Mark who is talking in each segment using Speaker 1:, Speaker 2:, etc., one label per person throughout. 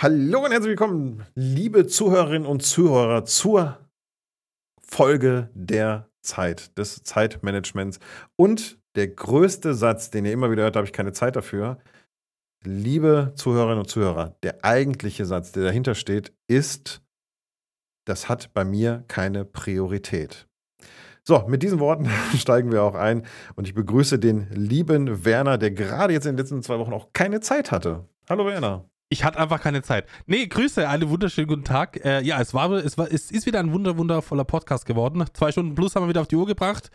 Speaker 1: Hallo und herzlich willkommen, liebe Zuhörerinnen und Zuhörer, zur Folge der Zeit, des Zeitmanagements. Und der größte Satz, den ihr immer wieder hört, da habe ich keine Zeit dafür. Liebe Zuhörerinnen und Zuhörer, der eigentliche Satz, der dahinter steht, ist, das hat bei mir keine Priorität. So, mit diesen Worten steigen wir auch ein und ich begrüße den lieben Werner, der gerade jetzt in den letzten zwei Wochen auch keine Zeit hatte. Hallo Werner.
Speaker 2: Ich hatte einfach keine Zeit. Nee, Grüße, einen wunderschönen guten Tag. Äh, ja, es war, es war, es ist wieder ein wunder, wundervoller Podcast geworden. Zwei Stunden plus haben wir wieder auf die Uhr gebracht.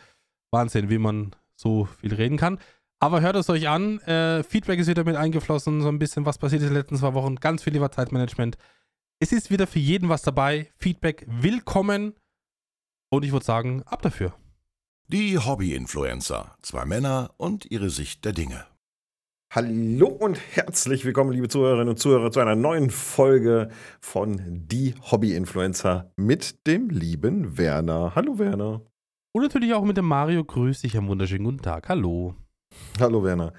Speaker 2: Wahnsinn, wie man so viel reden kann. Aber hört es euch an. Äh, Feedback ist wieder mit eingeflossen, so ein bisschen, was passiert ist in den letzten zwei Wochen. Ganz viel lieber Zeitmanagement. Es ist wieder für jeden was dabei. Feedback willkommen. Und ich würde sagen, ab dafür.
Speaker 3: Die Hobby-Influencer. Zwei Männer und ihre Sicht der Dinge.
Speaker 1: Hallo und herzlich willkommen, liebe Zuhörerinnen und Zuhörer, zu einer neuen Folge von Die Hobby-Influencer mit dem lieben Werner. Hallo Werner.
Speaker 2: Und natürlich auch mit dem Mario. Grüß dich, einen wunderschönen guten Tag. Hallo.
Speaker 1: Hallo Werner.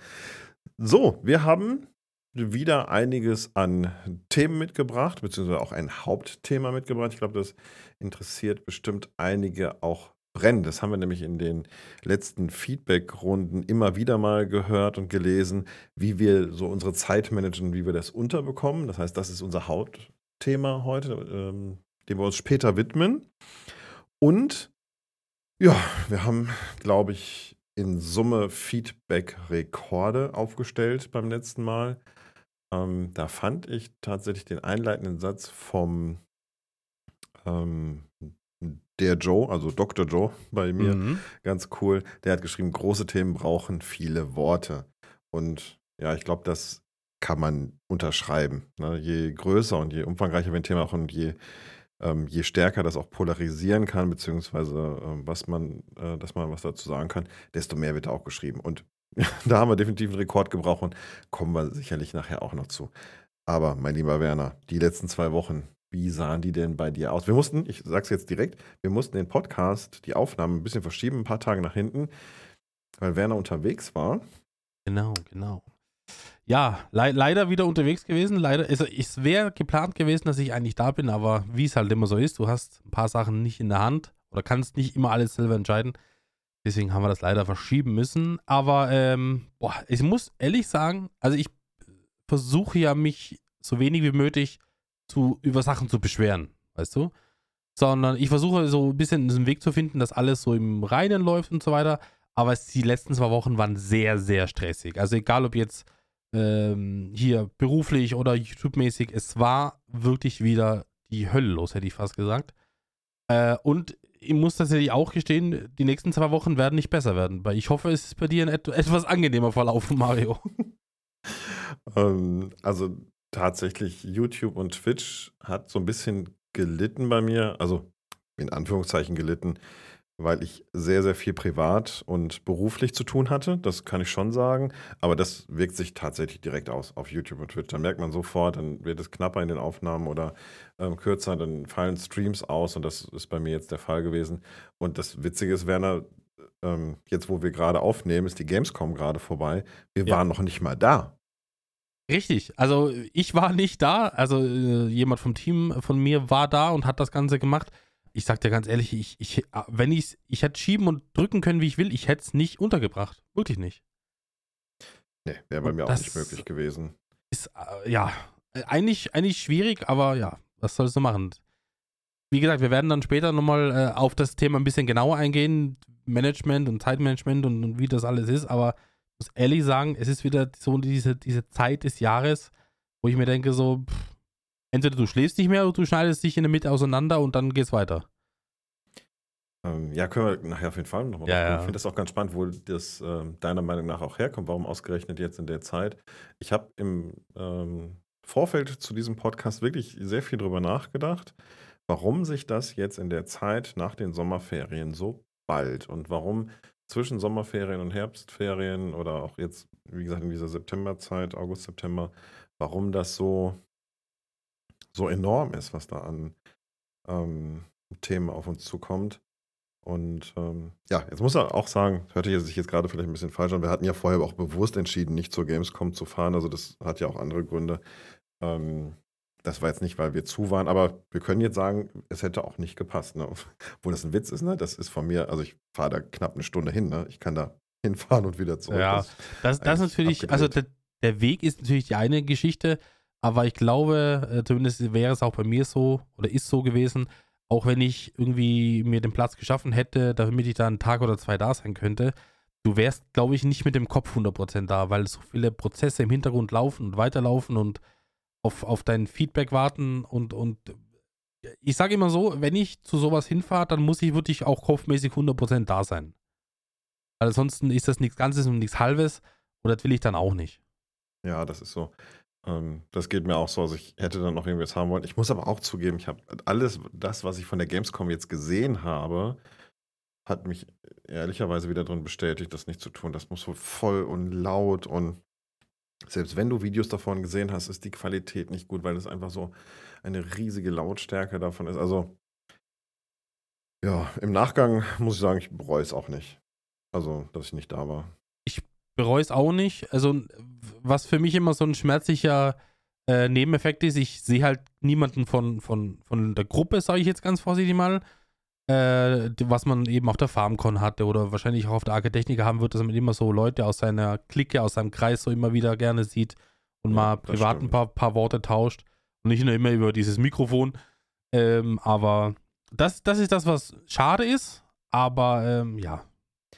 Speaker 1: So, wir haben wieder einiges an Themen mitgebracht, beziehungsweise auch ein Hauptthema mitgebracht. Ich glaube, das interessiert bestimmt einige auch brennt. Das haben wir nämlich in den letzten Feedback-Runden immer wieder mal gehört und gelesen, wie wir so unsere Zeit managen, wie wir das unterbekommen. Das heißt, das ist unser Hauptthema heute, ähm, dem wir uns später widmen. Und ja, wir haben, glaube ich, in Summe Feedback-Rekorde aufgestellt beim letzten Mal. Ähm, da fand ich tatsächlich den einleitenden Satz vom ähm, der Joe, also Dr. Joe bei mir, mhm. ganz cool. Der hat geschrieben, große Themen brauchen viele Worte. Und ja, ich glaube, das kann man unterschreiben. Ne? Je größer und je umfangreicher wir ein Thema auch und je, ähm, je stärker das auch polarisieren kann, beziehungsweise äh, was man, äh, dass man was dazu sagen kann, desto mehr wird da auch geschrieben. Und da haben wir definitiv einen Rekord gebraucht und kommen wir sicherlich nachher auch noch zu. Aber mein lieber Werner, die letzten zwei Wochen, wie sahen die denn bei dir aus? Wir mussten, ich sag's jetzt direkt, wir mussten den Podcast, die Aufnahmen ein bisschen verschieben, ein paar Tage nach hinten, weil Werner unterwegs war.
Speaker 2: Genau, genau. Ja, le leider wieder unterwegs gewesen. Leider, also es wäre geplant gewesen, dass ich eigentlich da bin, aber wie es halt immer so ist, du hast ein paar Sachen nicht in der Hand oder kannst nicht immer alles selber entscheiden. Deswegen haben wir das leider verschieben müssen. Aber ähm, boah, ich muss ehrlich sagen, also ich versuche ja mich so wenig wie möglich zu, über Sachen zu beschweren, weißt du? Sondern ich versuche so ein bisschen einen Weg zu finden, dass alles so im Reinen läuft und so weiter. Aber die letzten zwei Wochen waren sehr, sehr stressig. Also egal ob jetzt ähm, hier beruflich oder YouTube-mäßig, es war wirklich wieder die Hölle los, hätte ich fast gesagt. Äh, und ich muss tatsächlich auch gestehen, die nächsten zwei Wochen werden nicht besser werden, weil ich hoffe, es ist bei dir ein et etwas angenehmer Verlauf, Mario.
Speaker 1: ähm, also tatsächlich YouTube und Twitch hat so ein bisschen gelitten bei mir, also in Anführungszeichen gelitten, weil ich sehr, sehr viel privat und beruflich zu tun hatte. Das kann ich schon sagen. Aber das wirkt sich tatsächlich direkt aus auf YouTube und Twitch. Da merkt man sofort, dann wird es knapper in den Aufnahmen oder ähm, kürzer, dann fallen Streams aus und das ist bei mir jetzt der Fall gewesen. Und das Witzige ist, Werner, ähm, jetzt wo wir gerade aufnehmen, ist die Gamescom gerade vorbei. Wir ja. waren noch nicht mal da.
Speaker 2: Richtig, also ich war nicht da, also äh, jemand vom Team von mir war da und hat das Ganze gemacht. Ich sag dir ganz ehrlich, ich, ich, äh, wenn ich ich hätte schieben und drücken können, wie ich will, ich hätte es nicht untergebracht. Wirklich nicht.
Speaker 1: Nee, wäre bei und mir auch nicht möglich gewesen.
Speaker 2: Ist, äh, ja, eigentlich, eigentlich schwierig, aber ja, was sollst du machen? Wie gesagt, wir werden dann später nochmal äh, auf das Thema ein bisschen genauer eingehen, Management und Zeitmanagement und, und wie das alles ist, aber muss ehrlich sagen, es ist wieder so diese, diese Zeit des Jahres, wo ich mir denke, so, pff, entweder du schläfst nicht mehr oder du schneidest dich in der Mitte auseinander und dann geht's weiter.
Speaker 1: Ähm, ja, können wir nachher auf jeden Fall nochmal
Speaker 2: ja, ja.
Speaker 1: Ich finde das auch ganz spannend, wo das äh, deiner Meinung nach auch herkommt. Warum ausgerechnet jetzt in der Zeit? Ich habe im ähm, Vorfeld zu diesem Podcast wirklich sehr viel drüber nachgedacht, warum sich das jetzt in der Zeit nach den Sommerferien so bald und warum zwischen Sommerferien und Herbstferien oder auch jetzt, wie gesagt, in dieser Septemberzeit, August, September, warum das so, so enorm ist, was da an ähm, Themen auf uns zukommt. Und ähm, ja, jetzt muss er auch sagen, hörte sich jetzt gerade vielleicht ein bisschen falsch an. Wir hatten ja vorher auch bewusst entschieden, nicht zur Gamescom zu fahren. Also das hat ja auch andere Gründe. Ähm, das war jetzt nicht, weil wir zu waren, aber wir können jetzt sagen, es hätte auch nicht gepasst. Ne? Obwohl das ein Witz ist, ne? Das ist von mir, also ich fahre da knapp eine Stunde hin, ne? Ich kann da hinfahren und wieder zurück.
Speaker 2: Ja, das, das, das natürlich, also der, der, Weg ist natürlich die eine Geschichte, aber ich glaube, äh, zumindest wäre es auch bei mir so oder ist so gewesen, auch wenn ich irgendwie mir den Platz geschaffen hätte, damit ich da einen Tag oder zwei da sein könnte, du wärst, glaube ich, nicht mit dem Kopf 100% da, weil so viele Prozesse im Hintergrund laufen und weiterlaufen und auf, auf dein Feedback warten und, und ich sage immer so, wenn ich zu sowas hinfahre, dann muss ich wirklich auch kopfmäßig 100% da sein. Weil ansonsten ist das nichts Ganzes und nichts Halbes und das will ich dann auch nicht.
Speaker 1: Ja, das ist so. Ähm, das geht mir auch so. Also ich hätte dann noch irgendwas haben wollen. Ich muss aber auch zugeben, ich habe alles das, was ich von der Gamescom jetzt gesehen habe, hat mich ehrlicherweise wieder drin bestätigt, das nicht zu tun. Das muss so voll und laut und selbst wenn du Videos davon gesehen hast, ist die Qualität nicht gut, weil es einfach so eine riesige Lautstärke davon ist. Also, ja, im Nachgang muss ich sagen, ich bereue es auch nicht. Also, dass ich nicht da war.
Speaker 2: Ich bereue es auch nicht. Also, was für mich immer so ein schmerzlicher äh, Nebeneffekt ist, ich sehe halt niemanden von, von, von der Gruppe, sage ich jetzt ganz vorsichtig mal, äh, was man eben auf der FarmCon hatte oder wahrscheinlich auch auf der Architechniker haben wird, dass man immer so Leute aus seiner Clique, aus seinem Kreis so immer wieder gerne sieht und ja, mal privat ein paar, paar, Worte tauscht und nicht nur immer über dieses Mikrofon. Ähm, aber das, das ist das, was schade ist, aber ähm, ja,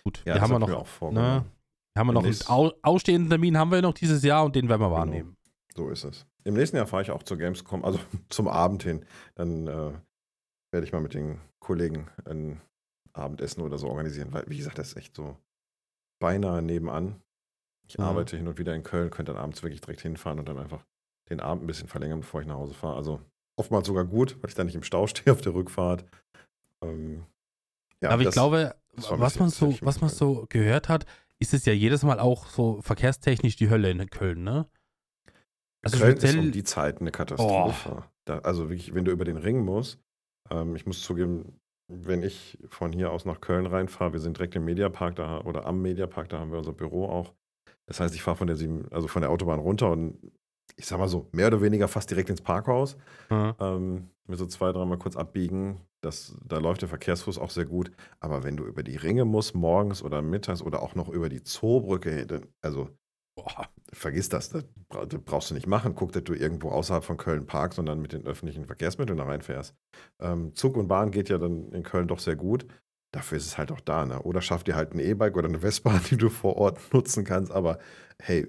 Speaker 2: gut.
Speaker 1: Ja,
Speaker 2: wir haben wir
Speaker 1: noch,
Speaker 2: auch ne, haben wir noch einen au ausstehenden Termin haben wir noch dieses Jahr und den werden wir genau. wahrnehmen.
Speaker 1: So ist es. Im nächsten Jahr fahre ich auch zur Gamescom, also zum Abend hin. Dann äh, werde ich mal mit den Kollegen ein Abendessen oder so organisieren, weil, wie gesagt, das ist echt so beinahe nebenan. Ich mhm. arbeite hin und wieder in Köln, könnte dann abends wirklich direkt hinfahren und dann einfach den Abend ein bisschen verlängern, bevor ich nach Hause fahre. Also oftmals sogar gut, weil ich dann nicht im Stau stehe auf der Rückfahrt.
Speaker 2: Ähm, ja, Aber ich glaube, was man so, was man so gehört hat, ist es ja jedes Mal auch so verkehrstechnisch die Hölle in Köln, ne?
Speaker 1: Also Köln ist um die Zeit eine Katastrophe. Da, also wirklich, wenn du über den Ring musst, ähm, ich muss zugeben, wenn ich von hier aus nach Köln reinfahre, wir sind direkt im Mediapark da oder am Mediapark, da haben wir unser Büro auch. Das heißt, ich fahre von der sieben, also von der Autobahn runter und ich sag mal so, mehr oder weniger fast direkt ins Parkhaus. Mhm. Ähm, wir so zwei, dreimal kurz abbiegen. Das, da läuft der Verkehrsfluss auch sehr gut. Aber wenn du über die Ringe musst, morgens oder mittags oder auch noch über die Zoobrücke, also Boah, vergiss das, das brauchst du nicht machen. Guck, dass du irgendwo außerhalb von Köln parkst, sondern mit den öffentlichen Verkehrsmitteln da reinfährst. Ähm, Zug und Bahn geht ja dann in Köln doch sehr gut. Dafür ist es halt auch da. Ne? Oder schaff dir halt ein E-Bike oder eine Vespa, die du vor Ort nutzen kannst. Aber hey,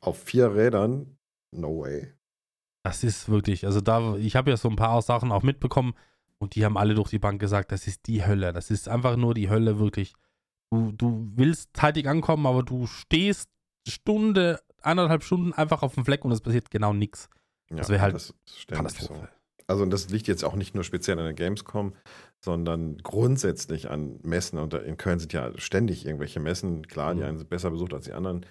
Speaker 1: auf vier Rädern, no way.
Speaker 2: Das ist wirklich, also da, ich habe ja so ein paar Sachen auch mitbekommen und die haben alle durch die Bank gesagt, das ist die Hölle. Das ist einfach nur die Hölle, wirklich. Du, du willst zeitig ankommen, aber du stehst Stunde, eineinhalb Stunden einfach auf dem Fleck und es passiert genau nichts. Das wäre halt das
Speaker 1: Katastrophe. So. Also und das liegt jetzt auch nicht nur speziell an der Gamescom, sondern grundsätzlich an Messen. Und in Köln sind ja ständig irgendwelche Messen. Klar, die mhm. einen sind besser besucht als die anderen.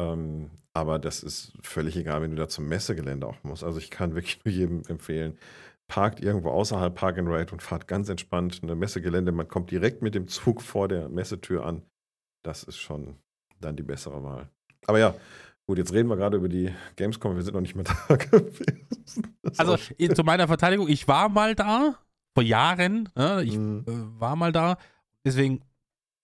Speaker 1: Ähm, aber das ist völlig egal, wenn du da zum Messegelände auch musst. Also ich kann wirklich nur jedem empfehlen, parkt irgendwo außerhalb Park and Ride und fahrt ganz entspannt eine Messegelände. Man kommt direkt mit dem Zug vor der Messetür an. Das ist schon dann die bessere Wahl. Aber ja, gut, jetzt reden wir gerade über die Gamescom, wir sind noch nicht mehr da gewesen.
Speaker 2: Also zu meiner Verteidigung, ich war mal da, vor Jahren, ne? ich mhm. äh, war mal da, deswegen,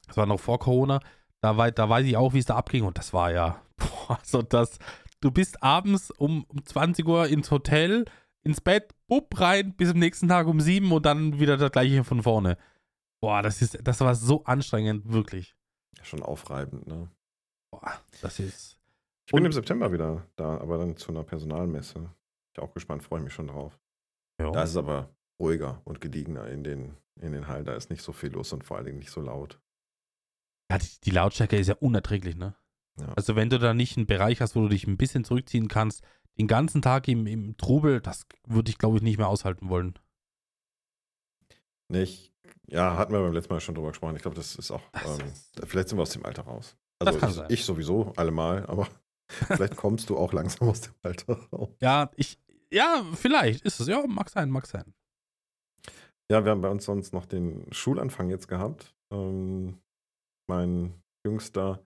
Speaker 2: das war noch vor Corona, da, war, da weiß ich auch, wie es da abging und das war ja, boah, also das, du bist abends um, um 20 Uhr ins Hotel, ins Bett, bupp rein, bis am nächsten Tag um 7 und dann wieder das gleiche von vorne. Boah, das ist, das war so anstrengend, wirklich.
Speaker 1: Ja, schon aufreibend, ne?
Speaker 2: Boah, das ist.
Speaker 1: Ich bin im September wieder da, aber dann zu einer Personalmesse. Bin ich auch gespannt, freue mich schon drauf. Ja. Da ist es aber ruhiger und gediegener in den, in den Hallen. Da ist nicht so viel los und vor allen Dingen nicht so laut.
Speaker 2: Ja, die, die Lautstärke ist ja unerträglich, ne? Ja. Also wenn du da nicht einen Bereich hast, wo du dich ein bisschen zurückziehen kannst, den ganzen Tag im, im Trubel, das würde ich, glaube ich, nicht mehr aushalten wollen.
Speaker 1: Nicht. Ja, hatten wir beim letzten Mal schon drüber gesprochen. Ich glaube, das ist auch, ähm, vielleicht sind wir aus dem Alter raus. Also das kann ich, sein. ich sowieso allemal, aber vielleicht kommst du auch langsam aus dem Alter raus.
Speaker 2: Ja, ich, ja, vielleicht ist es. Ja, mag sein, mag sein.
Speaker 1: Ja, wir haben bei uns sonst noch den Schulanfang jetzt gehabt. Ähm, mein Jüngster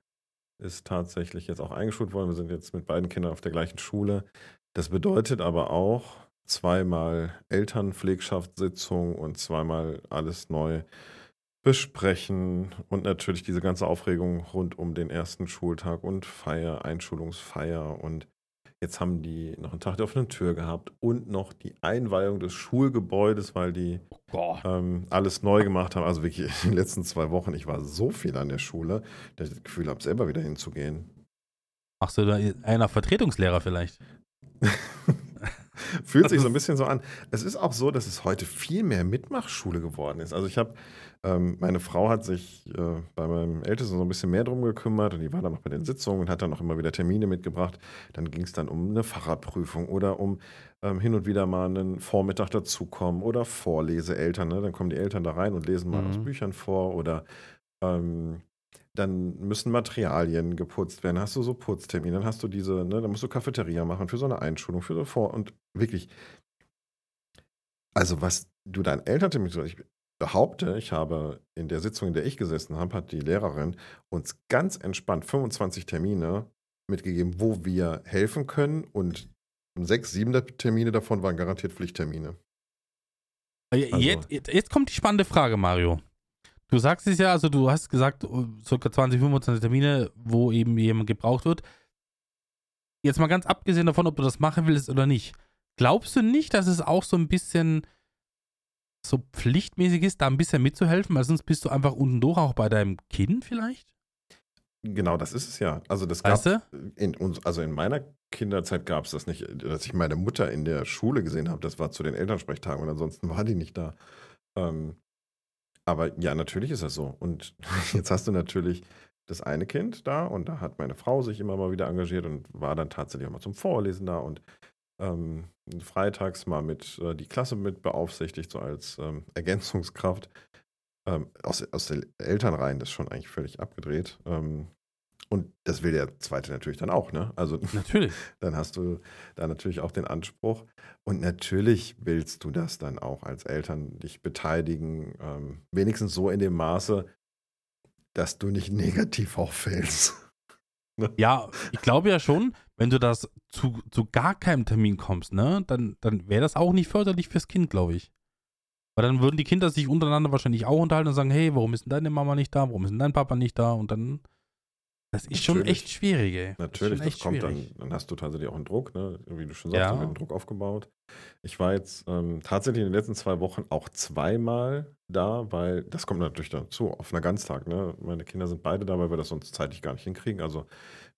Speaker 1: ist tatsächlich jetzt auch eingeschult worden. Wir sind jetzt mit beiden Kindern auf der gleichen Schule. Das bedeutet aber auch, zweimal Elternpflegschaftssitzung und zweimal alles neu besprechen und natürlich diese ganze Aufregung rund um den ersten Schultag und Feier, Einschulungsfeier und jetzt haben die noch einen Tag der offenen Tür gehabt und noch die Einweihung des Schulgebäudes, weil die
Speaker 2: Boah.
Speaker 1: ähm, alles neu gemacht haben. Also wirklich in den letzten zwei Wochen, ich war so viel an der Schule, dass ich das Gefühl habe, selber wieder hinzugehen.
Speaker 2: Machst du da einer Vertretungslehrer vielleicht?
Speaker 1: Fühlt sich so ein bisschen so an. Es ist auch so, dass es heute viel mehr Mitmachschule geworden ist. Also ich habe, ähm, meine Frau hat sich äh, bei meinem Ältesten so ein bisschen mehr drum gekümmert und die war dann noch bei den Sitzungen und hat dann auch immer wieder Termine mitgebracht. Dann ging es dann um eine Fahrradprüfung oder um ähm, hin und wieder mal einen Vormittag dazukommen oder Vorleseeltern. Ne? Dann kommen die Eltern da rein und lesen mal aus
Speaker 2: Mhm.
Speaker 1: Büchern vor oder ähm, dann müssen Materialien geputzt werden. Hast du so Putztermine, dann hast du diese, ne, dann musst du Cafeteria machen für so eine Einschulung, für so Vor- und wirklich. Also, was du deinen Elterntermin, ich behaupte, ich habe in der Sitzung, in der ich gesessen habe, hat die Lehrerin uns ganz entspannt 25 Termine mitgegeben, wo wir helfen können und sechs, sieben der Termine davon waren garantiert Pflichttermine.
Speaker 2: Äh,
Speaker 1: Also-
Speaker 2: jetzt jetzt kommt die spannende Frage, Mario. Du sagst es ja, also du hast gesagt, oh, circa 20, 25 Termine, wo eben jemand gebraucht wird. Jetzt mal ganz abgesehen davon, ob du das machen willst oder nicht. Glaubst du nicht, dass es auch so ein bisschen so pflichtmäßig ist, da ein bisschen mitzuhelfen? Weil sonst bist du einfach unten durch, auch bei deinem Kind vielleicht?
Speaker 1: Genau, das ist es ja. Also das gab
Speaker 2: Weißt du?
Speaker 1: in uns, also in meiner Kinderzeit gab es das nicht, dass ich meine Mutter in der Schule gesehen habe. Das war zu den Elternsprechtagen und ansonsten war die nicht da. Ähm, aber ja, natürlich ist das so. Und jetzt hast du natürlich das eine Kind da und da hat meine Frau sich immer mal wieder engagiert und war dann tatsächlich auch mal zum Vorlesen da und ähm, freitags mal mit äh, die Klasse mit beaufsichtigt, so als ähm, Ergänzungskraft. Ähm, aus, aus den Elternreihen das ist schon eigentlich völlig abgedreht. Ähm, und das will der zweite natürlich dann auch, ne? Also
Speaker 2: Natürlich.
Speaker 1: dann hast du da natürlich auch den Anspruch. Und natürlich willst du das dann auch als Eltern dich beteiligen, ähm, wenigstens so in dem Maße, dass du nicht negativ auffällst.
Speaker 2: Ja, ich glaube ja schon, wenn du das zu, zu gar keinem Termin kommst, ne, dann, dann wäre das auch nicht förderlich fürs Kind, glaube ich. Weil dann würden die Kinder sich untereinander wahrscheinlich auch unterhalten und sagen, hey, warum ist denn deine Mama nicht da? Warum ist denn dein Papa nicht da? Und dann, das ist schon
Speaker 1: Natürlich.
Speaker 2: echt schwierig, ey.
Speaker 1: Natürlich,
Speaker 2: das,
Speaker 1: das kommt
Speaker 2: schon
Speaker 1: dann, dann hast du tatsächlich auch einen Druck, ne? Wie du schon sagst,
Speaker 2: Ja.
Speaker 1: wird ein Druck aufgebaut. Ich war jetzt ähm, tatsächlich in den letzten zwei Wochen auch zweimal da, weil das kommt natürlich dazu, auf einer Ganztag, ne? Meine Kinder sind beide da, weil wir das sonst zeitlich gar nicht hinkriegen. Also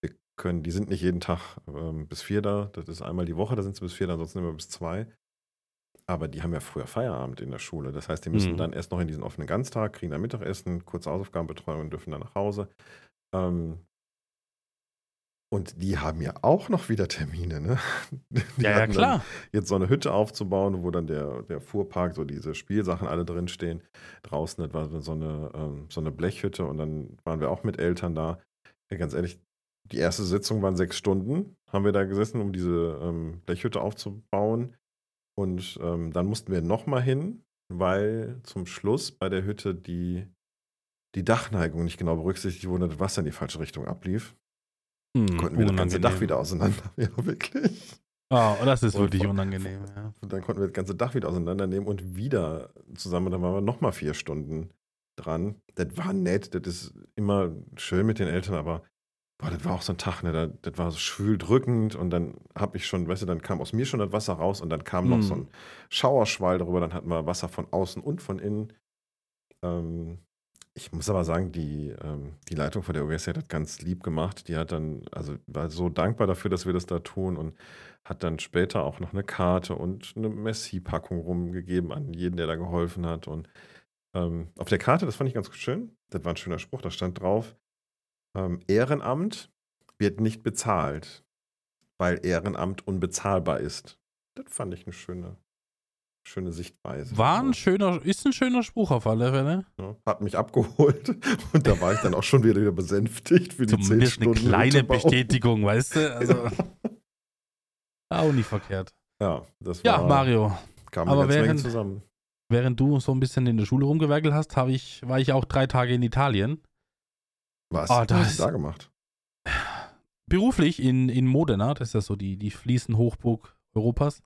Speaker 1: wir können, die sind nicht jeden Tag ähm, bis vier da, das ist einmal die Woche, da sind sie bis vier, da, ansonsten immer bis zwei. Aber die haben ja früher Feierabend in der Schule. Das heißt, die müssen
Speaker 2: Mhm.
Speaker 1: dann erst noch in diesen offenen Ganztag, kriegen dann Mittagessen, kurze Hausaufgabenbetreuung und dürfen dann nach Hause. Ähm, und die haben ja auch noch wieder Termine, ne? Die
Speaker 2: Ja, ja, klar.
Speaker 1: Jetzt so eine Hütte aufzubauen, wo dann der, der Fuhrpark, so diese Spielsachen alle drinstehen. Draußen, das war so eine, ähm, so eine Blechhütte und dann waren wir auch mit Eltern da. Ja, ganz ehrlich, die erste Sitzung waren sechs Stunden, haben wir da gesessen, um diese ähm, Blechhütte aufzubauen. Und ähm, dann mussten wir nochmal hin, weil zum Schluss bei der Hütte die, die Dachneigung nicht genau berücksichtigt wurde das Wasser in die falsche Richtung ablief.
Speaker 2: Hm,
Speaker 1: Konnten wir das ganze Dach
Speaker 2: unangenehm.
Speaker 1: wieder auseinander. Ja, wirklich.
Speaker 2: Ah, das ist
Speaker 1: Und
Speaker 2: wirklich
Speaker 1: vor-
Speaker 2: unangenehm, ja.
Speaker 1: Und dann konnten wir das ganze Dach wieder auseinandernehmen und wieder zusammen. Dann waren wir nochmal vier Stunden dran. Das war nett, das ist immer schön mit den Eltern, aber boah, das war auch so ein Tag, ne? Das, das war so schwül drückend und dann habe ich schon, weißt du, dann kam aus mir schon das Wasser raus und dann kam noch
Speaker 2: Hm.
Speaker 1: so ein Schauerschwall darüber. Dann hatten wir Wasser von außen und von innen. Ähm, ich muss aber sagen, die, ähm, die Leitung von der OS hat ganz lieb gemacht. Die hat dann, also war so dankbar dafür, dass wir das da tun und hat dann später auch noch eine Karte und eine Messi-Packung rumgegeben an jeden, der da geholfen hat. Und ähm, auf der Karte, das fand ich ganz schön, das war ein schöner Spruch, da stand drauf, ähm, Ehrenamt wird nicht bezahlt, weil Ehrenamt unbezahlbar ist. Das fand ich eine schöne, schöne Sichtweise.
Speaker 2: War ein schöner, ist ein schöner Spruch auf alle Fälle.
Speaker 1: Ja, hat mich abgeholt und da war ich dann auch schon wieder, wieder besänftigt für die
Speaker 2: Zumindest eine
Speaker 1: Stunden.
Speaker 2: kleine
Speaker 1: Hüttebau.
Speaker 2: Bestätigung, weißt du? Also, auch nicht verkehrt.
Speaker 1: Ja, das
Speaker 2: Ja,
Speaker 1: war,
Speaker 2: Mario,
Speaker 1: kam
Speaker 2: aber
Speaker 1: eine
Speaker 2: während-
Speaker 1: zusammen.
Speaker 2: während du so ein bisschen in der Schule rumgewerkelt hast, habe ich, war ich auch drei Tage in Italien.
Speaker 1: Was?
Speaker 2: Ah,
Speaker 1: Was hast du da gemacht?
Speaker 2: Beruflich in, in Modena, das ist ja so die, die Fliesenhochburg Europas.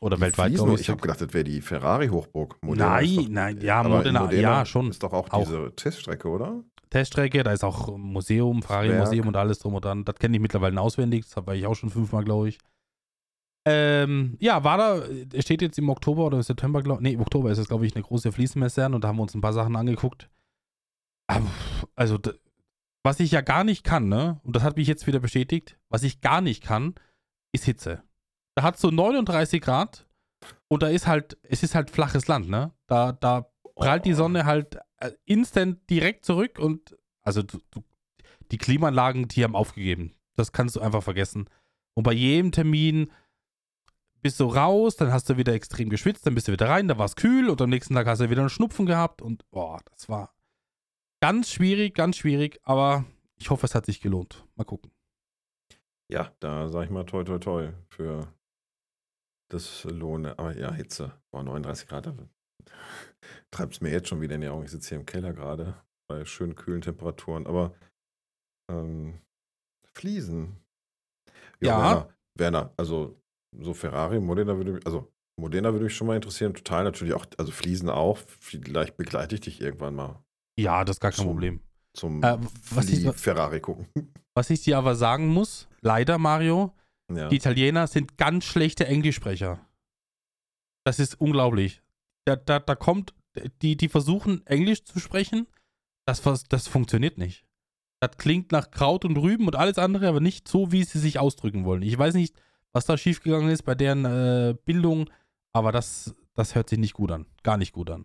Speaker 2: Oder
Speaker 1: Die
Speaker 2: weltweit,
Speaker 1: Fliesen,
Speaker 2: glaube
Speaker 1: ich habe gedacht, das wäre die Ferrari-Hochburg.
Speaker 2: Nein,
Speaker 1: doch-
Speaker 2: nein, ja,
Speaker 1: in
Speaker 2: Modena, ja, schon.
Speaker 1: Ist doch auch,
Speaker 2: Auch.
Speaker 1: diese Teststrecke, oder?
Speaker 2: Teststrecke, da ist auch Museum, Ferrari-Museum und alles drum und dran. Das kenne ich mittlerweile auswendig, das war ich auch schon fünfmal, glaube ich. Ähm, ja, war da, es steht jetzt im Oktober oder im September, glaube nee, im Oktober ist es, glaube ich, eine große Fliesenmesse an und da haben wir uns ein paar Sachen angeguckt. Aber, Also, was ich ja gar nicht kann, ne, und das hat mich jetzt wieder bestätigt, was ich gar nicht kann, ist Hitze. Da hat so 39 Grad und da ist halt, es ist halt flaches Land, ne? Da, da prallt die
Speaker 1: Oh.
Speaker 2: Sonne halt äh, instant direkt zurück und also du, du, die Klimaanlagen, die haben aufgegeben. Das kannst du einfach vergessen. Und bei jedem Termin bist du raus, dann hast du wieder extrem geschwitzt, dann bist du wieder rein, da war es kühl und am nächsten Tag hast du wieder einen Schnupfen gehabt und boah, das war ganz schwierig, ganz schwierig, aber ich hoffe, es hat sich gelohnt. Mal gucken.
Speaker 1: Ja, da sag ich mal toi toi toi für das Lohne. Aber ja, Hitze. Boah, 39 Grad. Treibt es mir jetzt schon wieder in die Augen. Ich sitze hier im Keller gerade bei schön kühlen Temperaturen. Aber ähm, Fliesen.
Speaker 2: Ja.
Speaker 1: Werner, Werner, also so Ferrari, Modena würde mich, also Modena würde mich schon mal interessieren. Total natürlich auch, also Fliesen auch. Vielleicht begleite ich dich irgendwann mal
Speaker 2: Ja, das ist gar kein
Speaker 1: Zum-
Speaker 2: Problem.
Speaker 1: zum
Speaker 2: Äh, was, ich,
Speaker 1: Ferrari gucken.
Speaker 2: was ich dir aber sagen muss, leider, Mario,
Speaker 1: ja.
Speaker 2: Die Italiener sind ganz schlechte Englischsprecher. Das ist unglaublich. Da, da, da kommt, die, die versuchen Englisch zu sprechen, das, das funktioniert nicht. Das klingt nach Kraut und Rüben und alles andere, aber nicht so, wie sie sich ausdrücken wollen. Ich weiß nicht, was da schiefgegangen ist bei deren äh, Bildung, aber das, das hört sich nicht gut an. Gar nicht gut an.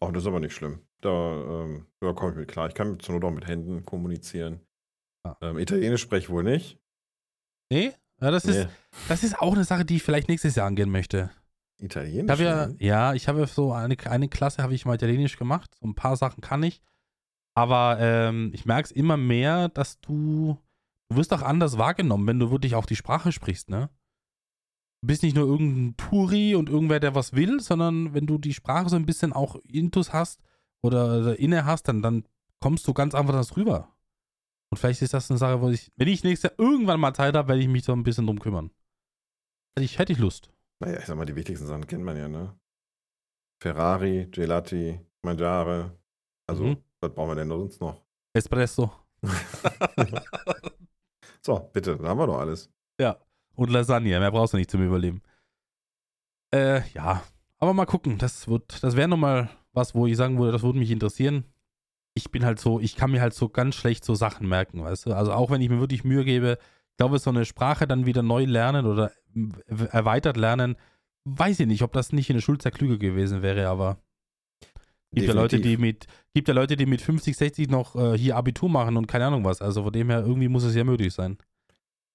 Speaker 1: Oh, das ist aber nicht schlimm. Da, ähm, da komme ich mit klar. Ich kann zur Not auch mit Händen kommunizieren.
Speaker 2: Ja.
Speaker 1: Ähm, Italienisch spreche ich wohl nicht.
Speaker 2: Nee? Ja, das, ist,
Speaker 1: Nee.
Speaker 2: das ist auch eine Sache, die ich vielleicht nächstes Jahr angehen möchte. Ich
Speaker 1: Italienisch?
Speaker 2: habe ja,
Speaker 1: ne?
Speaker 2: ja, ich habe so eine, eine Klasse habe ich mal Italienisch gemacht. So ein paar Sachen kann ich. Aber ähm, ich merke es immer mehr, dass du, du wirst auch anders wahrgenommen, wenn du wirklich auch die Sprache sprichst, ne? Du bist nicht nur irgendein Turi und irgendwer, der was will, sondern wenn du die Sprache so ein bisschen auch intus hast oder, oder inne hast, dann, dann kommst du ganz anders rüber. Und vielleicht ist das eine Sache, wo ich, wenn ich nächstes Jahr irgendwann mal Zeit habe, werde ich mich so ein bisschen drum kümmern. Hätte ich, hätte ich Lust.
Speaker 1: Naja, ich sag mal, die wichtigsten Sachen kennt man ja, ne? Ferrari, Gelati, Mangiare. Also,
Speaker 2: Mhm.
Speaker 1: was brauchen wir denn sonst noch?
Speaker 2: Espresso.
Speaker 1: so, bitte, da haben wir doch alles.
Speaker 2: Ja. Und Lasagne, mehr brauchst du nicht zum Überleben. Äh, ja. Aber mal gucken, das wird, das wäre nochmal was, wo ich sagen würde, das würde mich interessieren. Ich bin halt so, ich kann mir halt so ganz schlecht so Sachen merken, weißt du? Also auch wenn ich mir wirklich Mühe gebe, ich glaube, so eine Sprache dann wieder neu lernen oder erweitert lernen, weiß ich nicht, ob das nicht in der Schulzeit klüger gewesen wäre, aber gibt ja Leute, die mit, gibt ja Leute, die mit 50, 60 noch äh, hier Abitur machen und keine Ahnung was. Also von dem her, irgendwie muss es ja möglich sein.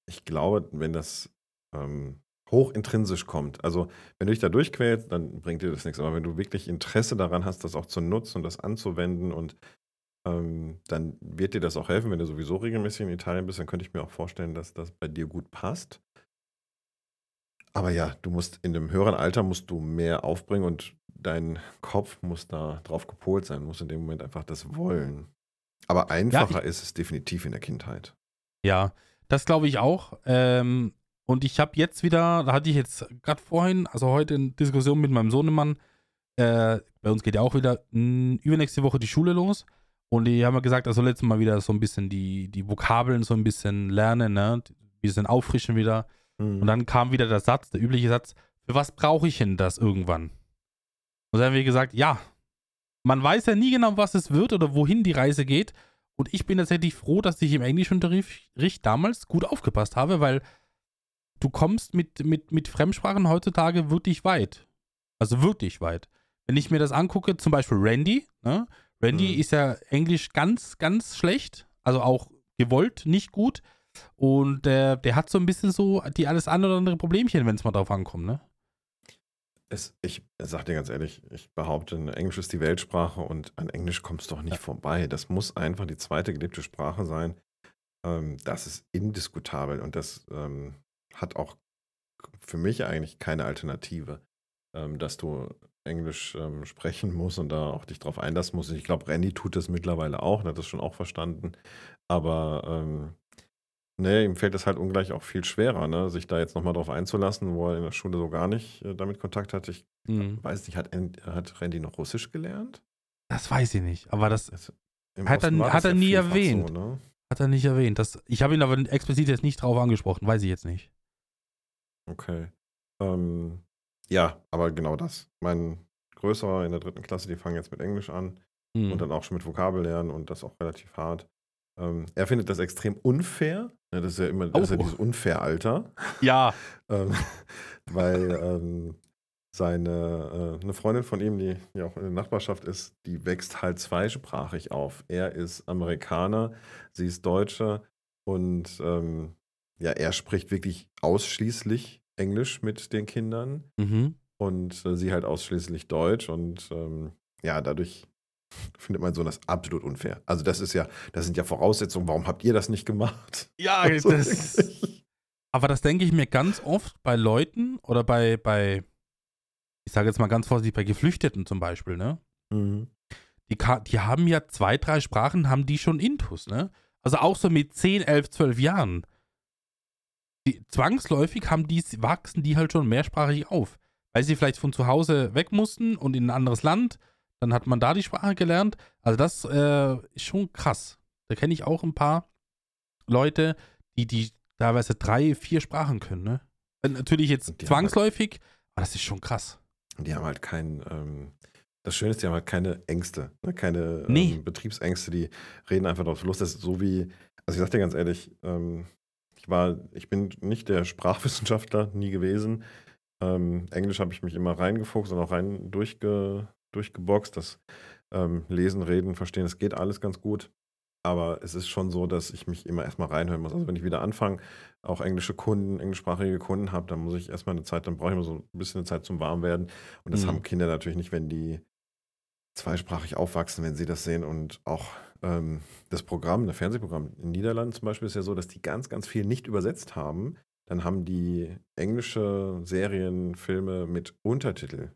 Speaker 1: Ich glaube, wenn das ähm, hochintrinsisch kommt, also wenn du dich da durchquälst, dann bringt dir das nichts. Aber wenn du wirklich Interesse daran hast, das auch zu nutzen und das anzuwenden und ähm, dann wird dir das auch helfen, wenn du sowieso regelmäßig in Italien bist, dann könnte ich mir auch vorstellen, dass das bei dir gut passt. Aber ja, du musst in dem höheren Alter musst du mehr aufbringen und dein Kopf muss da drauf gepolt sein, muss in dem Moment einfach das wollen. Aber einfacher ist es definitiv in der Kindheit.
Speaker 2: Ja, das glaube ich auch. Ähm, und ich habe jetzt wieder, da hatte ich jetzt gerade vorhin, also heute in Diskussion mit meinem Sohnemann, äh, bei uns geht ja auch wieder mh, übernächste Woche die Schule los. Und die haben mir gesagt, soll jetzt mal wieder so ein bisschen die, die Vokabeln so ein bisschen lernen, ne? Ein bisschen auffrischen wieder. Und dann kam wieder der Satz, der übliche Satz, für was brauche ich denn das irgendwann? Und dann haben wir gesagt, ja, man weiß ja nie genau, was es wird oder wohin die Reise geht. Und ich bin tatsächlich froh, dass ich im Englischunterricht damals gut aufgepasst habe, weil du kommst mit, mit, mit Fremdsprachen heutzutage wirklich weit. Also wirklich weit. Wenn ich mir das angucke, zum Beispiel Randy, ne? Randy
Speaker 1: Mhm.
Speaker 2: ist ja Englisch ganz, ganz schlecht, also auch gewollt nicht gut. Und der, der hat so ein bisschen so die alles andere oder andere Problemchen, wenn es mal drauf ankommt, ne?
Speaker 1: Es, ich sag dir ganz ehrlich, ich behaupte, Englisch ist die Weltsprache und an Englisch kommst du doch nicht vorbei. Das muss einfach die zweite gelebte Sprache sein. Ähm, das ist indiskutabel und das ähm, hat auch für mich eigentlich keine Alternative, ähm, dass du Englisch ähm, sprechen musst und da auch dich drauf einlassen musst. Ich glaube, Randy tut das mittlerweile auch, und hat das schon auch verstanden. Aber ähm, Ne, ihm fällt es halt ungleich auch viel schwerer, ne, sich da jetzt noch mal drauf einzulassen, wo er in der Schule so gar nicht, äh, damit Kontakt hatte. Ich
Speaker 2: Mhm.
Speaker 1: weiß nicht, hat hat Randy noch Russisch gelernt?
Speaker 2: Das weiß ich nicht, aber das
Speaker 1: Das
Speaker 2: Hat er- hat
Speaker 1: das
Speaker 2: er
Speaker 1: ja
Speaker 2: nie erwähnt.
Speaker 1: So, ne?
Speaker 2: hat er nicht erwähnt. Das, ich habe ihn aber explizit jetzt nicht drauf angesprochen, weiß ich jetzt nicht.
Speaker 1: Okay. Ähm, ja, aber genau das. Mein Größerer in der dritten Klasse, die fangen jetzt mit Englisch an
Speaker 2: Mhm.
Speaker 1: und dann auch schon mit Vokabellernen und das auch relativ hart. Ähm, er findet das extrem unfair. Ja, das ist ja immer das ist ja
Speaker 2: Oh.
Speaker 1: dieses Unfair-Alter.
Speaker 2: ja,
Speaker 1: ähm, weil ähm, seine äh, eine Freundin von ihm, die, die auch in der Nachbarschaft ist, die wächst halt zweisprachig auf. Er ist Amerikaner, sie ist Deutsche und ähm, ja, er spricht wirklich ausschließlich Englisch mit den Kindern
Speaker 2: mhm.
Speaker 1: und äh, sie halt ausschließlich Deutsch und ähm, ja, dadurch findet mein Sohn das absolut unfair. Also das ist ja, das sind ja Voraussetzungen, warum habt ihr das nicht gemacht?
Speaker 2: ja,
Speaker 1: Also
Speaker 2: das,
Speaker 1: wirklich.
Speaker 2: aber das denke ich mir ganz oft bei Leuten oder bei, bei ich sage jetzt mal ganz vorsichtig, bei Geflüchteten zum Beispiel, ne?
Speaker 1: Mhm.
Speaker 2: Die, ka- die haben ja zwei, drei Sprachen, haben die schon intus, ne? Also auch so mit 10, 11, 12 Jahren. Die, zwangsläufig haben die, wachsen die halt schon mehrsprachig auf. Weil sie vielleicht von zu Hause weg mussten und in ein anderes Land, dann hat man da die Sprache gelernt. Also das äh, ist schon krass. Da kenne ich auch ein paar Leute, die, die teilweise drei, vier Sprachen können, ne? Äh, Natürlich jetzt
Speaker 1: halt-
Speaker 2: zwangsläufig, aber das ist schon krass.
Speaker 1: Und die haben halt kein, ähm, das Schöne ist, die haben halt keine Ängste, ne? keine
Speaker 2: Nee.
Speaker 1: ähm, Betriebsängste, die reden einfach drauf los. Das ist so wie, also ich sag dir ganz ehrlich, ähm, ich war, ich bin nicht der Sprachwissenschaftler, nie gewesen. Ähm, Englisch habe ich mich immer reingefuchst und auch rein durchge, durchgeboxt. Das ähm, Lesen, Reden, Verstehen, das geht alles ganz gut. Aber es ist schon so, dass ich mich immer erstmal reinhören muss. Also wenn ich wieder anfange, auch englische Kunden, englischsprachige Kunden habe, dann muss ich erstmal eine Zeit, dann brauche ich immer so ein bisschen eine Zeit zum Warmwerden. Und das
Speaker 2: Mhm.
Speaker 1: haben Kinder natürlich nicht, wenn die zweisprachig aufwachsen, wenn sie das sehen. Und auch ähm, das Programm, das Fernsehprogramm in den Niederlanden zum Beispiel ist ja so, dass die ganz, ganz viel nicht übersetzt haben. Dann haben die englische Serien, Filme mit Untertitel.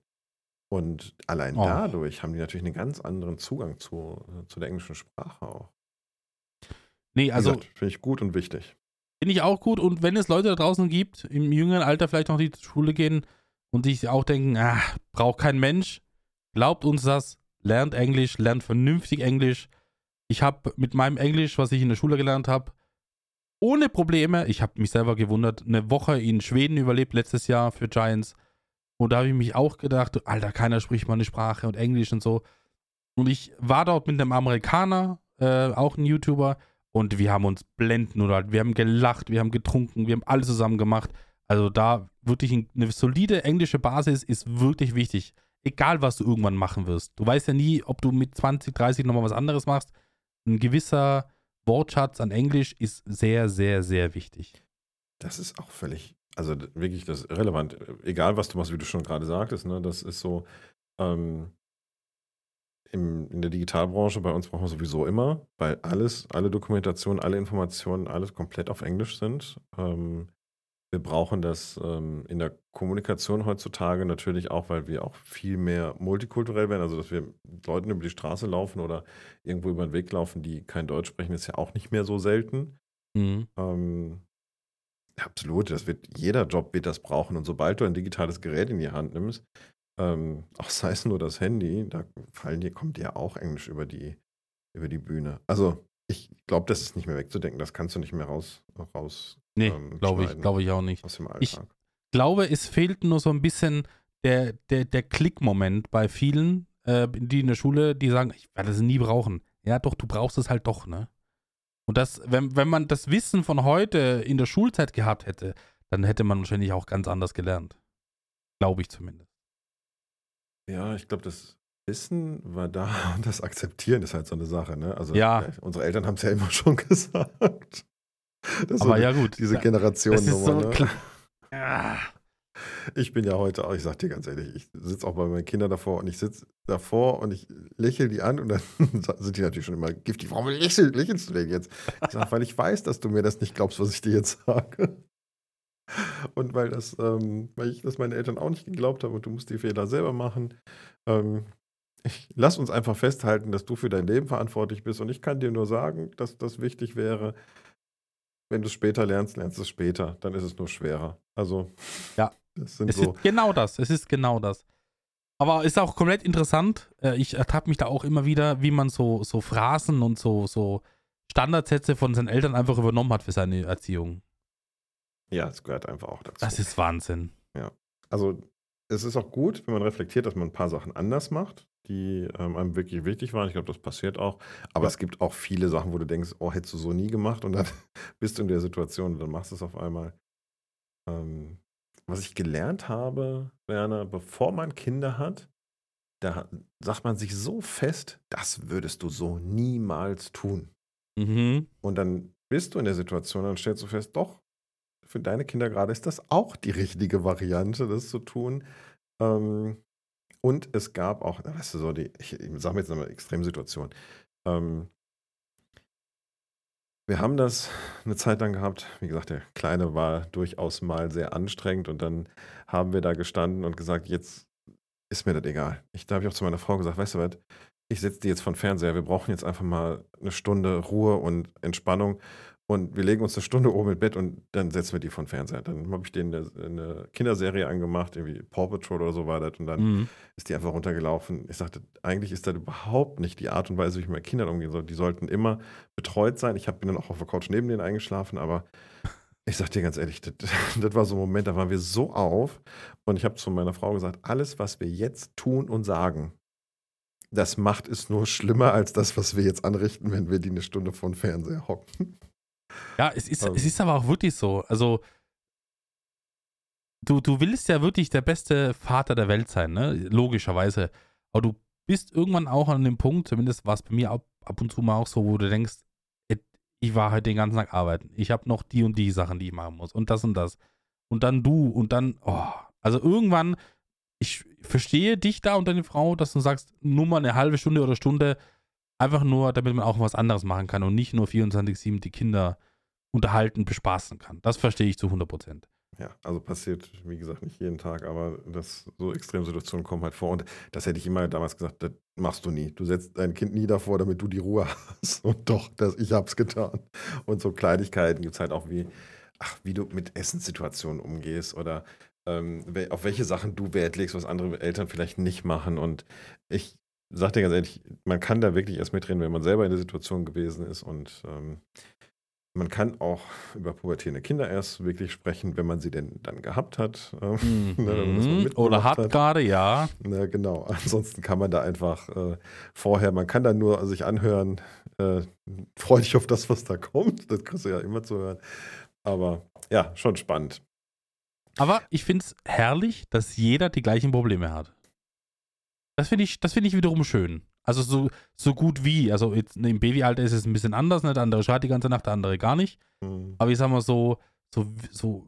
Speaker 1: Und allein
Speaker 2: Oh.
Speaker 1: dadurch haben die natürlich einen ganz anderen Zugang zu, zu der englischen Sprache auch.
Speaker 2: Nee, also
Speaker 1: finde ich gut und wichtig.
Speaker 2: Finde ich auch gut. Und wenn es Leute da draußen gibt, im jüngeren Alter vielleicht noch in die Schule gehen und sich auch denken, ah, braucht kein Mensch, glaubt uns das, lernt Englisch, lernt vernünftig Englisch. Ich habe mit meinem Englisch, was ich in der Schule gelernt habe, ohne Probleme, ich habe mich selber gewundert, eine Woche in Schweden überlebt letztes Jahr für Giants. Und da habe ich mich auch gedacht, Alter, keiner spricht meine Sprache und Englisch und so. Und ich war dort mit einem Amerikaner, äh, auch ein YouTuber, und wir haben uns blenden oder wir haben gelacht, wir haben getrunken, wir haben alles zusammen gemacht. Also da wirklich ein- eine solide englische Basis ist wirklich wichtig. Egal, was du irgendwann machen wirst. Du weißt ja nie, ob du mit 20, 30 nochmal was anderes machst. Ein gewisser Wortschatz an Englisch ist sehr, sehr, sehr wichtig.
Speaker 1: Das ist auch völlig, also wirklich das ist irrelevant. Egal, was du machst, wie du schon gerade sagtest, ne, das ist so, ähm, im, in der Digitalbranche bei uns brauchen wir sowieso immer, weil alles, alle Dokumentationen, alle Informationen, alles komplett auf Englisch sind. Ähm, wir brauchen das ähm, in der Kommunikation heutzutage natürlich auch, weil wir auch viel mehr multikulturell werden. Also, dass wir mit Leuten über die Straße laufen oder irgendwo über den Weg laufen, die kein Deutsch sprechen, ist ja auch nicht mehr so selten.
Speaker 2: Mhm.
Speaker 1: Ähm, absolut, das wird, jeder Job wird das brauchen. Und sobald du ein digitales Gerät in die Hand nimmst, ähm, auch sei es nur das Handy, da fallen dir, kommt dir auch Englisch über die, über die Bühne. Also, ich glaube, das ist nicht mehr wegzudenken, das kannst du nicht mehr raus, raus
Speaker 2: Nee,
Speaker 1: ähm,
Speaker 2: glaube ich, glaube ich auch nicht.
Speaker 1: aus dem
Speaker 2: Ich- glaube, es fehlt nur so ein bisschen der, der, der Klickmoment bei vielen, äh, die in der Schule, die sagen, ich werde das nie brauchen. Ja, doch, du brauchst es halt doch, ne? Und das, wenn, wenn man das Wissen von heute in der Schulzeit gehabt hätte, dann hätte man wahrscheinlich auch ganz anders gelernt. Glaube ich zumindest.
Speaker 1: Ja, ich glaube, das Wissen war da und das Akzeptieren ist halt so eine Sache. Ne? Also,
Speaker 2: Ja.
Speaker 1: unsere Eltern haben es ja immer schon gesagt. Das
Speaker 2: Aber ja, gut.
Speaker 1: diese
Speaker 2: das
Speaker 1: Generation
Speaker 2: ist so
Speaker 1: ne?
Speaker 2: Ah.
Speaker 1: Ich bin ja heute auch, ich sag dir ganz ehrlich, ich sitze auch bei meinen Kindern davor und ich sitze davor und ich lächle die an und dann sind die natürlich schon immer giftig. Warum lächel, lächelst du denn jetzt? Ich sag, weil ich weiß, dass du mir das nicht glaubst, was ich dir jetzt sage. Und weil das, ähm, weil ich das meine Eltern auch nicht geglaubt haben und du musst die Fehler selber machen. Ähm, ich, lass uns einfach festhalten, dass du für dein Leben verantwortlich bist und ich kann dir nur sagen, dass das wichtig wäre. Wenn du es später lernst, lernst du es später. Dann ist es nur schwerer. Also,
Speaker 2: Ja.
Speaker 1: das sind
Speaker 2: Es
Speaker 1: so.
Speaker 2: ist genau das. Es ist genau das. Aber ist auch komplett interessant. Äh, Ich ertappe mich da auch immer wieder, wie man so, so Phrasen und so, so Standardsätze von seinen Eltern einfach übernommen hat für seine Erziehung.
Speaker 1: Ja, es gehört einfach auch dazu.
Speaker 2: Das ist Wahnsinn.
Speaker 1: also, es ist auch gut, wenn man reflektiert, dass man ein paar Sachen anders macht, die ähm, einem wirklich wichtig waren. Ich glaube, das passiert auch. Aber
Speaker 2: Ja.
Speaker 1: es gibt auch viele Sachen, wo du denkst, oh, hättest du so nie gemacht und dann bist du in der Situation und dann machst du es auf einmal. Ähm, was ich gelernt habe, Werner, bevor man Kinder hat, da sagt man sich so fest, das würdest du so niemals tun.
Speaker 2: Mhm.
Speaker 1: Und dann bist du in der Situation, dann stellst du fest, doch, für deine Kinder gerade ist das auch die richtige Variante, das zu tun. Ähm, und es gab auch, weißt du, so die, ich, ich sage jetzt eine Extremsituation. Ähm, wir haben das eine Zeit lang gehabt. Wie gesagt, der Kleine war durchaus mal sehr anstrengend und dann haben wir da gestanden und gesagt, jetzt ist mir das egal. Ich, da habe ich auch zu meiner Frau gesagt, weißt du was, ich setze die jetzt von Fernseher, wir brauchen jetzt einfach mal eine Stunde Ruhe und Entspannung und wir legen uns eine Stunde oben im Bett und dann setzen wir die von Fernseher. Dann habe ich denen eine, eine Kinderserie angemacht, irgendwie Paw Patrol oder so war das und dann
Speaker 2: Mhm.
Speaker 1: ist die einfach runtergelaufen. Ich sagte, eigentlich ist das überhaupt nicht die Art und Weise, wie ich mit Kindern umgehen soll. Die sollten immer betreut sein. Ich hab, bin dann auch auf der Couch neben denen eingeschlafen, aber ich sag dir ganz ehrlich, das, das war so ein Moment, da waren wir so auf. Und ich habe zu meiner Frau gesagt, alles, was wir jetzt tun und sagen, das macht es nur schlimmer als das, was wir jetzt anrichten, wenn wir die eine Stunde vor dem Fernseher hocken.
Speaker 2: Ja, es ist,
Speaker 1: Ähm.
Speaker 2: es ist aber auch wirklich so. Also, du, du willst ja wirklich der beste Vater der Welt sein, ne? Logischerweise. Aber du bist irgendwann auch an dem Punkt, zumindest war es bei mir ab, ab und zu mal auch so, wo du denkst, "Ey, ich war heute den ganzen Tag arbeiten. Ich habe noch die und die Sachen, die ich machen muss. Und das und das. Und dann du und dann, oh. Also irgendwann, ich verstehe dich da und deine Frau, dass du sagst, nur mal eine halbe Stunde oder Stunde, einfach nur, damit man auch was anderes machen kann und nicht nur 24-7 die Kinder unterhalten, bespaßen kann. Das verstehe ich zu 100 Prozent.
Speaker 1: Ja, also passiert, wie gesagt, nicht jeden Tag, aber das, so Extremsituationen kommen halt vor. Und das hätte ich immer damals gesagt, das machst du nie. Du setzt dein Kind nie davor, damit du die Ruhe hast. Und doch, das, ich hab's getan. Und so Kleinigkeiten gibt es halt auch wie, ach, wie du mit Essenssituationen umgehst oder ähm, auf welche Sachen du Wert legst, was andere Eltern vielleicht nicht machen. Und ich sag dir ganz ehrlich, man kann da wirklich erst mitreden, wenn man selber in der Situation gewesen ist. Und ähm, man kann auch über pubertierende Kinder erst wirklich sprechen, wenn man sie denn dann gehabt hat. Ähm, ne,
Speaker 2: Mhm. Oder
Speaker 1: mitgemacht
Speaker 2: hat gerade, ja.
Speaker 1: Na, genau. Ansonsten kann man da einfach äh, vorher, man kann da nur sich anhören, äh, freu dich auf das, was da kommt. Das kriegst du ja immer zu hören. Aber ja, schon spannend.
Speaker 2: Aber ich finde es herrlich, dass jeder die gleichen Probleme hat. Das finde ich, das finde ich wiederum schön. Also so, so gut wie. Also jetzt im Babyalter ist es ein bisschen anders, ne? Der andere schreit die ganze Nacht, der andere gar nicht.
Speaker 1: Hm.
Speaker 2: Aber ich sag mal so, so, so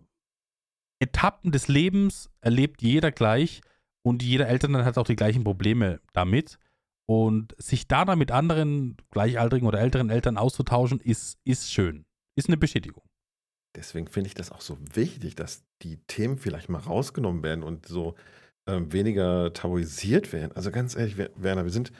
Speaker 2: Etappen des Lebens erlebt jeder gleich und jeder Eltern hat auch die gleichen Probleme damit. Und sich da dann mit anderen gleichaltrigen oder älteren Eltern auszutauschen, ist, ist schön. Ist eine Bestätigung.
Speaker 1: Deswegen finde ich das auch so wichtig, dass die Themen vielleicht mal rausgenommen werden und so ähm, weniger tabuisiert werden. Also ganz ehrlich, Wer- Werner, wir sind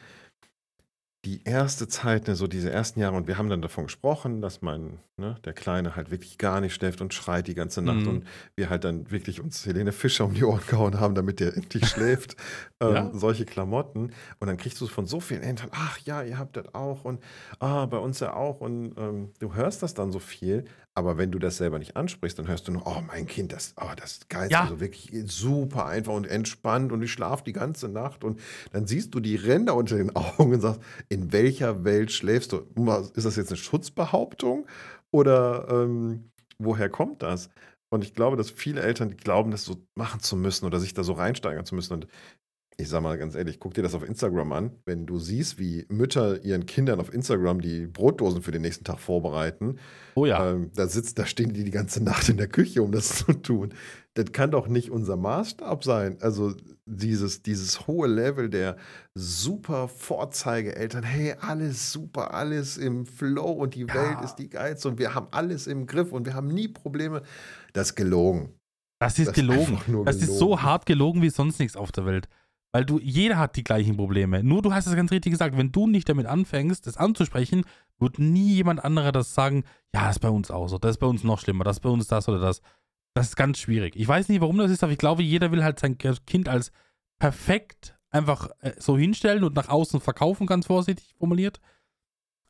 Speaker 1: die erste Zeit, ne, so diese ersten Jahre, und wir haben dann davon gesprochen, dass mein, ne, der Kleine halt wirklich gar nicht schläft und schreit die ganze Nacht
Speaker 2: Mhm.
Speaker 1: und wir halt dann wirklich uns Helene Fischer um die Ohren gehauen haben, damit der endlich schläft. ähm,
Speaker 2: Ja.
Speaker 1: Solche Klamotten. Und dann kriegst du von so vielen Eltern, ach ja, ihr habt das auch und ah, bei uns ja auch. Und ähm, du hörst das dann so viel, aber wenn du das selber nicht ansprichst, dann hörst du nur, oh mein Kind, das, oh, das ist geil,
Speaker 2: Ja.
Speaker 1: also wirklich super einfach und entspannt und ich schlafe die ganze Nacht. Und dann siehst du die Ränder unter den Augen und sagst, in welcher Welt schläfst du? Ist das jetzt eine Schutzbehauptung oder ähm, woher kommt das? Und ich glaube, dass viele Eltern die glauben, das so machen zu müssen oder sich da so reinsteigern zu müssen. Und ich sag mal ganz ehrlich, guck dir das auf Instagram an. Wenn du siehst, wie Mütter ihren Kindern auf Instagram die Brotdosen für den nächsten Tag vorbereiten,
Speaker 2: Oh ja.
Speaker 1: ähm, da sitzt, da stehen die die ganze Nacht in der Küche, um das zu tun. Das kann doch nicht unser Maßstab sein. Also dieses, dieses hohe Level der super Vorzeigeeltern, hey, alles super, alles im Flow und die
Speaker 2: Ja.
Speaker 1: Welt ist die geilste und wir haben alles im Griff und wir haben nie Probleme. Das ist gelogen.
Speaker 2: Das ist
Speaker 1: das ist
Speaker 2: gelogen.
Speaker 1: nur
Speaker 2: Das ist
Speaker 1: gelogen.
Speaker 2: so hart gelogen wie sonst nichts auf der Welt. Weil du, jeder hat die gleichen Probleme. Nur du hast es ganz richtig gesagt, wenn du nicht damit anfängst, das anzusprechen, wird nie jemand anderer das sagen, ja, das ist bei uns auch so, das ist bei uns noch schlimmer, das ist bei uns das oder das. Das ist ganz schwierig. Ich weiß nicht, warum das ist, aber ich glaube, jeder will halt sein Kind als perfekt einfach äh, so hinstellen und nach außen verkaufen, ganz vorsichtig formuliert.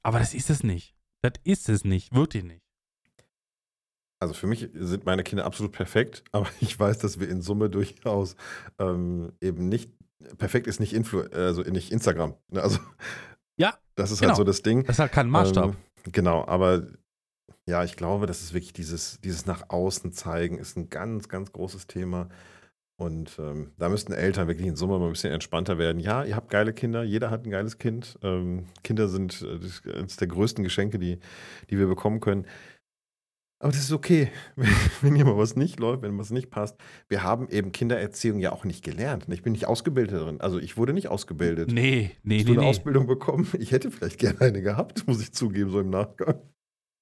Speaker 2: Aber das ist es nicht. Das ist es nicht, wirklich nicht.
Speaker 1: Also für mich sind meine Kinder absolut perfekt, aber ich weiß, dass wir in Summe durchaus ähm, eben nicht perfekt ist nicht Influ also nicht Instagram. Ne? Also
Speaker 2: ja,
Speaker 1: das ist
Speaker 2: genau.
Speaker 1: halt so das Ding.
Speaker 2: Das ist halt kein Maßstab.
Speaker 1: Ähm, genau, aber ja, ich glaube, das ist wirklich dieses, dieses nach außen zeigen, ist ein ganz, ganz großes Thema. Und ähm, da müssten Eltern wirklich in Summe mal ein bisschen entspannter werden. Ja, ihr habt geile Kinder, jeder hat ein geiles Kind. Ähm, Kinder sind äh, eines der größten Geschenke, die, die wir bekommen können. Aber das ist okay, wenn, hier mal was nicht läuft, wenn was nicht passt. Wir haben eben Kindererziehung ja auch nicht gelernt. Ich bin nicht ausgebildet darin. Also ich wurde nicht ausgebildet.
Speaker 2: Nee, nee,
Speaker 1: Hast
Speaker 2: nee.
Speaker 1: du eine
Speaker 2: nee.
Speaker 1: Ausbildung bekommen? Ich hätte vielleicht gerne eine gehabt, muss ich zugeben, so im Nachgang.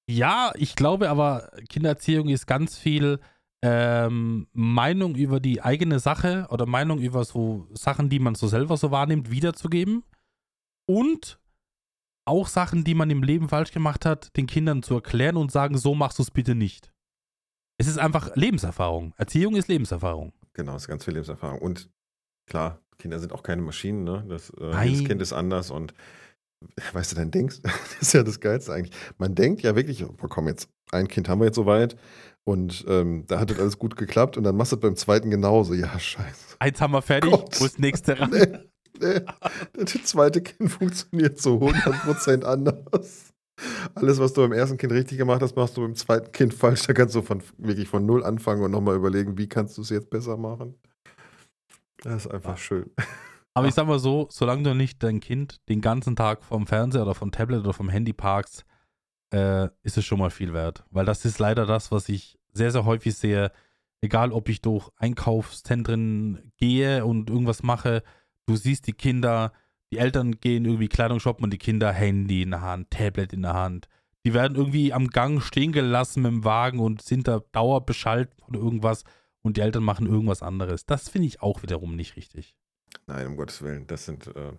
Speaker 2: Ja, ich glaube aber, Kindererziehung ist ganz viel ähm, Meinung über die eigene Sache oder Meinung über so Sachen, die man so selber so wahrnimmt, wiederzugeben. Und auch Sachen, die man im Leben falsch gemacht hat, den Kindern zu erklären und sagen, so machst du es bitte nicht. Es ist einfach Lebenserfahrung. Erziehung ist Lebenserfahrung.
Speaker 1: Genau, das ist ganz viel Lebenserfahrung. Und klar, Kinder sind auch keine Maschinen, ne? Das, äh, jedes Kind ist anders und weißt du, dann denkst, das ist ja das Geilste eigentlich. Man denkt ja wirklich, oh, komm jetzt, ein Kind haben wir jetzt soweit und ähm, da hat das alles gut geklappt und dann machst du das beim zweiten genauso. Ja, scheiße.
Speaker 2: Eins haben wir fertig,
Speaker 1: Gott.
Speaker 2: wo ist das nächste ran?
Speaker 1: Nee, nee. Das zweite Kind funktioniert zu 100% anders. Alles, was du beim ersten Kind richtig gemacht hast, machst du beim zweiten Kind falsch. Da kannst du von, wirklich von Null anfangen und nochmal überlegen, wie kannst du es jetzt besser machen. Das ist einfach schön.
Speaker 2: Aber ich sag mal so, solange du nicht dein Kind den ganzen Tag vom Fernseher oder vom Tablet oder vom Handy parkst, äh, ist es schon mal viel wert. Weil das ist leider das, was ich sehr, sehr häufig sehe. Egal, ob ich durch Einkaufszentren gehe und irgendwas mache, du siehst die Kinder, die Eltern gehen irgendwie Kleidung shoppen und die Kinder Handy in der Hand, Tablet in der Hand. Die werden irgendwie am Gang stehen gelassen mit dem Wagen und sind da dauerbeschallt von irgendwas und die Eltern machen irgendwas anderes. Das finde ich auch wiederum nicht richtig.
Speaker 1: Nein, um Gottes Willen. Das sind, äh,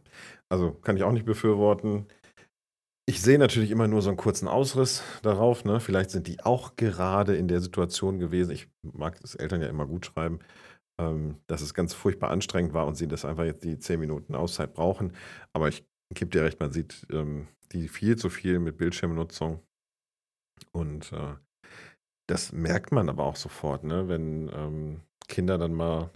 Speaker 1: also kann ich auch nicht befürworten. Ich sehe natürlich immer nur so einen kurzen Ausriss darauf. Ne? Vielleicht sind die auch gerade in der Situation gewesen. Ich mag das Eltern ja immer gut schreiben, ähm, dass es ganz furchtbar anstrengend war und sie das einfach jetzt die zehn Minuten Auszeit brauchen. Aber ich gebe dir recht, man sieht ähm, die viel zu viel mit Bildschirmnutzung. Und äh, das merkt man aber auch sofort, ne? wenn ähm, Kinder dann mal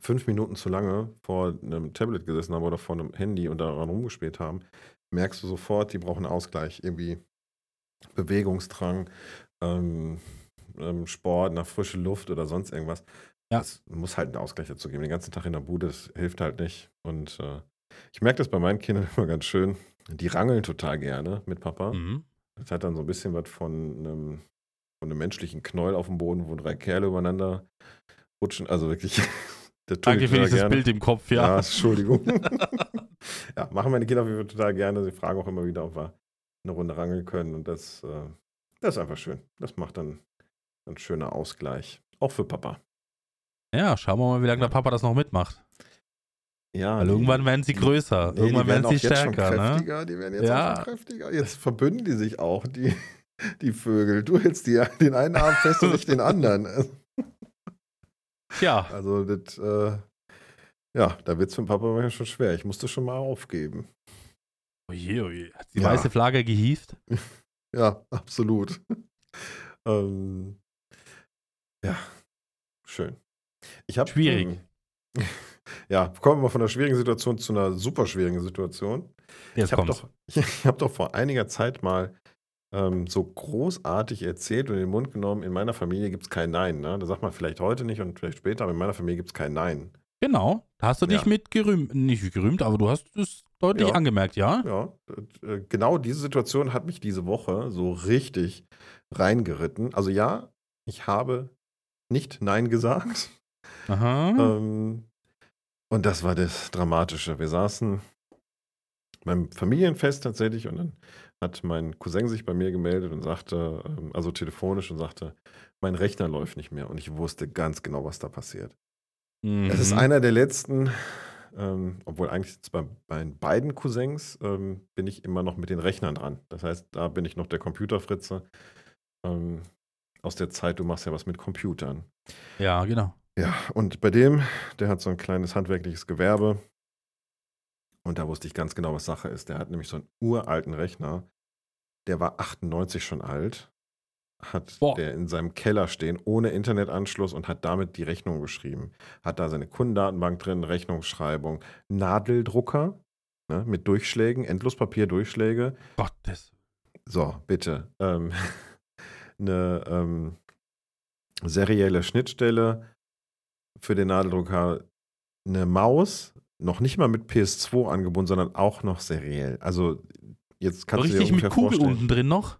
Speaker 1: fünf Minuten zu lange vor einem Tablet gesessen haben oder vor einem Handy und daran rumgespielt haben, merkst du sofort, die brauchen Ausgleich. Irgendwie Bewegungsdrang, ähm, ähm, Sport, nach frische Luft oder sonst irgendwas.
Speaker 2: Ja.
Speaker 1: Es muss halt einen Ausgleich dazu geben. Den ganzen Tag in der Bude, das hilft halt nicht. Und äh, ich merke das bei meinen Kindern immer ganz schön. Die rangeln total gerne mit Papa.
Speaker 2: Mhm.
Speaker 1: Das hat dann so ein bisschen was von einem, von einem menschlichen Knäuel auf dem Boden, wo drei Kerle übereinander rutschen. Also wirklich. die
Speaker 2: Danke für dieses
Speaker 1: gerne.
Speaker 2: Bild im Kopf,
Speaker 1: Ja,
Speaker 2: ja.
Speaker 1: Entschuldigung. ja, machen meine Kinder auf jeden Fall total gerne. Sie fragen auch immer wieder, ob wir eine Runde rangeln können. Und das, äh, das ist einfach schön. Das macht dann ein schöner Ausgleich. Auch für Papa.
Speaker 2: Ja, schauen wir mal, wie lange der Papa das noch mitmacht.
Speaker 1: Ja,
Speaker 2: Weil irgendwann werden sie größer.
Speaker 1: Nee,
Speaker 2: irgendwann werden
Speaker 1: auch
Speaker 2: sie stärker, ne?
Speaker 1: kräftiger. Die werden jetzt
Speaker 2: Ja.
Speaker 1: auch schon kräftiger. Jetzt verbünden die sich auch, die, die Vögel. Du hältst die, den einen Arm fest und nicht den anderen.
Speaker 2: Tja,
Speaker 1: Also, das, äh, ja, da wird es für den Papa schon schwer. Ich musste schon mal aufgeben.
Speaker 2: oje, oje. Hat die
Speaker 1: Ja.
Speaker 2: weiße Flagge gehievt?
Speaker 1: Ja, absolut. ähm, ja, schön. Ich hab,
Speaker 2: Schwierig.
Speaker 1: Ähm, ja, kommen wir von einer schwierigen Situation zu einer super schwierigen Situation.
Speaker 2: Jetzt
Speaker 1: ich habe doch, ich hab doch vor einiger Zeit mal ähm, so großartig erzählt und in den Mund genommen, in meiner Familie gibt es kein Nein. Ne? Da sagt man vielleicht heute nicht und vielleicht später, aber in meiner Familie gibt es kein Nein.
Speaker 2: Genau. Da hast du dich
Speaker 1: Ja.
Speaker 2: mit gerühmt, nicht gerühmt, aber du hast es deutlich
Speaker 1: Ja.
Speaker 2: angemerkt, ja?
Speaker 1: Ja, äh, genau diese Situation hat mich diese Woche so richtig reingeritten. Also ja, ich habe nicht Nein gesagt.
Speaker 2: Aha.
Speaker 1: Ähm, und das war das Dramatische. Wir saßen beim Familienfest tatsächlich und dann hat mein Cousin sich bei mir gemeldet und sagte, ähm, also telefonisch und sagte, mein Rechner läuft nicht mehr und ich wusste ganz genau, was da passiert. Es ist
Speaker 2: Mhm.
Speaker 1: einer der letzten, ähm, obwohl eigentlich bei, bei beiden Cousins ähm, bin ich immer noch mit den Rechnern dran. Das heißt, da bin ich noch der Computerfritze. Ähm, aus der Zeit, du machst ja was mit Computern.
Speaker 2: Ja, genau.
Speaker 1: Ja, und bei dem, der hat so ein kleines handwerkliches Gewerbe. Und da wusste ich ganz genau, was Sache ist. Der hat nämlich so einen uralten Rechner. Der war 98 schon alt. Hat
Speaker 2: Boah.
Speaker 1: der in seinem Keller stehen, ohne Internetanschluss und hat damit die Rechnung geschrieben. Hat da seine Kundendatenbank drin, Rechnungsschreibung, Nadeldrucker ne, mit Durchschlägen, Endlospapier-Durchschläge.
Speaker 2: Gottes.
Speaker 1: So, bitte. Ähm, eine ähm, serielle Schnittstelle für den Nadeldrucker, eine Maus, noch nicht mal mit PS2 angebunden, sondern auch noch seriell. Also jetzt kannst du dir
Speaker 2: richtig mit
Speaker 1: ungefähr
Speaker 2: Kugel
Speaker 1: vorstellen.
Speaker 2: unten drin noch.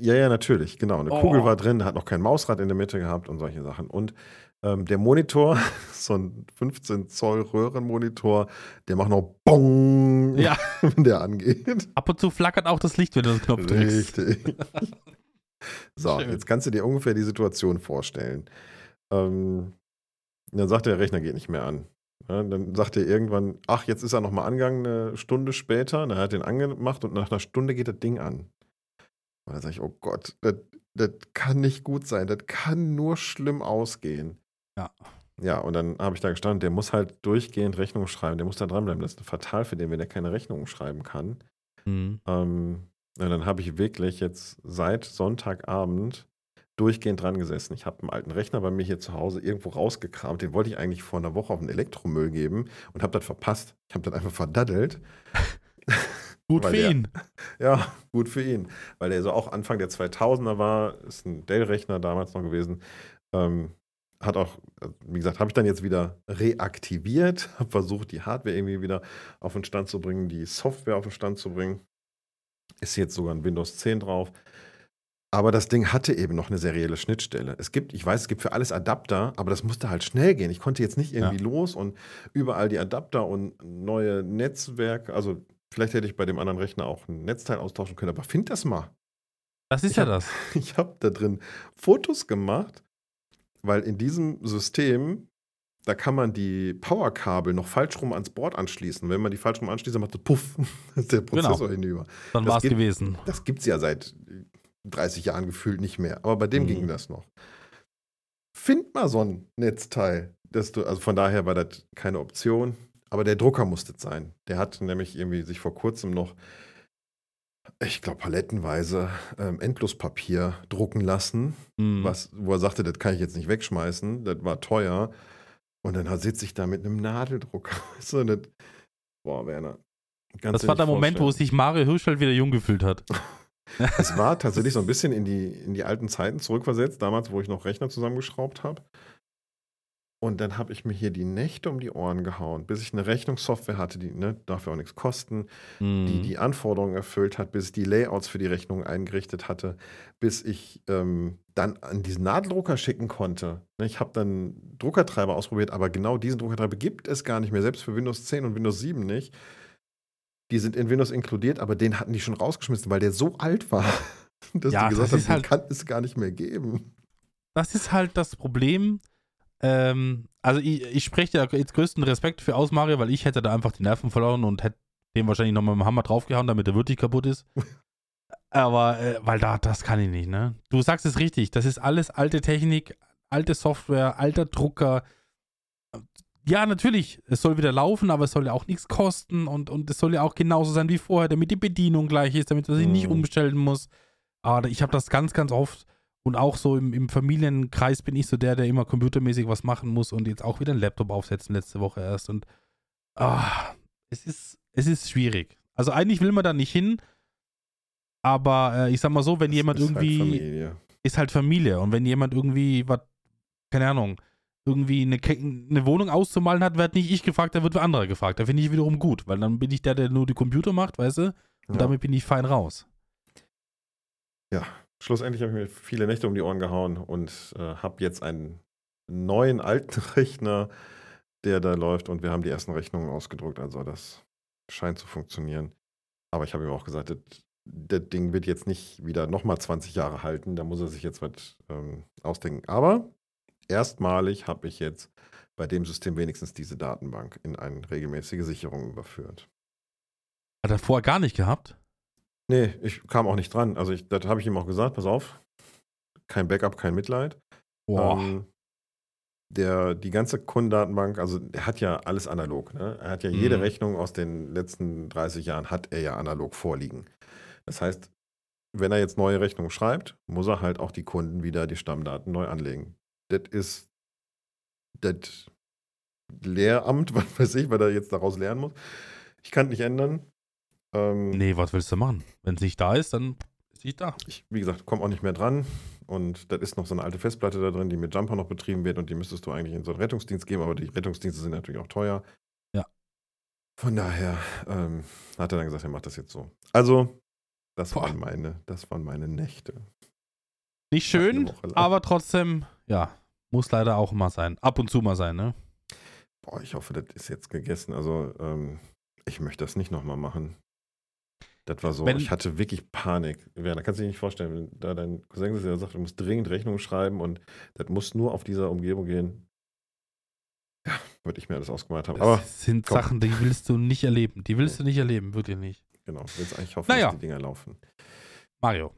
Speaker 1: Ja, ja, natürlich, genau. Eine
Speaker 2: Oh.
Speaker 1: Kugel war drin, hat noch kein Mausrad in der Mitte gehabt und solche Sachen. Und ähm, der Monitor, so ein 15 Zoll Röhrenmonitor, der macht noch Bong,
Speaker 2: Ja.
Speaker 1: wenn der angeht.
Speaker 2: Ab und zu flackert auch das Licht, wenn du den Knopf drückst.
Speaker 1: Richtig. so,
Speaker 2: Schön.
Speaker 1: jetzt kannst du dir ungefähr die Situation vorstellen. Ähm, dann sagt der, Rechner geht nicht mehr an. Ja, dann sagt er irgendwann, ach, jetzt ist er nochmal angegangen, eine Stunde später. Dann hat er den angemacht und nach einer Stunde geht das Ding an. Und dann sage ich, oh Gott, das, das kann nicht gut sein. Das kann nur schlimm ausgehen.
Speaker 2: Ja.
Speaker 1: Ja, und dann habe ich da gestanden, der muss halt durchgehend Rechnungen schreiben. Der muss da dranbleiben. Das ist fatal für den, wenn er keine Rechnungen schreiben kann.
Speaker 2: Mhm.
Speaker 1: Ähm, ja, dann habe ich wirklich jetzt seit Sonntagabend durchgehend dran gesessen. Ich habe einen alten Rechner bei mir hier zu Hause irgendwo rausgekramt. Den wollte ich eigentlich vor einer Woche auf den Elektromüll geben und habe das verpasst. Ich habe das einfach verdaddelt.
Speaker 2: Gut für
Speaker 1: der-
Speaker 2: ihn.
Speaker 1: Ja, gut für ihn. Weil der so auch Anfang der 2000er war. Ist ein Dell-Rechner damals noch gewesen. Ähm, hat auch, äh, wie gesagt, habe ich dann jetzt wieder reaktiviert. Habe versucht, die Hardware irgendwie wieder auf den Stand zu bringen, die Software auf den Stand zu bringen. Ist jetzt sogar ein Windows 10 drauf. Aber das Ding hatte eben noch eine serielle Schnittstelle. Es gibt, ich weiß, es gibt für alles Adapter, aber das musste halt schnell gehen. Ich konnte jetzt nicht irgendwie los und überall die Adapter und neue Netzwerke. Also vielleicht hätte ich bei dem anderen Rechner auch ein Netzteil austauschen können, aber find das mal.
Speaker 2: Das ist
Speaker 1: Ich
Speaker 2: ja
Speaker 1: hab-
Speaker 2: das.
Speaker 1: Ich habe da drin Fotos gemacht, weil in diesem System, da kann man die Powerkabel noch falsch rum ans Board anschließen. Wenn man die falsch rum anschließt, dann macht das Puff, ist der Prozessor hinüber.
Speaker 2: Dann war es gewesen.
Speaker 1: Das gibt es ja seit 30 Jahren gefühlt nicht mehr. Aber bei dem
Speaker 2: Mhm.
Speaker 1: ging das noch. Find mal so ein Netzteil. Dass du, also von daher war das keine Option. Aber der Drucker musste es sein. Der hat nämlich irgendwie sich vor kurzem noch, ich glaube, palettenweise ähm, Endlospapier drucken lassen.
Speaker 2: Mhm.
Speaker 1: Was, wo er sagte, das kann ich jetzt nicht wegschmeißen. Das war teuer. Und dann sitze ich da mit einem Nadeldrucker. Du, das, boah, Werner.
Speaker 2: Das war der Moment, wo sich Mario Hirschfeld wieder jung gefühlt hat.
Speaker 1: Es war tatsächlich so ein bisschen in die, in die alten Zeiten zurückversetzt, damals, wo ich noch Rechner zusammengeschraubt habe. Und dann habe ich mir hier die Nächte um die Ohren gehauen, bis ich eine Rechnungssoftware hatte, die ne, darf ja auch nichts kosten, die
Speaker 2: Mhm.
Speaker 1: die Anforderungen erfüllt hat, bis ich die Layouts für die Rechnung eingerichtet hatte, bis ich ähm, dann an diesen Nadeldrucker schicken konnte. Ne, Ich habe dann Druckertreiber ausprobiert, aber genau diesen Druckertreiber gibt es gar nicht mehr, selbst für Windows 10 und Windows 7 nicht. Die sind in Windows inkludiert, aber den hatten die schon rausgeschmissen, weil der so alt war, dass
Speaker 2: Ja,
Speaker 1: die gesagt
Speaker 2: das
Speaker 1: haben,
Speaker 2: ist
Speaker 1: den
Speaker 2: halt-
Speaker 1: kann es gar nicht mehr geben.
Speaker 2: Das ist halt das Problem. Ähm, also ich, ich spreche dir jetzt größten Respekt für aus, Mario, weil ich hätte da einfach die Nerven verloren und hätte dem wahrscheinlich nochmal mit dem Hammer draufgehauen, damit er wirklich kaputt ist. Aber, äh, weil da, das kann ich nicht, ne? Du sagst es richtig, das ist alles alte Technik, alte Software, alter Drucker. Ja, natürlich, es soll wieder laufen, aber es soll ja auch nichts kosten und, und es soll ja auch genauso sein wie vorher, damit die Bedienung gleich ist, damit man sich nicht
Speaker 1: Mhm.
Speaker 2: umstellen muss. Aber ich habe das ganz, ganz oft und auch so im, im Familienkreis bin ich so der, der immer computermäßig was machen muss und jetzt auch wieder einen Laptop aufsetzen letzte Woche erst. Und ah, es, ist, es ist schwierig. Also eigentlich will man da nicht hin, aber äh, ich sag mal so, wenn
Speaker 1: Das
Speaker 2: jemand
Speaker 1: ist halt
Speaker 2: irgendwie
Speaker 1: Familie.
Speaker 2: ist halt Familie. Und wenn jemand irgendwie was, keine Ahnung, irgendwie eine, eine Wohnung auszumalen hat, wird nicht ich gefragt, da wird wer anderer gefragt. Da finde ich wiederum gut, weil dann bin ich der, der nur die Computer macht, weißt du? Und
Speaker 1: Ja.
Speaker 2: damit bin ich fein raus.
Speaker 1: Schlussendlich habe ich mir viele Nächte um die Ohren gehauen und äh, habe jetzt einen neuen alten Rechner, der da läuft und wir haben die ersten Rechnungen ausgedruckt. Also das scheint zu funktionieren. Aber ich habe ihm auch gesagt, das, das Ding wird jetzt nicht wieder nochmal 20 Jahre halten. Da muss er sich jetzt was ähm, ausdenken. Aber erstmalig habe ich jetzt bei dem System wenigstens diese Datenbank in eine regelmäßige Sicherung überführt.
Speaker 2: Hat er vorher gar nicht gehabt?
Speaker 1: Nee, ich kam auch nicht dran. Also ich, das habe ich ihm auch gesagt, pass auf, kein Backup, kein Mitleid.
Speaker 2: Boah.
Speaker 1: Ähm, der, die ganze Kundendatenbank, also er hat ja alles analog. Ne? Er hat ja jede
Speaker 2: Mhm.
Speaker 1: Rechnung aus den letzten 30 Jahren, hat er ja analog vorliegen. Das heißt, wenn er jetzt neue Rechnungen schreibt, muss er halt auch die Kunden wieder die Stammdaten neu anlegen. Das ist das Lehramt, was weiß ich, weil er jetzt daraus lernen muss. Ich kann es nicht ändern. Ähm,
Speaker 2: nee, was willst du machen? Wenn es nicht da ist, dann ist nicht da.
Speaker 1: ich, wie gesagt, komme auch nicht mehr dran. Und das ist noch so eine alte Festplatte da drin, die mit Jumper noch betrieben wird und die müsstest du eigentlich in so einen Rettungsdienst geben, aber die Rettungsdienste sind natürlich auch teuer.
Speaker 2: Ja.
Speaker 1: Von daher ähm, hat er dann gesagt, er macht das jetzt so. Also, das
Speaker 2: Boah.
Speaker 1: waren meine, das waren meine Nächte.
Speaker 2: Nicht schön, aber trotzdem, ja, muss leider auch mal sein. Ab und zu mal sein, ne?
Speaker 1: Boah, ich hoffe, das ist jetzt gegessen. Also, ähm, ich möchte das nicht nochmal machen. Das war so,
Speaker 2: Wenn-
Speaker 1: ich hatte wirklich Panik. Werner, kannst du dir nicht vorstellen, wenn da dein Cousin ist, der sagt, du musst dringend Rechnungen schreiben und das muss nur auf dieser Umgebung gehen. Ja, würde ich mir alles ausgemalt haben. Aber
Speaker 2: das sind
Speaker 1: komm.
Speaker 2: Sachen, die willst du nicht erleben. Die willst du nicht erleben, wirklich nicht.
Speaker 1: genau, willst eigentlich hoffen,
Speaker 2: Naja.
Speaker 1: dass die Dinger laufen.
Speaker 2: Mario,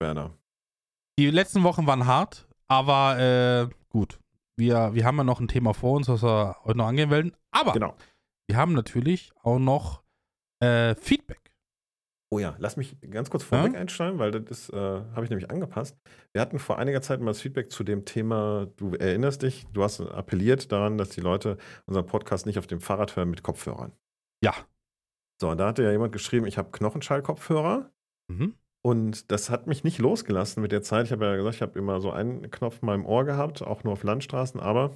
Speaker 1: Werner.
Speaker 2: die letzten Wochen waren hart, aber äh, gut. Wir, wir haben ja noch ein Thema vor uns, was wir heute noch angehen werden. Aber
Speaker 1: Genau.
Speaker 2: wir haben natürlich auch noch äh, Feedback.
Speaker 1: Oh ja, lass mich ganz kurz vorweg
Speaker 2: Ja?
Speaker 1: einsteigen, weil das äh, habe ich nämlich angepasst. Wir hatten vor einiger Zeit mal das Feedback zu dem Thema, du erinnerst dich, du hast appelliert daran, dass die Leute unseren Podcast nicht auf dem Fahrrad hören mit Kopfhörern.
Speaker 2: Ja.
Speaker 1: So, und da hatte ja jemand geschrieben, ich habe Knochenschallkopfhörer
Speaker 2: Mhm.
Speaker 1: Und das hat mich nicht losgelassen mit der Zeit. Ich habe ja gesagt, ich habe immer so einen Knopf in meinem Ohr gehabt, auch nur auf Landstraßen, aber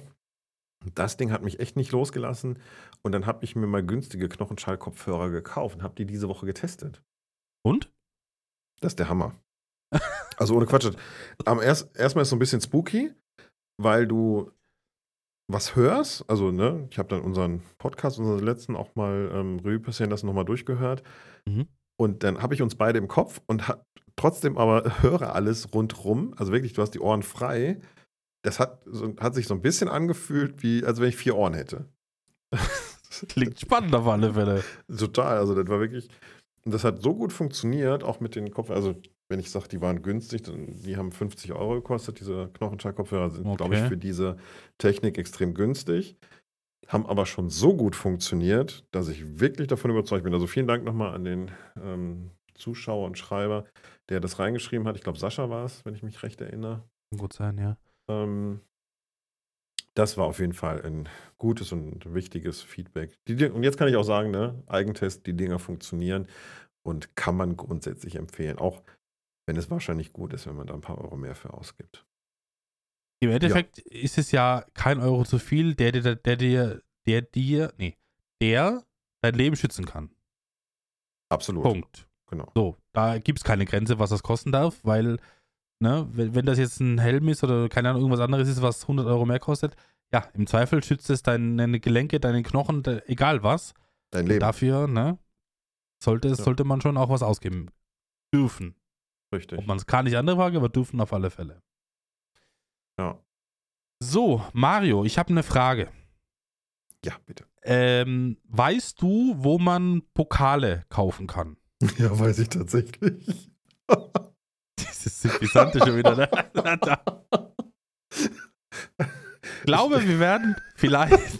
Speaker 1: das Ding hat mich echt nicht losgelassen und dann habe ich mir mal günstige Knochenschallkopfhörer gekauft und habe die diese Woche getestet.
Speaker 2: Und?
Speaker 1: Das ist der Hammer. Also ohne Quatsch. Am erst, erstmal ist es so ein bisschen spooky, weil du was hörst. Also, ne, ich habe dann unseren Podcast, unseren letzten auch mal ähm, Revue passieren lassen, nochmal durchgehört.
Speaker 2: Mhm.
Speaker 1: Und dann habe ich uns beide im Kopf und ha trotzdem aber höre alles rundrum. Also wirklich, du hast die Ohren frei. Das hat, so, hat sich so ein bisschen angefühlt, wie als wenn ich vier Ohren hätte.
Speaker 2: Klingt spannend auf alle Fälle.
Speaker 1: Total, also das war wirklich, und das hat so gut funktioniert, auch mit den Kopfhörern, also wenn ich sage, die waren günstig, dann, die haben 50 Euro gekostet, diese Knochenschallkopfhörer sind, glaube ich,
Speaker 2: Okay.
Speaker 1: für diese Technik extrem günstig, haben aber schon so gut funktioniert, dass ich wirklich davon überzeugt bin. Also vielen Dank nochmal an den ähm, Zuschauer und Schreiber, der das reingeschrieben hat. Ich glaube, Sascha war es, wenn ich mich recht erinnere.
Speaker 2: Kann Gut sein, ja.
Speaker 1: Ähm, das war auf jeden Fall ein gutes und wichtiges Feedback. Die, Di- und jetzt kann ich auch sagen, ne, Eigentest, die Dinger funktionieren und kann man grundsätzlich empfehlen. Auch wenn es wahrscheinlich gut ist, wenn man da ein paar Euro mehr für ausgibt.
Speaker 2: Im Endeffekt ist es ja kein Euro zu viel, der dir, der dir, der dir, nee, der dein Leben schützen kann.
Speaker 1: Absolut.
Speaker 2: Punkt.
Speaker 1: Genau.
Speaker 2: So, da gibt es keine Grenze, was das kosten darf, weil, ne, wenn, wenn das jetzt ein Helm ist oder keine Ahnung, irgendwas anderes ist, was 100 Euro mehr kostet, ja, im Zweifel schützt es deine Gelenke, deine Knochen, de, egal was.
Speaker 1: Dein Leben.
Speaker 2: dafür, ne, sollte,
Speaker 1: Ja.
Speaker 2: sollte man schon auch was ausgeben. Dürfen.
Speaker 1: Richtig.
Speaker 2: Ob man es kann, nicht andere Frage, aber dürfen auf alle Fälle.
Speaker 1: Ja.
Speaker 2: So, Mario, ich habe eine Frage.
Speaker 1: ja, bitte.
Speaker 2: Ähm, weißt du, wo man Pokale kaufen kann?
Speaker 1: Ja, weiß ich tatsächlich.
Speaker 2: Dieses Sympathisante schon wieder, ne? Ich glaube, wir werden vielleicht.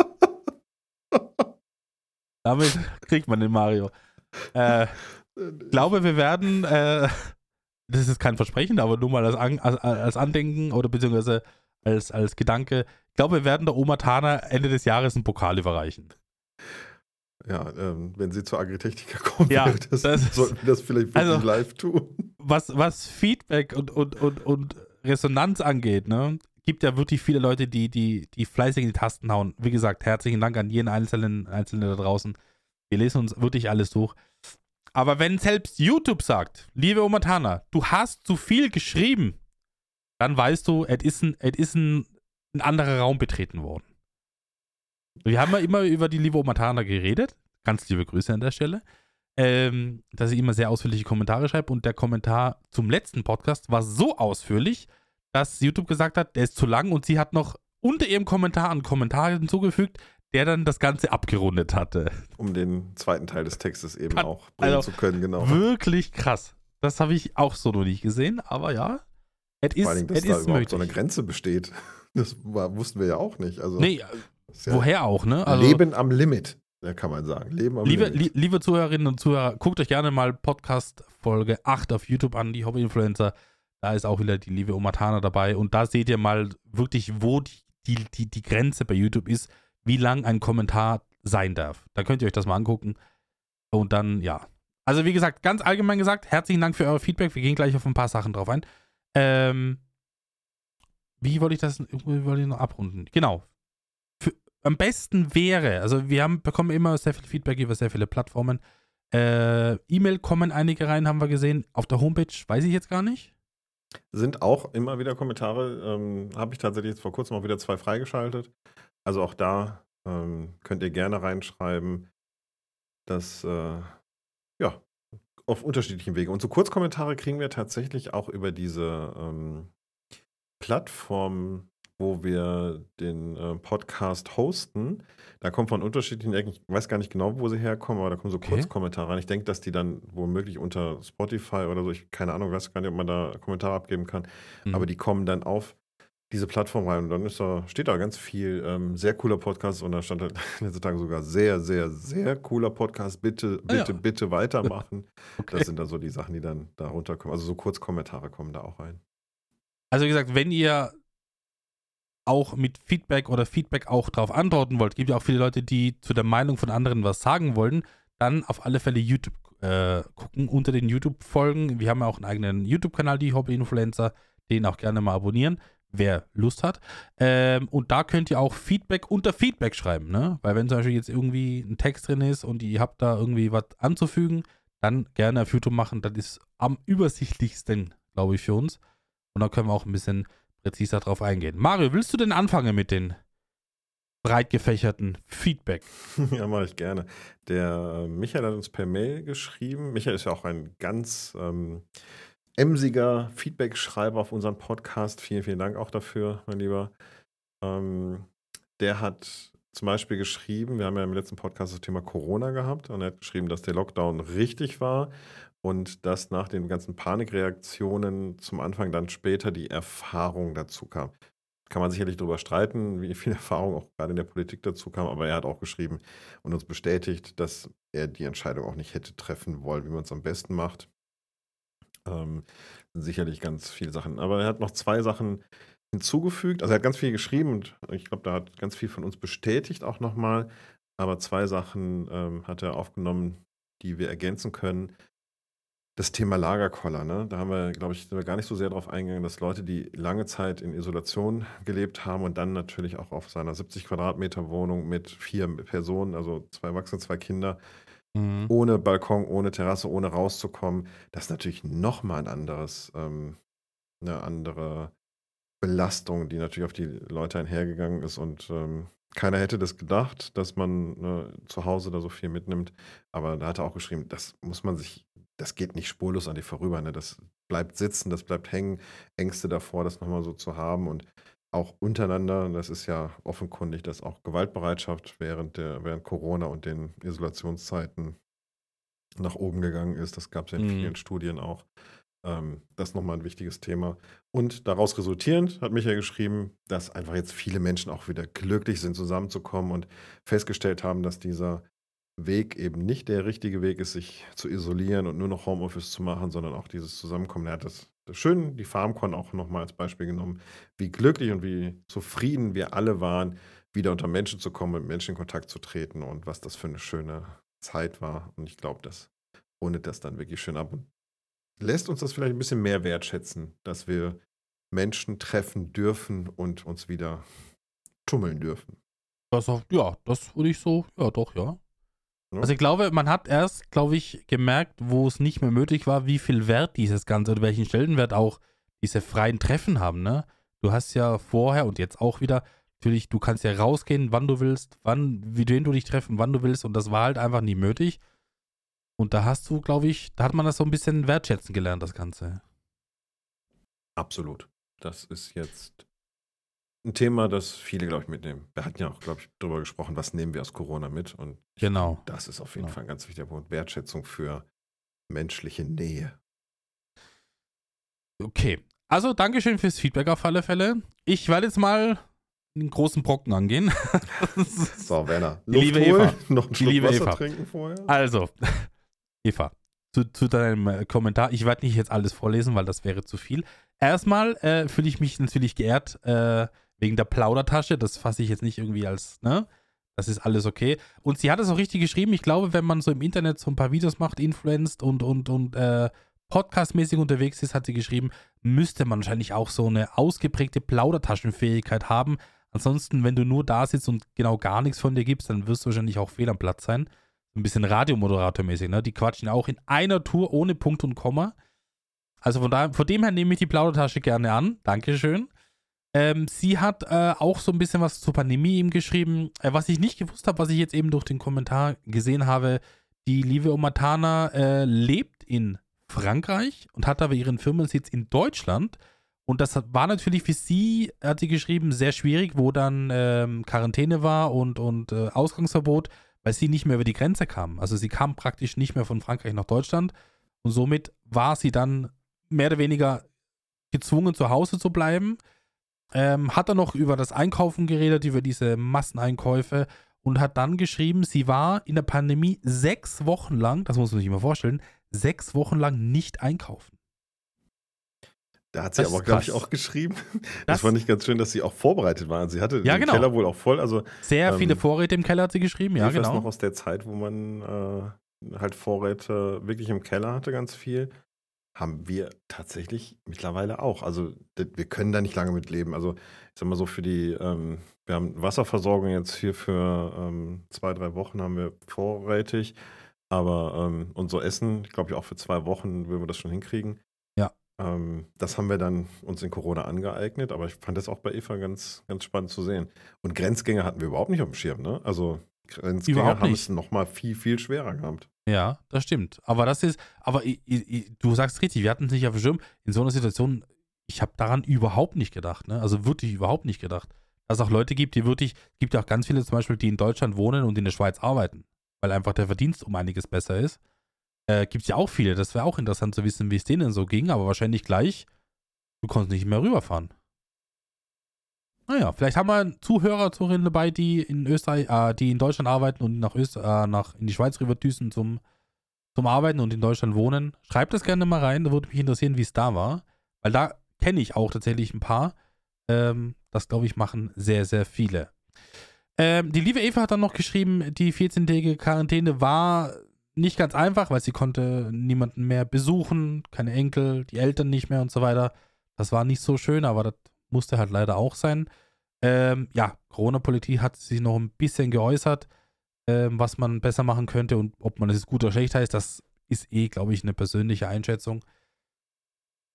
Speaker 2: Damit kriegt man den Mario. Äh, ich glaube, wir werden. Äh, das ist kein Versprechen, aber nur mal als, An als, als Andenken oder beziehungsweise als, als Gedanke. Ich glaube, wir werden der Oma Tana Ende des Jahres einen Pokal überreichen.
Speaker 1: Ja, ähm, wenn sie zur Agritechniker kommt,
Speaker 2: Ja,
Speaker 1: das,
Speaker 2: das-
Speaker 1: sollten wir das vielleicht wirklich
Speaker 2: Also-
Speaker 1: live tun.
Speaker 2: was, was Feedback und, und, und, und Resonanz angeht, ne, gibt ja wirklich viele Leute, die, die, die fleißig in die Tasten hauen. Wie gesagt, herzlichen Dank an jeden Einzelnen, Einzelnen da draußen. Wir lesen uns wirklich alles durch. Aber wenn selbst YouTube sagt, liebe Omatana, du hast zu viel geschrieben, dann weißt du, es ist ein, ein anderer Raum betreten worden. Wir haben ja immer über die liebe Omatana geredet. Ganz liebe Grüße an der Stelle ähm, dass ich immer sehr ausführliche Kommentare schreibe und der Kommentar zum letzten Podcast war so ausführlich, dass YouTube gesagt hat, der ist zu lang und sie hat noch unter ihrem Kommentar einen Kommentar hinzugefügt, der dann das Ganze abgerundet hatte.
Speaker 1: Um den zweiten Teil des Textes eben
Speaker 2: Kann-
Speaker 1: auch bringen
Speaker 2: also
Speaker 1: zu können, genau.
Speaker 2: Wirklich krass. Das habe ich auch so noch nicht gesehen, aber ja. Es ist,
Speaker 1: Vor allem, dass da
Speaker 2: ist
Speaker 1: überhaupt
Speaker 2: möglich.
Speaker 1: so eine Grenze besteht. Das war, wussten wir ja auch nicht. Also,
Speaker 2: nee,
Speaker 1: ja
Speaker 2: woher auch, ne? Also,
Speaker 1: Leben am Limit, kann man sagen. Leben am
Speaker 2: Liebe,
Speaker 1: Limit.
Speaker 2: li liebe Zuhörerinnen und Zuhörer, guckt euch gerne mal Podcast Folge 8 auf YouTube an, die Hobby-Influencer. Da ist auch wieder die liebe Omatana dabei. Und da seht ihr mal wirklich, wo die, die, die, die Grenze bei YouTube ist, wie lang ein Kommentar sein darf. Da könnt ihr euch das mal angucken. Und dann, ja. Also, wie gesagt, ganz allgemein gesagt, herzlichen Dank für euer Feedback. Wir gehen gleich auf ein paar Sachen drauf ein. Ähm, wie wollte ich das wollte ich noch abrunden? Genau. Für, am besten wäre, also wir haben, bekommen immer sehr viel Feedback über sehr viele Plattformen. Äh, E-Mail kommen einige rein, haben wir gesehen. Auf der Homepage weiß ich jetzt gar nicht.
Speaker 1: Sind auch immer wieder Kommentare. Ähm, Habe ich tatsächlich jetzt vor kurzem auch wieder zwei freigeschaltet. Also auch da ähm, könnt ihr gerne reinschreiben, dass äh, ja auf unterschiedlichen Wegen. Und so Kurzkommentare kriegen wir tatsächlich auch über diese ähm, Plattform, wo wir den äh, Podcast hosten. Da kommen von unterschiedlichen Ecken, ich weiß gar nicht genau, wo sie herkommen, aber da kommen so
Speaker 2: Okay.
Speaker 1: Kurzkommentare rein. Ich denke, dass die dann womöglich unter Spotify oder so, ich keine Ahnung, weiß gar nicht, ob man da Kommentare abgeben kann,
Speaker 2: Mhm.
Speaker 1: aber die kommen dann auf diese Plattform rein und dann ist da, steht da ganz viel ähm, sehr cooler Podcast und da stand halt letzte Tage sogar sehr, sehr, sehr cooler Podcast. Bitte,
Speaker 2: Ah ja.
Speaker 1: bitte, bitte weitermachen.
Speaker 2: Okay.
Speaker 1: Das sind dann so die Sachen, die dann da runterkommen. Also so Kurzkommentare kommen da auch rein.
Speaker 2: Also wie gesagt, wenn ihr auch mit Feedback oder Feedback auch darauf antworten wollt, gibt ja auch viele Leute, die zu der Meinung von anderen was sagen wollen, dann auf alle Fälle YouTube äh, gucken, unter den YouTube-Folgen. Wir haben ja auch einen eigenen YouTube-Kanal, die Hobby-Influencer, den auch gerne mal abonnieren, wer Lust hat. Ähm, und da könnt ihr auch Feedback unter Feedback schreiben, ne? Weil wenn zum Beispiel jetzt irgendwie ein Text drin ist und ihr habt da irgendwie was anzufügen, dann gerne auf YouTube machen. Das ist am übersichtlichsten, glaube ich, für uns. Und dann können wir auch ein bisschen präziser drauf eingehen. Mario, willst du denn anfangen mit den breit gefächerten Feedback?
Speaker 1: ja, mache ich gerne. Der äh, Michael hat uns per Mail geschrieben. Michael ist ja auch ein ganz ähm, emsiger Feedback-Schreiber auf unseren Podcast. Vielen, vielen Dank auch dafür, mein Lieber. Ähm, der hat zum Beispiel geschrieben, wir haben ja im letzten Podcast das Thema Corona gehabt und er hat geschrieben, dass der Lockdown richtig war und dass nach den ganzen Panikreaktionen zum Anfang dann später die Erfahrung dazu kam. Kann man sicherlich darüber streiten, wie viel Erfahrung auch gerade in der Politik dazu kam, aber er hat auch geschrieben und uns bestätigt, dass er die Entscheidung auch nicht hätte treffen wollen, wie man es am besten macht. Ähm, sicherlich ganz viele Sachen. Aber er hat noch zwei Sachen hinzugefügt. Also er hat ganz viel geschrieben und ich glaube, da hat ganz viel von uns bestätigt auch nochmal. Aber zwei Sachen ähm, hat er aufgenommen, die wir ergänzen können. Das Thema Lagerkoller, ne? Da haben wir, glaube ich, gar nicht so sehr darauf eingegangen, dass Leute, die lange Zeit in Isolation gelebt haben und dann natürlich auch auf seiner 70 Quadratmeter Wohnung mit vier Personen, also zwei Erwachsene, zwei Kinder,
Speaker 2: Mhm.
Speaker 1: ohne Balkon, ohne Terrasse, ohne rauszukommen, das ist natürlich nochmal ein anderes, ähm, eine andere Belastung, die natürlich auf die Leute einhergegangen ist. Und ähm, keiner hätte das gedacht, dass man ne, zu Hause da so viel mitnimmt. Aber da hat er auch geschrieben, das muss man sich, das geht nicht spurlos an dir vorüber. Ne? Das bleibt sitzen, das bleibt hängen, Ängste davor, das nochmal so zu haben. Und auch untereinander, das ist ja offenkundig, dass auch Gewaltbereitschaft während, der, während Corona und den Isolationszeiten nach oben gegangen ist. Das gab es ja in
Speaker 2: Mhm.
Speaker 1: vielen Studien auch. Ähm, das ist nochmal ein wichtiges Thema. Und daraus resultierend hat Michael geschrieben, dass einfach jetzt viele Menschen auch wieder glücklich sind, zusammenzukommen und festgestellt haben, dass dieser Weg eben nicht der richtige Weg ist, sich zu isolieren und nur noch Homeoffice zu machen, sondern auch dieses Zusammenkommen. Er hat das, das schön, die FarmCon auch nochmal als Beispiel genommen, wie glücklich und wie zufrieden wir alle waren, wieder unter Menschen zu kommen, mit Menschen in Kontakt zu treten und was das für eine schöne Zeit war. Und ich glaube, das rundet das dann wirklich schön ab lässt uns das vielleicht ein bisschen mehr wertschätzen, dass wir Menschen treffen dürfen und uns wieder tummeln dürfen.
Speaker 2: Das ja, das würde ich so, ja doch, ja.
Speaker 1: Ja.
Speaker 2: Also ich glaube, man hat erst, glaube ich, gemerkt, wo es nicht mehr möglich war, wie viel Wert dieses Ganze oder welchen Stellenwert auch diese freien Treffen haben, ne? Du hast ja vorher und jetzt auch wieder, natürlich, du kannst ja rausgehen, wann du willst, wann, wie wen du dich treffen, wann du willst und das war halt einfach nie möglich. Und da hast du, glaube ich, da hat man das so ein bisschen wertschätzen gelernt, das Ganze.
Speaker 1: Absolut. Das ist jetzt ein Thema, das viele, glaube ich, mitnehmen. Wir hatten ja auch, glaube ich, darüber gesprochen, was nehmen wir aus Corona mit. Und
Speaker 2: Genau.
Speaker 1: das ist auf jeden
Speaker 2: Genau.
Speaker 1: Fall ein ganz wichtiger Punkt. Wertschätzung für menschliche Nähe.
Speaker 2: Okay. Also, Dankeschön fürs Feedback auf alle Fälle. Ich werde jetzt mal einen großen Brocken angehen.
Speaker 1: So, Werner,
Speaker 2: Die liebe
Speaker 1: holen,
Speaker 2: Eva.
Speaker 1: noch einen Schluck
Speaker 2: liebe
Speaker 1: Wasser
Speaker 2: Eva.
Speaker 1: trinken vorher.
Speaker 2: Also, Eva, zu, zu deinem äh, Kommentar. Ich werde nicht jetzt alles vorlesen, weil das wäre zu viel. Erstmal äh, fühle ich mich natürlich geehrt äh, wegen der Plaudertasche. Das fasse ich jetzt nicht irgendwie als, ne? Das ist alles okay. Und sie hat es auch richtig geschrieben. Ich glaube, wenn man so im Internet so ein paar Videos macht, influenced und, und, und äh, podcastmäßig unterwegs ist, hat sie geschrieben, müsste man wahrscheinlich auch so eine ausgeprägte Plaudertaschenfähigkeit haben. Ansonsten, wenn du nur da sitzt und genau gar nichts von dir gibst, dann wirst du wahrscheinlich auch fehl am Platz sein. Ein bisschen Radiomoderatormäßig, ne? Die quatschen auch in einer Tour ohne Punkt und Komma. Also von, daher, von dem her nehme ich die Plaudertasche gerne an. Dankeschön. Ähm, sie hat äh, auch so ein bisschen was zur Pandemie ihm geschrieben. Äh, was ich nicht gewusst habe, was ich jetzt eben durch den Kommentar gesehen habe, die liebe Omatana äh, lebt in Frankreich und hat aber ihren Firmensitz in Deutschland. Und das war natürlich für sie, hat sie geschrieben, sehr schwierig, wo dann ähm, Quarantäne war und, und äh, Ausgangsverbot, weil sie nicht mehr über die Grenze kam. Also sie kam praktisch nicht mehr von Frankreich nach Deutschland und somit war sie dann mehr oder weniger gezwungen, zu Hause zu bleiben. Ähm, hat dann noch über das Einkaufen geredet, über diese Masseneinkäufe und hat dann geschrieben, sie war in der Pandemie sechs Wochen lang, das muss man sich mal vorstellen, sechs Wochen lang nicht einkaufen.
Speaker 1: Da hat sie
Speaker 2: Das
Speaker 1: aber, glaube ich, auch geschrieben. Das,
Speaker 2: Das-
Speaker 1: fand ich ganz schön, dass sie auch vorbereitet war. Sie hatte
Speaker 2: Ja,
Speaker 1: den
Speaker 2: genau.
Speaker 1: Keller wohl auch voll. Also
Speaker 2: Sehr
Speaker 1: Ähm,
Speaker 2: viele Vorräte im Keller hat sie geschrieben, ja, genau.
Speaker 1: noch aus der Zeit, wo man äh, halt Vorräte wirklich im Keller hatte, ganz viel. Haben wir tatsächlich mittlerweile auch. Also wir können da nicht lange mit leben. Also ich sag mal so für die, ähm, wir haben Wasserversorgung jetzt hier für ähm, zwei, drei Wochen haben wir vorrätig. Aber ähm, unser Essen, ich glaube ich auch für zwei Wochen würden wir das schon hinkriegen.
Speaker 2: Ja.
Speaker 1: Ähm, das haben wir dann uns in Corona angeeignet, aber ich fand das auch bei Eva ganz, ganz spannend zu sehen. Und Grenzgänger hatten wir überhaupt nicht auf dem Schirm, ne? Also Grenzgänger haben
Speaker 2: nicht.
Speaker 1: es nochmal viel, viel schwerer gehabt.
Speaker 2: Ja, das stimmt. Aber das ist, aber i- i- i- du sagst richtig, wir hatten es nicht auf dem Schirm. In so einer Situation, ich habe daran überhaupt nicht gedacht, ne? Also wirklich überhaupt nicht gedacht. Dass es auch Leute gibt, die wirklich, es gibt ja auch ganz viele zum Beispiel, die in Deutschland wohnen und in der Schweiz arbeiten, weil einfach der Verdienst um einiges besser ist. Äh, gibt es ja auch viele. Das wäre auch interessant zu wissen, wie es denen so ging, aber wahrscheinlich gleich, du konntest nicht mehr rüberfahren. Naja, vielleicht haben wir Zuhörer, Zuhörerinnen dabei, die in Österreich, äh, die in Deutschland arbeiten und nach, Öst äh, nach in die Schweiz rüberdüsen zum, zum Arbeiten und in Deutschland wohnen. Schreibt das gerne mal rein, da würde mich interessieren, wie es da war. Weil da kenne ich auch tatsächlich ein paar. Ähm, das, glaube ich, machen sehr, sehr viele. Ähm, die liebe Eva hat dann noch geschrieben, die 14-tägige Quarantäne war nicht ganz einfach, weil sie konnte niemanden mehr besuchen, keine Enkel, die Eltern nicht mehr und so weiter. Das war nicht so schön, aber das musste halt leider auch sein. Ähm, ja, Corona-Politik hat sich noch ein bisschen geäußert, ähm, was man besser machen könnte und ob man es gut oder schlecht heißt, das ist eh, glaube ich, eine persönliche Einschätzung.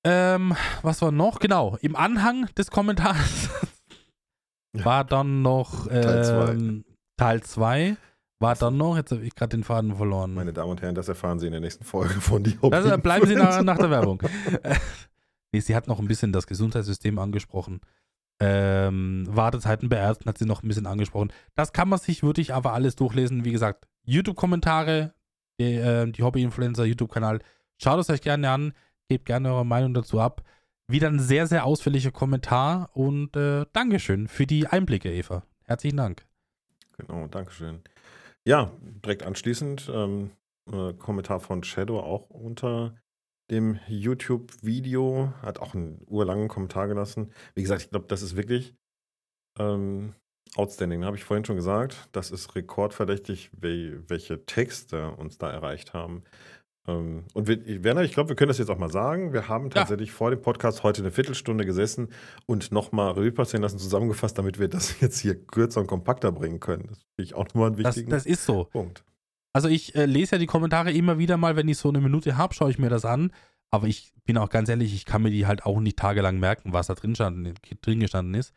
Speaker 2: Ähm, was war noch? Genau, im Anhang des Kommentars war dann noch ähm, Teil 2. War dann noch, jetzt habe ich gerade den Faden verloren.
Speaker 1: Meine Damen und Herren, das erfahren Sie in der nächsten Folge von die
Speaker 2: Das, äh, bleiben Sie nach, nach der Werbung. Nee, sie hat noch ein bisschen das Gesundheitssystem angesprochen. Ähm, Wartezeiten bei Ärzten hat sie noch ein bisschen angesprochen. Das kann man sich wirklich aber alles durchlesen. Wie gesagt, YouTube-Kommentare, die, äh, die Hobby-Influencer YouTube-Kanal. Schaut es euch gerne an, gebt gerne eure Meinung dazu ab. Wieder ein sehr, sehr ausführlicher Kommentar und äh, Dankeschön für die Einblicke, Eva. Herzlichen Dank.
Speaker 1: Genau, Dankeschön. Ja, direkt anschließend ähm, äh, Kommentar von Shadow auch unter dem YouTube-Video, hat auch einen urlangen Kommentar gelassen. Wie gesagt, ich glaube, das ist wirklich ähm, outstanding. Habe ich vorhin schon gesagt. Das ist rekordverdächtig, wel welche Texte uns da erreicht haben. Ähm, und wir, Werner, ich glaube, wir können das jetzt auch mal sagen. Wir haben tatsächlich vor dem Podcast heute eine Viertelstunde gesessen und nochmal Revue passieren lassen, zusammengefasst, damit wir das jetzt hier kürzer und kompakter bringen können. Das finde ich auch nochmal einen
Speaker 2: Das,
Speaker 1: wichtigen
Speaker 2: das ist so.
Speaker 1: Punkt.
Speaker 2: Also ich äh, lese ja die Kommentare immer wieder mal, wenn ich so eine Minute habe, schaue ich mir das an. Aber ich bin auch ganz ehrlich, ich kann mir die halt auch nicht tagelang merken, was da drin, stand, drin gestanden ist.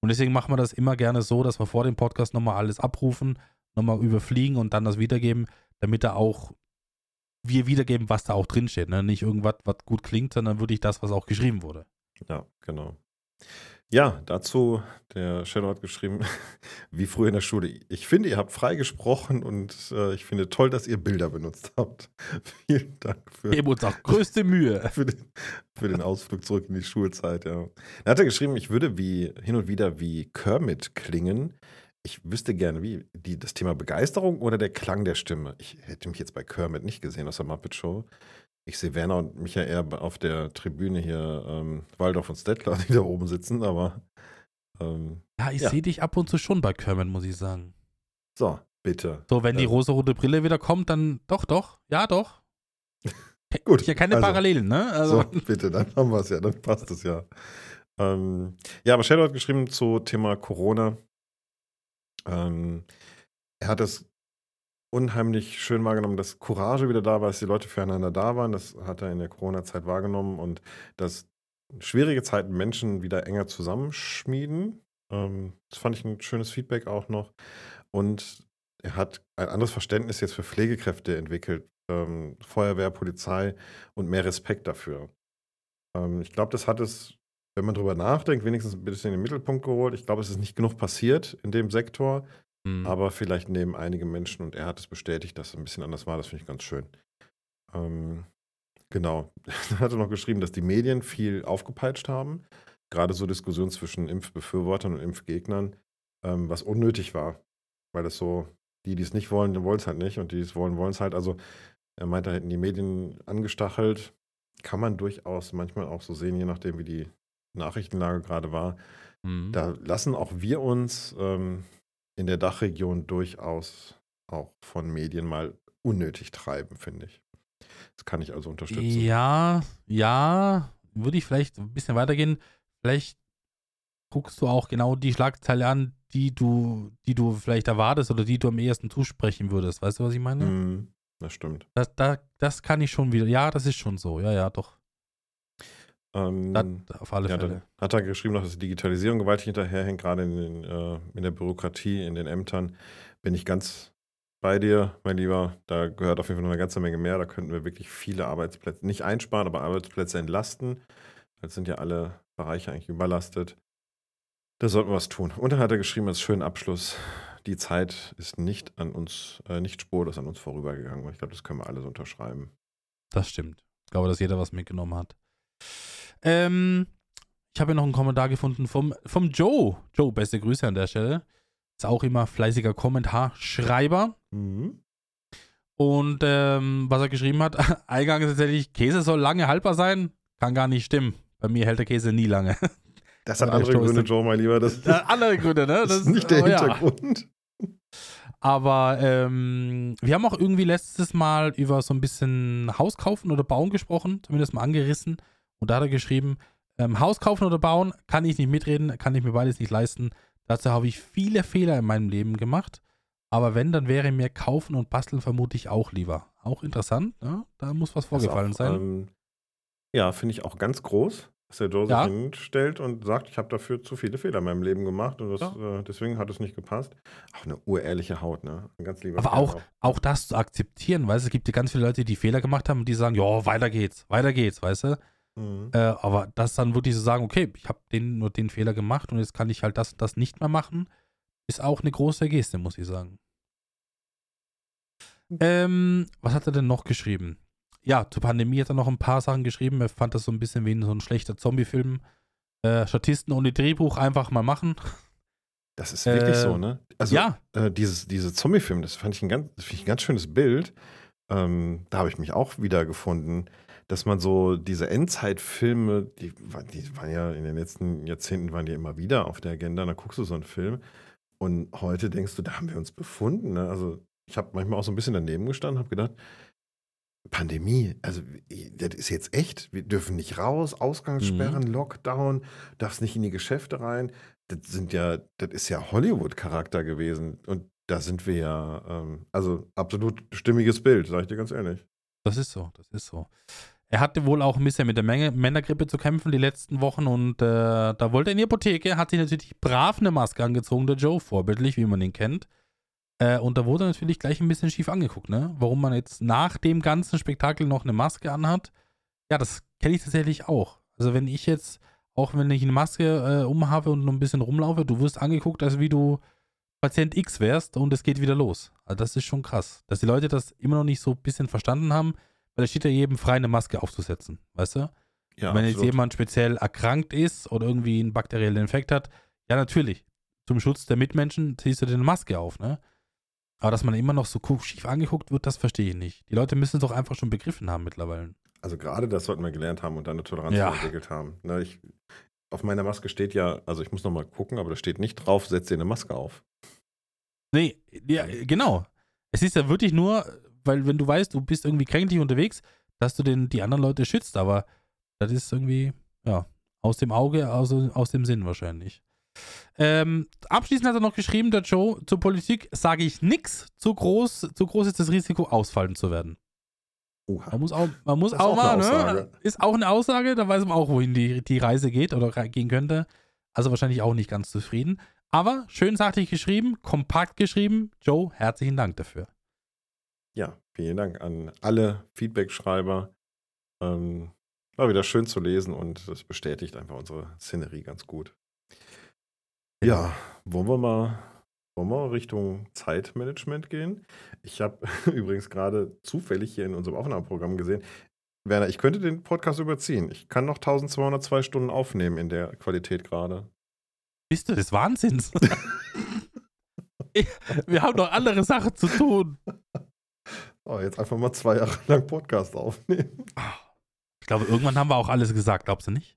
Speaker 2: Und deswegen machen wir das immer gerne so, dass wir vor dem Podcast nochmal alles abrufen, nochmal überfliegen und dann das wiedergeben, damit da auch wir wiedergeben, was da auch drin steht. Ne? Nicht irgendwas, was gut klingt, sondern wirklich das, was auch geschrieben wurde.
Speaker 1: Ja, genau. Ja, dazu, der Shadow hat geschrieben, wie früher in der Schule. Ich finde, ihr habt frei gesprochen und äh, ich finde toll, dass ihr Bilder benutzt habt. Vielen Dank für,
Speaker 2: Geben uns auch größte Mühe.
Speaker 1: für, den, für den Ausflug zurück in die Schulzeit. Ja. Dann hat er geschrieben, ich würde wie hin und wieder wie Kermit klingen. Ich wüsste gerne, wie die, das Thema Begeisterung oder der Klang der Stimme. Ich hätte mich jetzt bei Kermit nicht gesehen aus der Muppet Show. Ich sehe Werner und Michael eher auf der Tribüne hier ähm, Waldorf und Stettler, die da oben sitzen, aber ähm,
Speaker 2: Ja, ich
Speaker 1: Ja.
Speaker 2: sehe dich ab und zu schon bei Kermit, muss ich sagen.
Speaker 1: so, bitte.
Speaker 2: So, wenn die
Speaker 1: Ja.
Speaker 2: rosarote Brille wieder kommt, dann doch, doch. Ja, doch.
Speaker 1: Gut.
Speaker 2: Ja, keine
Speaker 1: also,
Speaker 2: Parallelen, ne? Also,
Speaker 1: So, bitte, dann haben wir es ja, dann passt es ja. Ähm, ja, aber Shadow hat geschrieben zu Thema Corona. Ähm, er hat es unheimlich schön wahrgenommen, dass Courage wieder da war, dass die Leute füreinander da waren. Das hat er in der Corona-Zeit wahrgenommen und dass schwierige Zeiten Menschen wieder enger zusammenschmieden. Ähm, das fand ich ein schönes Feedback auch noch. Und er hat ein anderes Verständnis jetzt für Pflegekräfte entwickelt, ähm, Feuerwehr, Polizei und mehr Respekt dafür. Ähm, ich glaube, das hat es, wenn man drüber nachdenkt, wenigstens ein bisschen in den Mittelpunkt geholt. Ich glaube, es ist nicht genug passiert in dem Sektor.
Speaker 2: Hm.
Speaker 1: Aber vielleicht nehmen einige Menschen und er hat es bestätigt, dass es ein bisschen anders war. Das finde ich ganz schön. Ähm, genau. Er hatte noch geschrieben, dass die Medien viel aufgepeitscht haben. Gerade so Diskussionen zwischen Impfbefürwortern und Impfgegnern, ähm, was unnötig war. Weil das so, die, die es nicht wollen, die wollen es halt nicht und die, die es wollen, wollen es halt. Also er meinte, da hätten die Medien angestachelt. Kann man durchaus manchmal auch so sehen, je nachdem, wie die Nachrichtenlage gerade war.
Speaker 2: Hm.
Speaker 1: Da lassen auch wir uns ähm, in der Dachregion durchaus auch von Medien mal unnötig treiben, finde ich. Das kann ich also unterstützen.
Speaker 2: Ja, ja, würde ich vielleicht ein bisschen weitergehen. Vielleicht guckst du auch genau die Schlagzeile an, die du, die du vielleicht erwartest oder die du am ehesten zusprechen würdest. Weißt du, was ich meine?
Speaker 1: Mhm, das stimmt.
Speaker 2: Das, da, das kann ich schon wieder. Ja, das ist schon so. Ja, ja, doch.
Speaker 1: Ähm,
Speaker 2: Das, auf alle
Speaker 1: ja,
Speaker 2: Fälle.
Speaker 1: hat er geschrieben, dass die Digitalisierung gewaltig hinterherhängt, gerade in, den, äh, in der Bürokratie, in den Ämtern. Bin ich ganz bei dir, mein Lieber. Da gehört auf jeden Fall noch eine ganze Menge mehr. Da könnten wir wirklich viele Arbeitsplätze, nicht einsparen, aber Arbeitsplätze entlasten. Jetzt sind ja alle Bereiche eigentlich überlastet. Da sollten wir was tun. Und dann hat er geschrieben als schönen Abschluss, die Zeit ist nicht an uns, äh, nicht spurlos an uns vorübergegangen. Und ich glaube, das können wir alle so unterschreiben.
Speaker 2: Das stimmt. Ich glaube, dass jeder was mitgenommen hat. Ähm, ich habe hier noch einen Kommentar gefunden vom, vom Joe. Joe, beste Grüße an der Stelle. Ist auch immer fleißiger Kommentarschreiber.
Speaker 1: Mhm.
Speaker 2: Und ähm, was er geschrieben hat, Eingang ist tatsächlich, Käse soll lange haltbar sein. Kann gar nicht stimmen. Bei mir hält der Käse nie lange.
Speaker 1: Das hat andere Gründe, Joe, mein Lieber. Das,
Speaker 2: Äh, Andere Gründe, ne?
Speaker 1: das ist nicht der
Speaker 2: oh ja.
Speaker 1: Hintergrund.
Speaker 2: Aber ähm, wir haben auch irgendwie letztes Mal über so ein bisschen Haus kaufen oder bauen gesprochen, zumindest mal angerissen. Und da hat er geschrieben, ähm, Haus kaufen oder bauen kann ich nicht mitreden, kann ich mir beides nicht leisten. Dazu habe ich viele Fehler in meinem Leben gemacht. Aber wenn, dann wäre mir kaufen und basteln vermutlich auch lieber. Auch interessant, ne? Da muss was vorgefallen
Speaker 1: auch,
Speaker 2: sein.
Speaker 1: Ähm, ja, finde ich auch ganz groß, dass der Joe sich
Speaker 2: Ja.
Speaker 1: hinstellt und sagt, ich habe dafür zu viele Fehler in meinem Leben gemacht und das, äh, deswegen hat es nicht gepasst. Auch eine urehrliche Haut, ne? Ein ganz lieber
Speaker 2: Aber
Speaker 1: Kerl
Speaker 2: auch, auch das zu akzeptieren, weißt du, es gibt ja ganz viele Leute, die Fehler gemacht haben und die sagen, ja, weiter geht's, weiter geht's, weißt du?
Speaker 1: Mhm.
Speaker 2: Äh, aber das dann wirklich so sagen, okay, ich habe den nur den Fehler gemacht und jetzt kann ich halt das und das nicht mehr machen, ist auch eine große Geste, muss ich sagen. Ähm, was hat er denn noch geschrieben? Ja, zur Pandemie hat er noch ein paar Sachen geschrieben. Er fand das so ein bisschen wie so ein schlechter Zombie-Film. Äh, Statisten ohne Drehbuch einfach mal machen.
Speaker 1: Das ist wirklich
Speaker 2: äh,
Speaker 1: so, ne? Also,
Speaker 2: ja,
Speaker 1: äh, dieses, diese Zombie-Film, das fand ich ein ganz, ich ein ganz schönes Bild. Ähm, da habe ich mich auch wiedergefunden, dass man so diese Endzeitfilme, die, waren- die waren ja in den letzten Jahrzehnten waren die immer wieder auf der Agenda. Da guckst du so einen Film und heute denkst du, da haben wir uns befunden. Ne? Also ich habe manchmal auch so ein bisschen daneben gestanden, habe gedacht, Pandemie, also das ist jetzt echt. Wir dürfen nicht raus, Ausgangssperren, Lockdown, darfst nicht in die Geschäfte rein. Das sind ja, das ist ja Hollywood-Charakter gewesen. Und da sind wir ja, ähm, also absolut stimmiges Bild, sag ich dir ganz ehrlich.
Speaker 2: das ist so, das ist so. Er hatte wohl auch ein bisschen mit der Menge Männergrippe zu kämpfen die letzten Wochen und äh, da wollte er in die Apotheke, hat sich natürlich brav eine Maske angezogen, der Joe, vorbildlich, wie man ihn kennt. Äh, und da wurde er natürlich gleich ein bisschen schief angeguckt, ne? Warum man jetzt nach dem ganzen Spektakel noch eine Maske anhat. Ja, das kenne ich tatsächlich auch. Also wenn ich jetzt auch wenn ich eine Maske äh, umhabe und noch ein bisschen rumlaufe, du wirst angeguckt, als wie du Patient X wärst und es geht wieder los. Also das ist schon krass, dass die Leute das immer noch nicht so ein bisschen verstanden haben, weil es steht ja jedem frei, eine Maske aufzusetzen, weißt du?
Speaker 1: Ja,
Speaker 2: wenn jetzt
Speaker 1: absolut.
Speaker 2: jemand speziell erkrankt ist oder irgendwie einen bakteriellen Infekt hat, ja natürlich, zum Schutz der Mitmenschen ziehst du dir eine Maske auf, ne? Aber dass man immer noch so schief angeguckt wird, das verstehe ich nicht. Die Leute müssen es doch einfach schon begriffen haben mittlerweile.
Speaker 1: Also gerade das sollten wir gelernt haben und dann eine Toleranz
Speaker 2: Ja.
Speaker 1: entwickelt haben. Ne, ich, auf meiner Maske steht ja, also ich muss noch mal gucken, aber da steht nicht drauf, setz dir eine Maske auf.
Speaker 2: Nee, ja, genau. Es ist ja wirklich nur, weil wenn du weißt, du bist irgendwie kränklich unterwegs, dass du den, die anderen Leute schützt, aber das ist irgendwie, ja, aus dem Auge, aus, aus dem Sinn wahrscheinlich. Ähm, abschließend hat er noch geschrieben, der Joe, zur Politik sage ich nix, zu groß, zu groß ist das Risiko, ausfallen zu werden.
Speaker 1: Uha.
Speaker 2: Man muss auch, man muss auch,
Speaker 1: auch
Speaker 2: mal, ne?
Speaker 1: Aussage.
Speaker 2: Ist auch eine Aussage, da weiß man auch, wohin die, die Reise geht oder gehen könnte. Also wahrscheinlich auch nicht ganz zufrieden. Aber schön sachlich geschrieben, kompakt geschrieben. Joe, herzlichen Dank dafür.
Speaker 1: Ja, vielen Dank an alle Feedback-Schreiber. Ähm, war wieder schön zu lesen und das bestätigt einfach unsere Szenerie ganz gut. Ja, wollen wir mal, wollen wir Richtung Zeitmanagement gehen? Ich habe übrigens gerade zufällig hier in unserem Aufnahmeprogramm gesehen, Werner, ich könnte den Podcast überziehen. Ich kann noch 1202 Stunden aufnehmen in der Qualität gerade.
Speaker 2: Bist du des Wahnsinns? Ich- Wir haben noch andere Sachen zu tun.
Speaker 1: Oh, jetzt einfach mal zwei Jahre lang Podcast aufnehmen.
Speaker 2: Ich glaube, irgendwann haben wir auch alles gesagt, glaubst du nicht?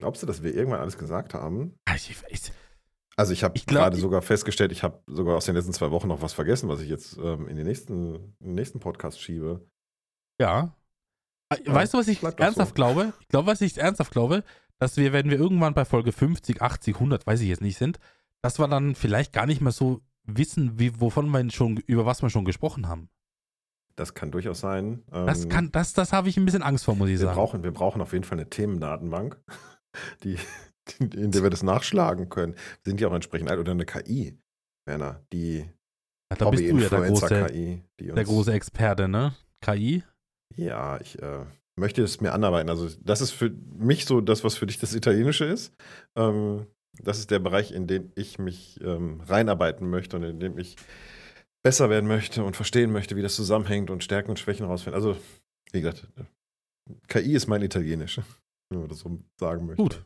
Speaker 1: Glaubst du, dass wir irgendwann alles gesagt haben?
Speaker 2: Ah, Ich, ich,
Speaker 1: Also ich habe gerade sogar festgestellt, ich habe sogar aus den letzten zwei Wochen noch was vergessen, was ich jetzt ähm, in, den nächsten, in den nächsten Podcast schiebe.
Speaker 2: ja. Ah,
Speaker 1: Ja,
Speaker 2: Weißt du, was ich ernsthaft
Speaker 1: so.
Speaker 2: glaube? Ich glaube, was ich ernsthaft glaube, dass wir, wenn wir irgendwann bei Folge 50, 80, 100, weiß ich jetzt nicht sind, dass wir dann vielleicht gar nicht mehr so wissen, wie, wovon wir schon, über was wir schon gesprochen haben.
Speaker 1: Das kann durchaus sein. Ähm,
Speaker 2: Das kann, das, das habe ich ein bisschen Angst vor, muss ich
Speaker 1: wir,
Speaker 2: sagen.
Speaker 1: brauchen, wir brauchen auf jeden Fall eine Themendatenbank, die, die, in der wir das nachschlagen können. Wir sind ja auch entsprechend alt. Oder eine KI, Werner, die
Speaker 2: Ja, da bist du ja der große,
Speaker 1: die
Speaker 2: der große Experte, ne? KI?
Speaker 1: Ja, ich äh, möchte es mir anarbeiten. Also, das ist für mich so das, was für dich das Italienische ist. Ähm, das ist der Bereich, in den ich mich ähm, reinarbeiten möchte und in dem ich besser werden möchte und verstehen möchte, wie das zusammenhängt und Stärken und Schwächen rausfinden. Also, wie gesagt, KI ist mein Italienisch, wenn man das so sagen möchte.
Speaker 2: Gut.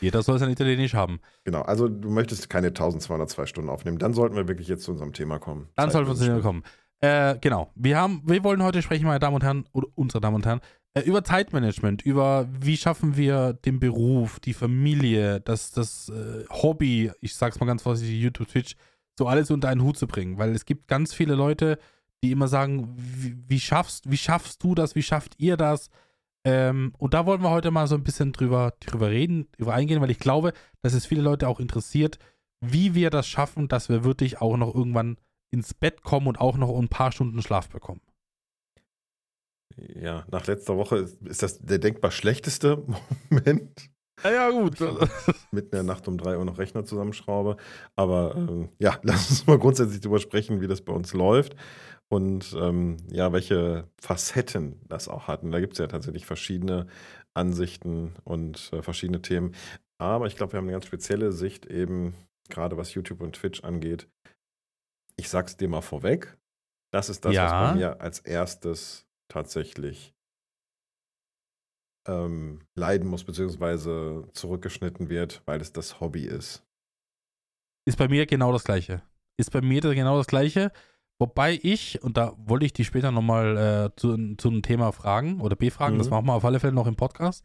Speaker 2: Jeder soll sein Italienisch haben.
Speaker 1: Genau, also du möchtest keine 1202 Stunden aufnehmen. Dann sollten wir wirklich jetzt zu unserem Thema kommen.
Speaker 2: Dann sollten wir zu dem kommen. Äh, genau. Wir haben, wir wollen heute sprechen, meine Damen und Herren, oder unsere Damen und Herren, äh, über Zeitmanagement, über wie schaffen wir den Beruf, die Familie, das, das äh, Hobby, ich sag's mal ganz vorsichtig, YouTube, Twitch, so alles unter einen Hut zu bringen. Weil es gibt ganz viele Leute, die immer sagen, wie, wie schaffst, wie schaffst du das, wie schafft ihr das? Ähm, und da wollen wir heute mal so ein bisschen drüber, drüber reden, drüber eingehen, weil ich glaube, dass es viele Leute auch interessiert, wie wir das schaffen, dass wir wirklich auch noch irgendwann ins Bett kommen und auch noch ein paar Stunden Schlaf bekommen.
Speaker 1: Ja, nach letzter Woche ist, ist das der denkbar schlechteste Moment.
Speaker 2: Ja, ja gut.
Speaker 1: mitten in der Nacht um 3 Uhr noch Rechner zusammenschraube. Aber ähm, ja, lass uns mal grundsätzlich darüber sprechen, wie das bei uns läuft und ähm, ja, welche Facetten das auch hat. Und da gibt es ja tatsächlich verschiedene Ansichten und äh, verschiedene Themen. Aber ich glaube, wir haben eine ganz spezielle Sicht eben, gerade was YouTube und Twitch angeht. Ich sag's dir mal vorweg. Das ist das,
Speaker 2: Ja.
Speaker 1: was bei mir als erstes tatsächlich ähm, leiden muss, beziehungsweise zurückgeschnitten wird, weil es das Hobby ist.
Speaker 2: Ist bei mir genau das Gleiche. Ist bei mir genau das Gleiche. Wobei ich, und da wollte ich dich später nochmal äh, zu, zu einem Thema fragen oder befragen, das
Speaker 1: Mhm.
Speaker 2: machen wir auf alle Fälle noch im Podcast.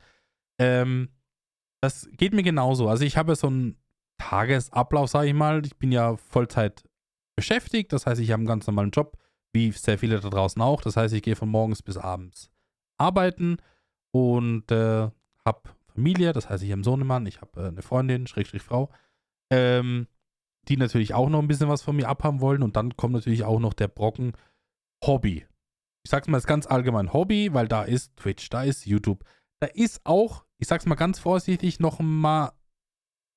Speaker 2: Ähm, das geht mir genauso. Also ich habe so einen Tagesablauf, sage ich mal. Ich bin ja Vollzeit beschäftigt, das heißt, ich habe einen ganz normalen Job, wie sehr viele da draußen auch. Das heißt, ich gehe von morgens bis abends arbeiten und äh, habe Familie, das heißt, ich habe einen Sohnemann, ich habe äh, eine Freundin, Schrägstrich Frau, ähm, die natürlich auch noch ein bisschen was von mir abhaben wollen und dann kommt natürlich auch noch der Brocken Hobby. Ich sag's mal jetzt ganz allgemein Hobby, weil da ist Twitch, da ist YouTube, da ist auch, ich sag's mal ganz vorsichtig, noch mal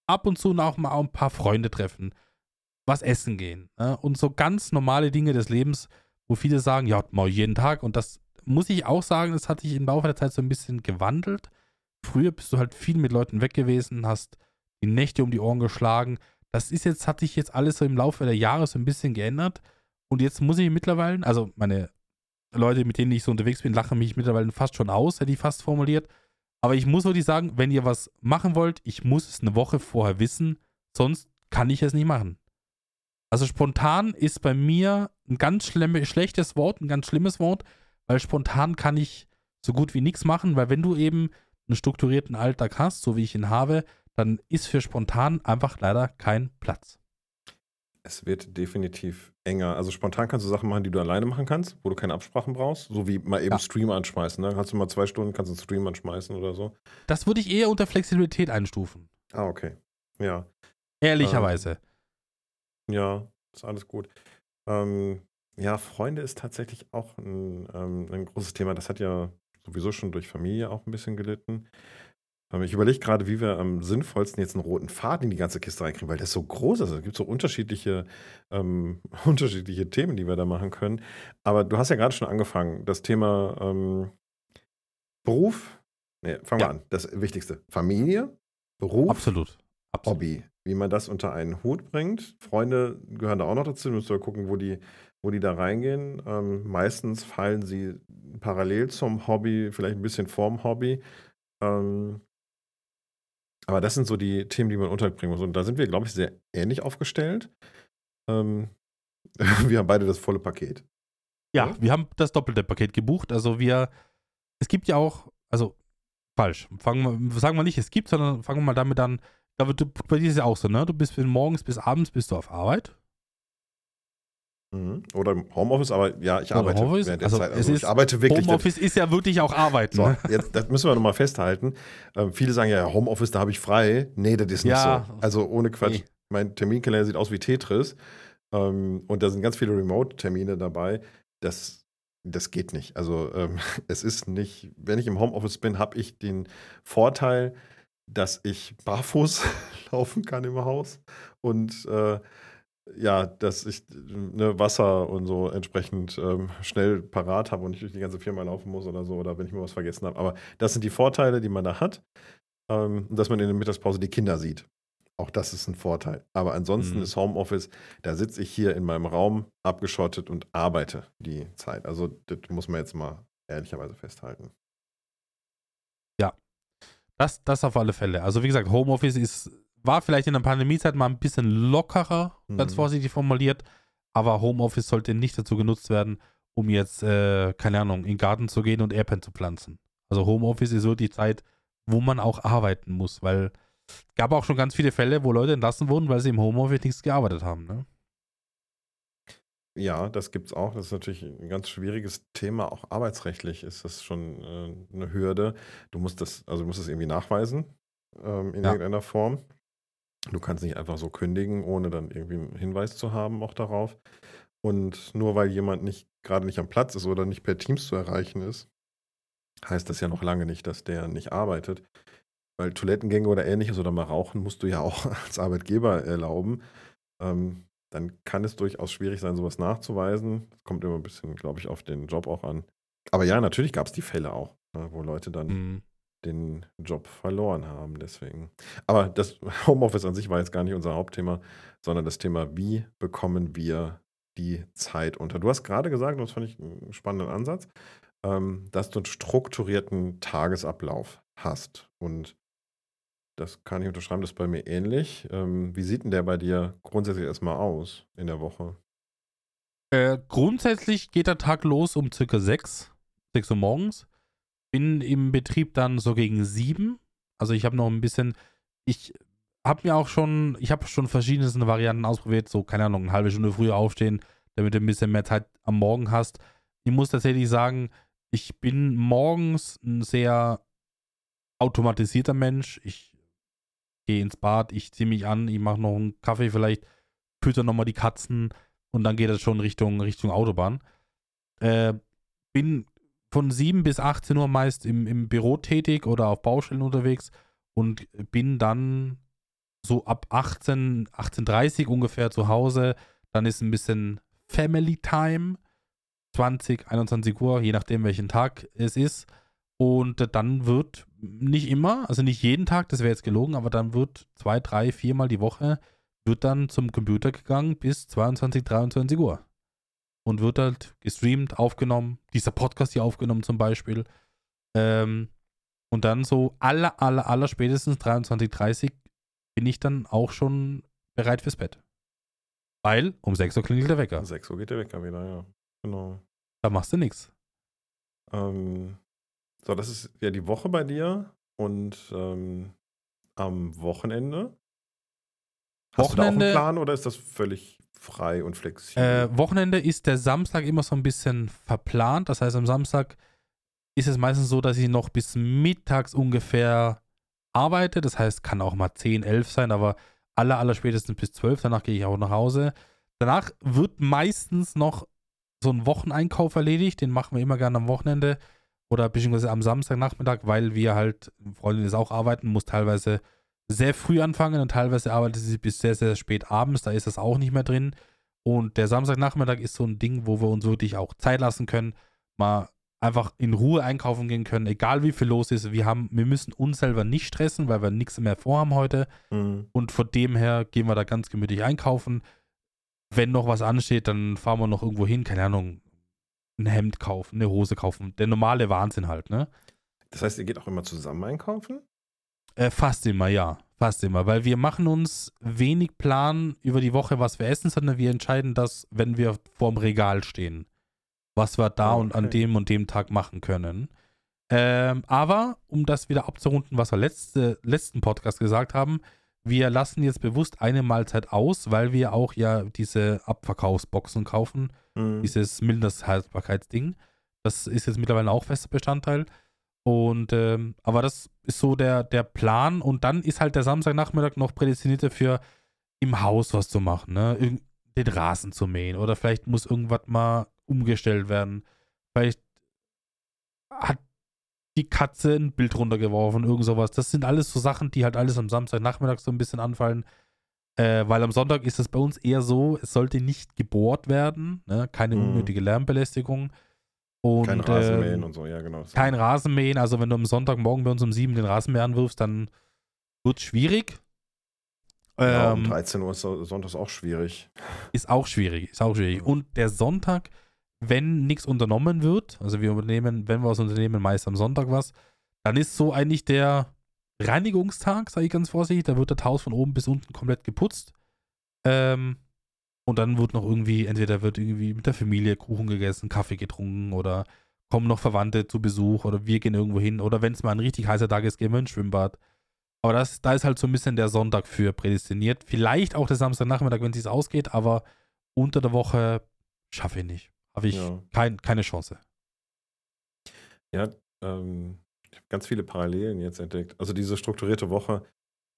Speaker 2: ab und zu noch mal ein paar Freunde treffen, was essen gehen ne? und so ganz normale Dinge des Lebens, wo viele sagen, ja, mal jeden Tag und das muss ich auch sagen, das hat sich im Laufe der Zeit so ein bisschen gewandelt. früher bist du halt viel mit Leuten weg gewesen, hast die Nächte um die Ohren geschlagen. Das ist jetzt, hat sich jetzt alles so im Laufe der Jahre so ein bisschen geändert. Und jetzt muss ich mittlerweile, also meine Leute, mit denen ich so unterwegs bin, lachen mich mittlerweile fast schon aus, hätte ich fast formuliert. Aber ich muss wirklich sagen, wenn ihr was machen wollt, ich muss es eine Woche vorher wissen, sonst kann ich es nicht machen. Also spontan ist bei mir ein ganz schlechtes Wort, ein ganz schlimmes Wort, weil spontan kann ich so gut wie nichts machen, weil wenn du eben einen strukturierten Alltag hast, so wie ich ihn habe, dann ist für spontan einfach leider kein Platz.
Speaker 1: Es wird definitiv enger. Also spontan kannst du Sachen machen, die du alleine machen kannst, wo du keine Absprachen brauchst. So wie mal eben ja. Stream anschmeißen. Ne? Kannst du mal zwei Stunden, kannst du einen Stream anschmeißen oder so.
Speaker 2: Das würde ich eher unter Flexibilität einstufen.
Speaker 1: Ah, okay. Ja.
Speaker 2: Ehrlicherweise.
Speaker 1: Ähm, ja, ist alles gut. Ähm, ja, Freunde ist tatsächlich auch ein, ähm, ein großes Thema. Das hat ja sowieso schon durch Familie auch ein bisschen gelitten. Ähm, ich überlege gerade, wie wir am sinnvollsten jetzt einen roten Faden in die ganze Kiste reinkriegen, weil das so groß ist. Es gibt so unterschiedliche, ähm, unterschiedliche Themen, die wir da machen können. Aber du hast ja gerade schon angefangen, das Thema ähm, Beruf. Nee, fangen wir an. Das Wichtigste. Familie, Beruf,
Speaker 2: Absolut. Absolut.
Speaker 1: Hobby. Wie man das unter einen Hut bringt. Freunde gehören da auch noch dazu. Du musst ja gucken, wo die, wo die da reingehen. Ähm, meistens fallen sie parallel zum Hobby, vielleicht ein bisschen vorm Hobby. Ähm, aber das sind so die Themen, die man unterbringen muss. Und da sind wir, glaube ich, sehr ähnlich aufgestellt. Ähm, wir haben beide das volle Paket.
Speaker 2: Ja, ja, wir haben das doppelte Paket gebucht. Also wir, es gibt ja auch, also falsch, fangen wir, sagen wir nicht, es gibt, sondern fangen wir mal damit an. Aber du, bei dir ist es ja auch so, ne? Du bist von morgens bis abends bist du auf Arbeit.
Speaker 1: Mhm. Oder im Homeoffice, aber ja, ich Oder arbeite
Speaker 2: Homeoffice? während der also
Speaker 1: Zeit. Also ich arbeite wirklich.
Speaker 2: Homeoffice ist ja wirklich auch Arbeiten.
Speaker 1: So, jetzt, das müssen wir nochmal festhalten. Ähm, viele sagen ja, Homeoffice, da habe ich frei. Nee, das ist nicht ja. so. Also ohne Quatsch. Nee. Mein Terminkalender sieht aus wie Tetris. Ähm, und da sind ganz viele Remote-Termine dabei. Das, das geht nicht. Also ähm, es ist nicht, wenn ich im Homeoffice bin, habe ich den Vorteil, dass ich barfuß laufen kann im Haus und äh, ja, dass ich ne, Wasser und so entsprechend ähm, schnell parat habe und nicht durch die ganze Firma laufen muss oder so, oder wenn ich mir was vergessen habe. Aber das sind die Vorteile, die man da hat. Ähm, dass man in der Mittagspause die Kinder sieht. Auch das ist ein Vorteil. Aber ansonsten mhm. ist Homeoffice, da sitze ich hier in meinem Raum abgeschottet und arbeite die Zeit. Also, das muss man jetzt mal ehrlicherweise festhalten.
Speaker 2: Ja, das, das auf alle Fälle. Also, wie gesagt, Homeoffice ist war vielleicht in der Pandemiezeit mal ein bisschen lockerer, mhm. ganz vorsichtig formuliert, aber Homeoffice sollte nicht dazu genutzt werden, um jetzt, äh, keine Ahnung, in den Garten zu gehen und Airpen zu pflanzen. Also Homeoffice ist so die Zeit, wo man auch arbeiten muss, weil es gab auch schon ganz viele Fälle, wo Leute entlassen wurden, weil sie im Homeoffice nichts gearbeitet haben. Ne?
Speaker 1: Ja, das gibt es auch. Das ist natürlich ein ganz schwieriges Thema. Auch arbeitsrechtlich ist das schon äh, eine Hürde. Du musst das, also du musst das irgendwie nachweisen ähm, in ja. irgendeiner Form. Du kannst nicht einfach so kündigen, ohne dann irgendwie einen Hinweis zu haben auch darauf. Und nur weil jemand nicht gerade nicht am Platz ist oder nicht per Teams zu erreichen ist, heißt das ja noch lange nicht, dass der nicht arbeitet. Weil Toilettengänge oder ähnliches oder mal rauchen musst du ja auch als Arbeitgeber erlauben. Ähm, dann kann es durchaus schwierig sein, sowas nachzuweisen. Das kommt immer ein bisschen, glaube ich, auf den Job auch an. Aber ja, natürlich gab es die Fälle auch, ne, wo Leute dann mhm den Job verloren haben. Deswegen. Aber das Homeoffice an sich war jetzt gar nicht unser Hauptthema, sondern das Thema, wie bekommen wir die Zeit unter. Du hast gerade gesagt, und das fand ich einen spannenden Ansatz, ähm, dass du einen strukturierten Tagesablauf hast. Und das kann ich unterschreiben, das ist bei mir ähnlich. Ähm, wie sieht denn der bei dir grundsätzlich erstmal aus in der Woche?
Speaker 2: Äh, grundsätzlich geht der Tag los um circa 6, 6 Uhr morgens bin im Betrieb dann so gegen sieben. Also ich habe noch ein bisschen, ich habe mir auch schon, ich habe schon verschiedenste Varianten ausprobiert, so keine Ahnung, eine halbe Stunde früher aufstehen, damit du ein bisschen mehr Zeit am Morgen hast. Ich muss tatsächlich sagen, ich bin morgens ein sehr automatisierter Mensch. Ich gehe ins Bad, ich ziehe mich an, ich mache noch einen Kaffee vielleicht, fütter nochmal die Katzen und dann geht es schon Richtung, Richtung Autobahn. Äh, bin von 7 bis 18 Uhr meist im, im Büro tätig oder auf Baustellen unterwegs und bin dann so ab 18, 18.30 ungefähr zu Hause. Dann ist ein bisschen Family Time, 20, 21 Uhr, je nachdem welchen Tag es ist. Und dann wird nicht immer, also nicht jeden Tag, das wäre jetzt gelogen, aber dann wird zwei, drei, viermal die Woche wird dann zum Computer gegangen bis 22, 23 Uhr. Und wird halt gestreamt, aufgenommen, dieser Podcast hier aufgenommen zum Beispiel. Ähm, und dann so aller, aller, aller spätestens 23, 30 bin ich dann auch schon bereit fürs Bett. Weil um 6 Uhr klingelt der Wecker.
Speaker 1: Um 6 Uhr geht der Wecker wieder, ja. Genau.
Speaker 2: Da machst du nichts.
Speaker 1: Ähm, so, das ist ja die Woche bei dir und ähm, am Wochenende. Hast du da auch einen
Speaker 2: Wochenende-
Speaker 1: Plan oder ist das völlig frei und flexibel?
Speaker 2: Äh, Wochenende ist der Samstag immer so ein bisschen verplant. Das heißt, am Samstag ist es meistens so, dass ich noch bis mittags ungefähr arbeite. Das heißt, kann auch mal 10, 11 sein, aber aller, aller spätestens bis 12. Danach gehe ich auch nach Hause. Danach wird meistens noch so ein Wocheneinkauf erledigt. Den machen wir immer gerne am Wochenende oder beziehungsweise am Samstagnachmittag, weil wir halt, Freundin ist auch arbeiten, muss teilweise sehr früh anfangen und teilweise arbeitet sie bis sehr, sehr spät abends. Da ist das auch nicht mehr drin. Und der Samstagnachmittag ist so ein Ding, wo wir uns wirklich auch Zeit lassen können, mal einfach in Ruhe einkaufen gehen können, egal wie viel los ist. Wir, haben, wir müssen uns selber nicht stressen, weil wir nichts mehr vorhaben heute.
Speaker 1: Mhm.
Speaker 2: Und von dem her gehen wir da ganz gemütlich einkaufen. Wenn noch was ansteht, dann fahren wir noch irgendwo hin, keine Ahnung, ein Hemd kaufen, eine Hose kaufen. Der normale Wahnsinn halt, ne?
Speaker 1: Das heißt, ihr geht auch immer zusammen einkaufen?
Speaker 2: Äh, fast immer, ja. Fast immer. Weil wir machen uns wenig Plan über die Woche, was wir essen, sondern wir entscheiden das, wenn wir vorm Regal stehen. Was wir da
Speaker 1: Ah,
Speaker 2: und an
Speaker 1: okay.
Speaker 2: dem und dem Tag machen können. Ähm, aber, um das wieder abzurunden, was wir letzte, letzten Podcast gesagt haben, wir lassen jetzt bewusst eine Mahlzeit aus, weil wir auch ja diese Abverkaufsboxen kaufen
Speaker 1: Mhm.
Speaker 2: dieses Mindesthaltbarkeitsding. Das ist jetzt mittlerweile auch fester Bestandteil. Und ähm, aber das ist so der, der Plan. Und dann ist halt der Samstagnachmittag noch prädestiniert dafür, im Haus was zu machen, ne? Den Rasen zu mähen. Oder vielleicht muss irgendwas mal umgestellt werden. Vielleicht hat die Katze ein Bild runtergeworfen, irgend sowas. Das sind alles so Sachen, die halt alles am Samstagnachmittag so ein bisschen anfallen. Äh, weil am Sonntag ist es bei uns eher so, es sollte nicht gebohrt werden, ne? keine
Speaker 1: Mhm.
Speaker 2: unnötige Lärmbelästigung. Und,
Speaker 1: Kein Rasenmähen
Speaker 2: ähm,
Speaker 1: und so, ja, genau.
Speaker 2: kein Rasenmähen. Also wenn du am Sonntagmorgen bei uns um sieben den Rasenmäher anwirfst, dann wird es schwierig.
Speaker 1: Ja, um
Speaker 2: Ähm,
Speaker 1: 13 Uhr ist so- sonntags auch schwierig.
Speaker 2: ist auch schwierig, ist auch schwierig. Und der Sonntag, wenn nichts unternommen wird, also wir unternehmen, wenn wir was unternehmen, meist am Sonntag was, dann ist so eigentlich der Reinigungstag, sage ich ganz vorsichtig, da wird das Haus von oben bis unten komplett geputzt. Ähm, und dann wird noch irgendwie, entweder wird irgendwie mit der Familie Kuchen gegessen, Kaffee getrunken oder kommen noch Verwandte zu Besuch oder wir gehen irgendwo hin. Oder wenn es mal ein richtig heißer Tag ist, gehen wir ins Schwimmbad. Aber das, da ist halt so ein bisschen der Sonntag für prädestiniert. Vielleicht auch der Samstagnachmittag, wenn es sich ausgeht, aber unter der Woche schaffe ich nicht. Habe ich
Speaker 1: Ja.
Speaker 2: kein, keine Chance.
Speaker 1: Ja, ähm, ich habe ganz viele Parallelen jetzt entdeckt. Also diese strukturierte Woche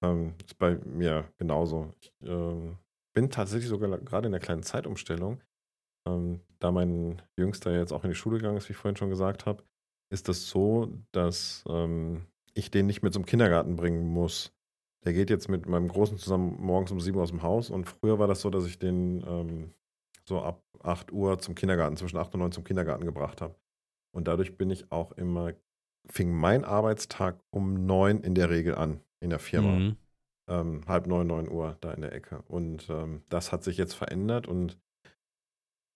Speaker 1: ähm, ist bei mir genauso. Ich ähm, bin tatsächlich sogar gerade in der kleinen Zeitumstellung. Ähm, da mein Jüngster jetzt auch in die Schule gegangen ist, wie ich vorhin schon gesagt habe, ist es so, dass ähm, ich den nicht mehr zum Kindergarten bringen muss. Der geht jetzt mit meinem Großen zusammen morgens um 7 Uhr aus dem Haus und früher war das so, dass ich den ähm, so ab 8 Uhr zum Kindergarten, zwischen 8 und 9 zum Kindergarten gebracht habe. Und dadurch bin ich auch immer, fing mein Arbeitstag um 9 in der Regel an in der Firma.
Speaker 2: Mhm.
Speaker 1: Ähm, halb 9, 9 Uhr da in der Ecke. Und ähm, das hat sich jetzt verändert und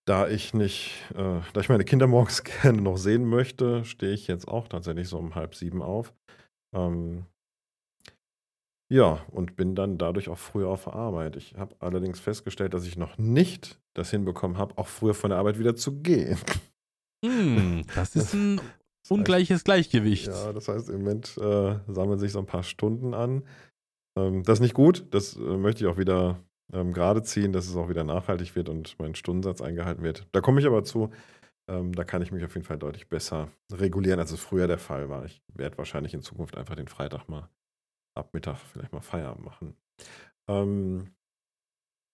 Speaker 1: da ich nicht, äh, da ich meine Kinder morgens gerne noch sehen möchte, stehe ich jetzt auch tatsächlich so um halb sieben auf. Ähm, ja, und bin dann dadurch auch früher auf der Arbeit. Ich habe allerdings festgestellt, dass ich noch nicht das hinbekommen habe, auch früher von der Arbeit wieder zu gehen.
Speaker 2: Hm, das ist ein
Speaker 1: Das heißt,
Speaker 2: ungleiches Gleichgewicht.
Speaker 1: Ja, das heißt, im Moment äh, sammeln sich so ein paar Stunden an. Ähm, das ist nicht gut. Das äh, möchte ich auch wieder ähm, gerade ziehen, dass es auch wieder nachhaltig wird und mein Stundensatz eingehalten wird. Da komme ich aber zu. Ähm, da kann ich mich auf jeden Fall deutlich besser regulieren, als es früher der Fall war. Ich werde wahrscheinlich in Zukunft einfach den Freitag mal ab Mittag vielleicht mal Feierabend machen. Ähm,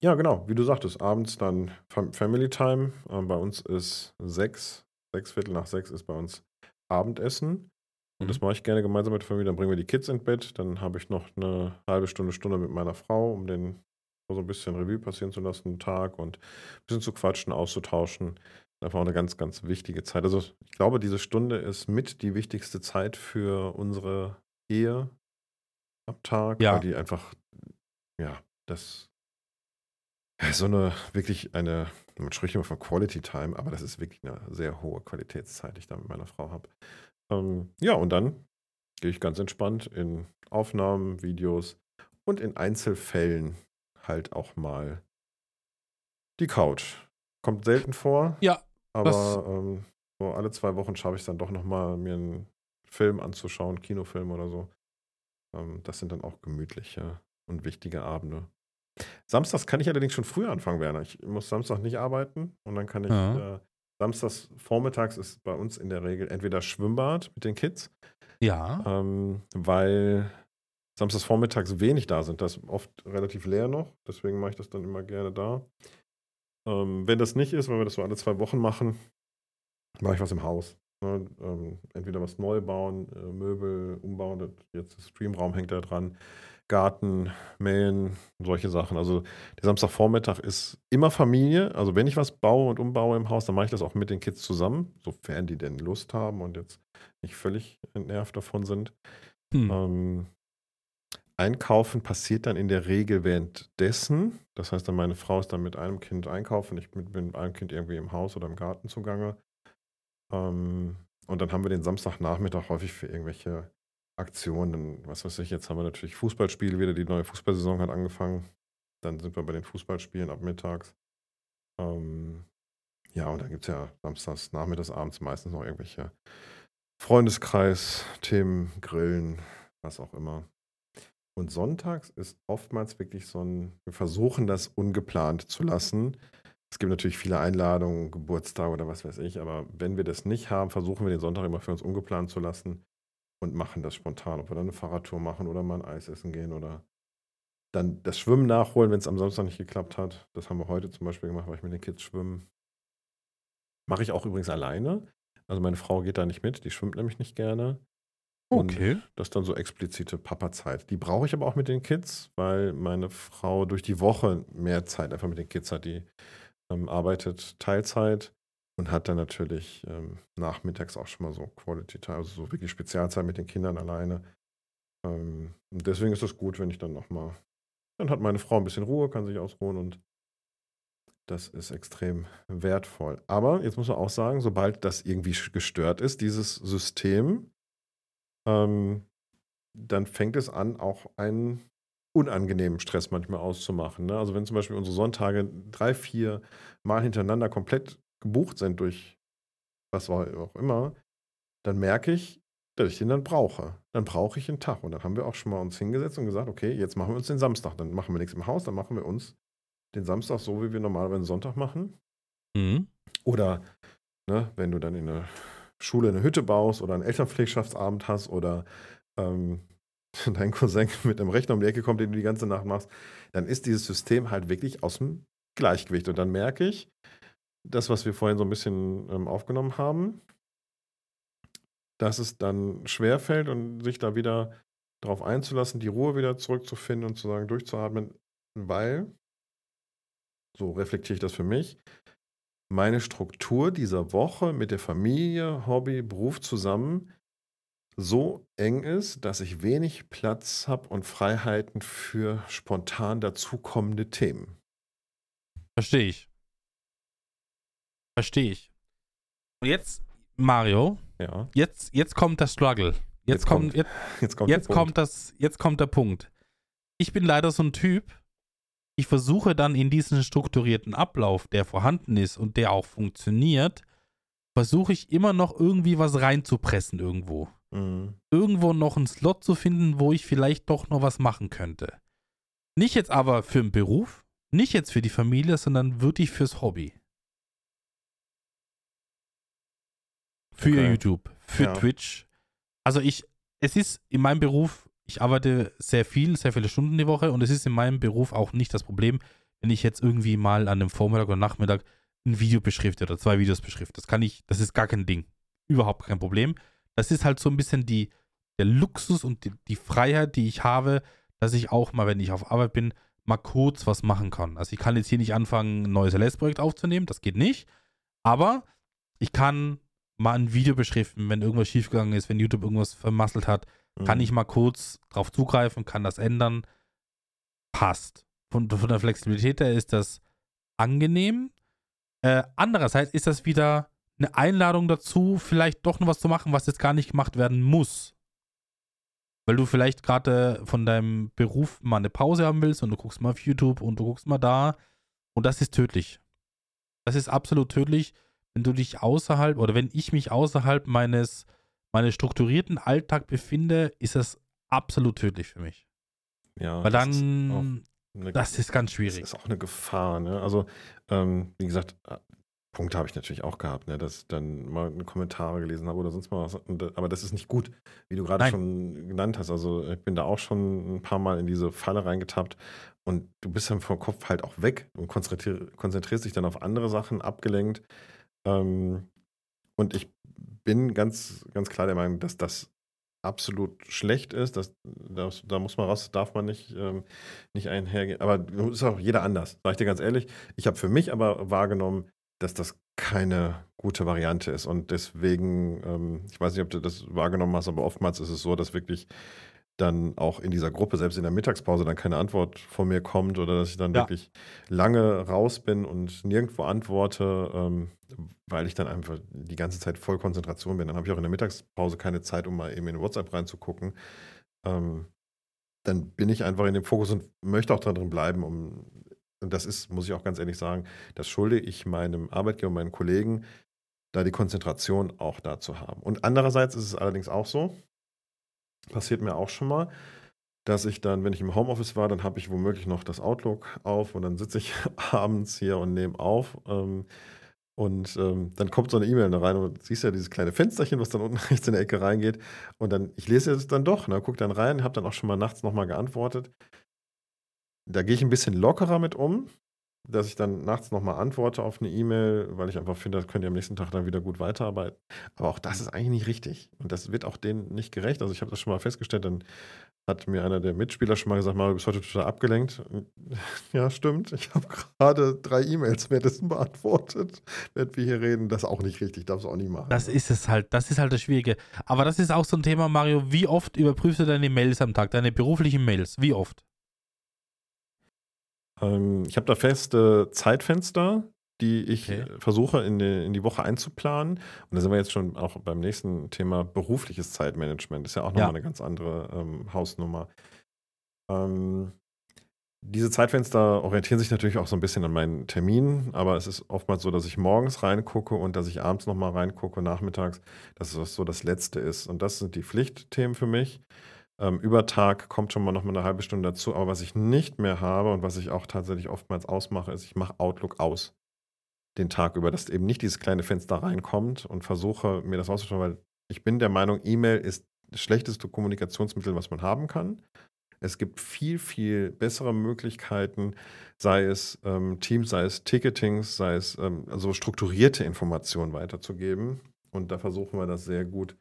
Speaker 1: ja, genau, wie du sagtest, abends dann Fam Family Time. Ähm, bei uns ist sechs, sechs Viertel nach sechs ist bei uns Abendessen. Und das
Speaker 2: Mhm.
Speaker 1: mache ich gerne gemeinsam mit der Familie. Dann bringen wir die Kids ins Bett. Dann habe ich noch eine halbe Stunde, Stunde mit meiner Frau, um den so ein bisschen Revue passieren zu lassen, den Tag und ein bisschen zu quatschen, auszutauschen. einfach auch eine ganz, ganz wichtige Zeit. Also ich glaube, diese Stunde ist mit die wichtigste Zeit für unsere Ehe am Tag,
Speaker 2: Ja.
Speaker 1: weil die einfach, ja, das ja, so eine wirklich eine, man spricht immer von Quality Time, aber das ist wirklich eine sehr hohe Qualitätszeit, die ich da mit meiner Frau habe. Ähm, ja, und dann gehe ich ganz entspannt in Aufnahmen, Videos und in Einzelfällen halt auch mal die Couch. Kommt selten vor,
Speaker 2: Ja,
Speaker 1: aber ähm, so alle zwei Wochen schaffe ich es dann doch nochmal, mir einen Film anzuschauen, Kinofilm oder so. Ähm, das sind dann auch gemütliche und wichtige Abende. Samstags kann ich allerdings schon früher anfangen, Werner. Ich muss Samstag nicht arbeiten und dann kann ich.
Speaker 2: Ja.
Speaker 1: Äh, Samstags vormittags ist bei uns in der Regel entweder Schwimmbad mit den Kids,
Speaker 2: ja.
Speaker 1: ähm, weil samstags vormittags wenig da sind. Das ist oft relativ leer noch, deswegen mache ich das dann immer gerne da. Ähm, wenn das nicht ist, weil wir das so alle zwei Wochen machen, mache ich was im Haus. Ne? Ähm, entweder was neu bauen, äh, Möbel umbauen, jetzt ist Streamraum hängt da dran, Garten, mähen, solche Sachen. Also der Samstagvormittag ist immer Familie. Also wenn ich was baue und umbaue im Haus, dann mache ich das auch mit den Kids zusammen, sofern die denn Lust haben und jetzt nicht völlig entnervt davon sind.
Speaker 2: Hm.
Speaker 1: Ähm, einkaufen passiert dann in der Regel währenddessen. Das heißt, dann meine Frau ist dann mit einem Kind einkaufen, ich bin mit einem Kind irgendwie im Haus oder im Garten zugange. Ähm, und dann haben wir den Samstagnachmittag häufig für irgendwelche Aktionen. Was weiß ich, jetzt haben wir natürlich Fußballspiele wieder, die neue Fußballsaison hat angefangen. Dann sind wir bei den Fußballspielen ab mittags. Ähm, ja, und dann gibt es ja samstags, nachmittags, abends meistens noch irgendwelche Freundeskreis-Themen, Grillen, was auch immer. Und sonntags ist oftmals wirklich so ein, wir versuchen das ungeplant zu lassen. Es gibt natürlich viele Einladungen, Geburtstage oder was weiß ich, aber wenn wir das nicht haben, versuchen wir den Sonntag immer für uns ungeplant zu lassen und machen das spontan. Ob wir dann eine Fahrradtour machen oder mal ein Eis essen gehen oder dann das Schwimmen nachholen, wenn es am Samstag nicht geklappt hat. Das haben wir heute zum Beispiel gemacht, weil ich mit den Kids schwimmen. Mache ich auch übrigens alleine. Also meine Frau geht da nicht mit, die schwimmt nämlich nicht gerne. Und
Speaker 2: Okay.
Speaker 1: das ist dann so explizite Papa-Zeit. Die brauche ich aber auch mit den Kids, weil meine Frau durch die Woche mehr Zeit einfach mit den Kids hat. Die ähm, arbeitet Teilzeit und hat dann natürlich ähm, nachmittags auch schon mal so Quality Time, also so wirklich Spezialzeit mit den Kindern alleine. Ähm, und deswegen ist es gut, wenn ich dann nochmal, dann hat meine Frau ein bisschen Ruhe, kann sich ausruhen und das ist extrem wertvoll. Aber jetzt muss man auch sagen, sobald das irgendwie gestört ist, dieses System, ähm, dann fängt es an, auch einen unangenehmen Stress manchmal auszumachen. Ne? Also wenn zum Beispiel unsere Sonntage drei, vier Mal hintereinander komplett gebucht sind durch was auch immer, dann merke ich, dass ich den dann brauche. Dann brauche ich einen Tag. Und dann haben wir auch schon mal uns hingesetzt und gesagt, okay, jetzt machen wir uns den Samstag. Dann machen wir nichts im Haus, dann machen wir uns den Samstag so, wie wir normalerweise einen Sonntag machen.
Speaker 2: Mhm.
Speaker 1: Oder ne, wenn du dann in der Schule eine Hütte baust oder einen Elternpflegschaftsabend hast oder ähm, dein Cousin mit einem Rechner um die Ecke kommt, den du die ganze Nacht machst, dann ist dieses System halt wirklich aus dem Gleichgewicht. Und dann merke ich, das, was wir vorhin so ein bisschen ähm, aufgenommen haben, dass es dann schwerfällt und sich da wieder darauf einzulassen, die Ruhe wieder zurückzufinden und zu sagen, durchzuatmen, weil, so reflektiere ich das für mich, meine Struktur dieser Woche mit der Familie, Hobby, Beruf zusammen so eng ist, dass ich wenig Platz habe und Freiheiten für spontan dazukommende Themen.
Speaker 2: Verstehe ich. Verstehe ich. Und jetzt, Mario,
Speaker 1: Ja,
Speaker 2: jetzt, jetzt kommt der Struggle. Jetzt,
Speaker 1: Jetzt
Speaker 2: kommt,
Speaker 1: kommt
Speaker 2: jetzt,
Speaker 1: jetzt kommt
Speaker 2: jetzt
Speaker 1: der Punkt.
Speaker 2: kommt das, jetzt kommt der Punkt. Ich bin leider so ein Typ, ich versuche dann in diesen strukturierten Ablauf, der vorhanden ist und der auch funktioniert, versuche ich immer noch irgendwie was reinzupressen irgendwo.
Speaker 1: Mhm.
Speaker 2: Irgendwo noch einen Slot zu finden, wo ich vielleicht doch noch was machen könnte. Nicht jetzt aber für den Beruf, nicht jetzt für die Familie, sondern wirklich fürs Hobby. Für
Speaker 1: Okay.
Speaker 2: YouTube, für
Speaker 1: Ja.
Speaker 2: Twitch. Also ich, es ist in meinem Beruf, ich arbeite sehr viel, sehr viele Stunden die Woche und es ist in meinem Beruf auch nicht das Problem, wenn ich jetzt irgendwie mal an einem Vormittag oder Nachmittag ein Video beschrifte oder zwei Videos beschrifte. Das kann ich, das ist gar kein Ding. Überhaupt kein Problem. Das ist halt so ein bisschen die, der Luxus und die, die Freiheit, die ich habe, dass ich auch mal, wenn ich auf Arbeit bin, mal kurz was machen kann. Also ich kann jetzt hier nicht anfangen, ein neues LS-Projekt aufzunehmen, das geht nicht. Aber ich kann mal ein Video beschriften, wenn irgendwas schiefgegangen ist, wenn YouTube irgendwas vermasselt hat, kann
Speaker 1: Mhm.
Speaker 2: ich mal kurz drauf zugreifen, kann das ändern. Passt. Von, von der Flexibilität her ist das angenehm. Äh, andererseits ist das wieder eine Einladung dazu, vielleicht doch noch was zu machen, was jetzt gar nicht gemacht werden muss. Weil du vielleicht gerade von deinem Beruf mal eine Pause haben willst und du guckst mal auf YouTube und du guckst mal da. Und das ist tödlich. Das ist absolut tödlich, wenn du dich außerhalb oder wenn ich mich außerhalb meines, meines strukturierten Alltag befinde, ist das absolut tödlich für mich.
Speaker 1: Ja,
Speaker 2: Weil
Speaker 1: das ist
Speaker 2: dann,
Speaker 1: eine-
Speaker 2: das ist ganz
Speaker 1: Das
Speaker 2: schwierig.
Speaker 1: ist auch eine Gefahr, ne? Also, ähm, wie gesagt, äh, Punkte habe ich natürlich auch gehabt, ne? Dass ich dann mal Kommentare gelesen habe oder sonst mal was. Äh, aber das ist nicht gut, wie du gerade schon genannt hast. Also ich bin da auch schon ein paar Mal in diese Falle reingetappt und du bist dann vom Kopf halt auch weg und konzentrier, konzentrierst dich dann auf andere Sachen, abgelenkt. Ähm, und ich bin ganz, ganz klar der Meinung, dass das absolut schlecht ist. Das, das, da muss man raus, darf man nicht, ähm, nicht einhergehen. Aber ist auch jeder anders, sag ich dir ganz ehrlich. Ich habe für mich aber wahrgenommen, dass das keine gute Variante ist. Und deswegen, ähm, ich weiß nicht, ob du das wahrgenommen hast, aber oftmals ist es so, dass wirklich dann auch in dieser Gruppe, selbst in der Mittagspause, dann keine Antwort von mir kommt oder dass ich dann
Speaker 2: Ja.
Speaker 1: wirklich lange raus bin und nirgendwo antworte, ähm, weil ich dann einfach die ganze Zeit voll Konzentration bin. Dann habe ich auch in der Mittagspause keine Zeit, um mal eben in WhatsApp reinzugucken. Ähm, dann bin ich einfach in dem Fokus und möchte auch darin bleiben, um und das ist, muss ich auch ganz ehrlich sagen, das schulde ich meinem Arbeitgeber, meinen Kollegen, da die Konzentration auch da zu haben. Und andererseits ist es allerdings auch so, passiert mir auch schon mal, dass ich dann, wenn ich im Homeoffice war, dann habe ich womöglich noch das Outlook auf und dann sitze ich abends hier und nehme auf. Ähm, und ähm, dann kommt so eine E-Mail da rein und siehst ja dieses kleine Fensterchen, was dann unten rechts in der Ecke reingeht. Und dann, ich lese es dann doch, ne, guck dann rein, habe dann auch schon mal nachts nochmal geantwortet. Da gehe ich ein bisschen lockerer mit um, dass ich dann nachts nochmal antworte auf eine E-Mail, weil ich einfach finde, das könnt ihr am nächsten Tag dann wieder gut weiterarbeiten. Aber auch das ist eigentlich nicht richtig. Und das wird auch denen nicht gerecht. Also ich habe das schon mal festgestellt, dann hat mir einer der Mitspieler schon mal gesagt, Mario, du bist heute total abgelenkt. Ja, stimmt. Ich habe gerade drei E-Mails währenddessen beantwortet, während wir hier reden. Das ist auch nicht richtig, darfst du auch nicht machen.
Speaker 2: Das ist es halt, das ist halt das Schwierige. Aber das ist auch so ein Thema, Mario. Wie oft überprüfst du deine Mails am Tag, deine beruflichen Mails? Wie oft?
Speaker 1: Ähm, ich habe da feste Zeitfenster, die ich
Speaker 2: Okay.
Speaker 1: versuche in die, in die Woche einzuplanen. Und da sind wir jetzt schon auch beim nächsten Thema berufliches Zeitmanagement. Ist ja auch nochmal
Speaker 2: Ja.
Speaker 1: eine ganz andere ähm, Hausnummer. Ähm, diese Zeitfenster orientieren sich natürlich auch so ein bisschen an meinen Terminen, aber es ist oftmals so, dass ich morgens reingucke und dass ich abends nochmal reingucke, nachmittags, dass das so das Letzte ist. Und das sind die Pflichtthemen für mich. Ähm, über Tag kommt schon mal noch mal eine halbe Stunde dazu. Aber was ich nicht mehr habe und was ich auch tatsächlich oftmals ausmache, ist, ich mache Outlook aus. Den Tag über, dass eben nicht dieses kleine Fenster reinkommt und versuche mir das auszuschauen, weil ich bin der Meinung, E-Mail ist das schlechteste Kommunikationsmittel, was man haben kann. Es gibt viel, viel bessere Möglichkeiten, sei es ähm, Teams, sei es Ticketings, sei es ähm, also strukturierte Informationen weiterzugeben. Und da versuchen wir das sehr gut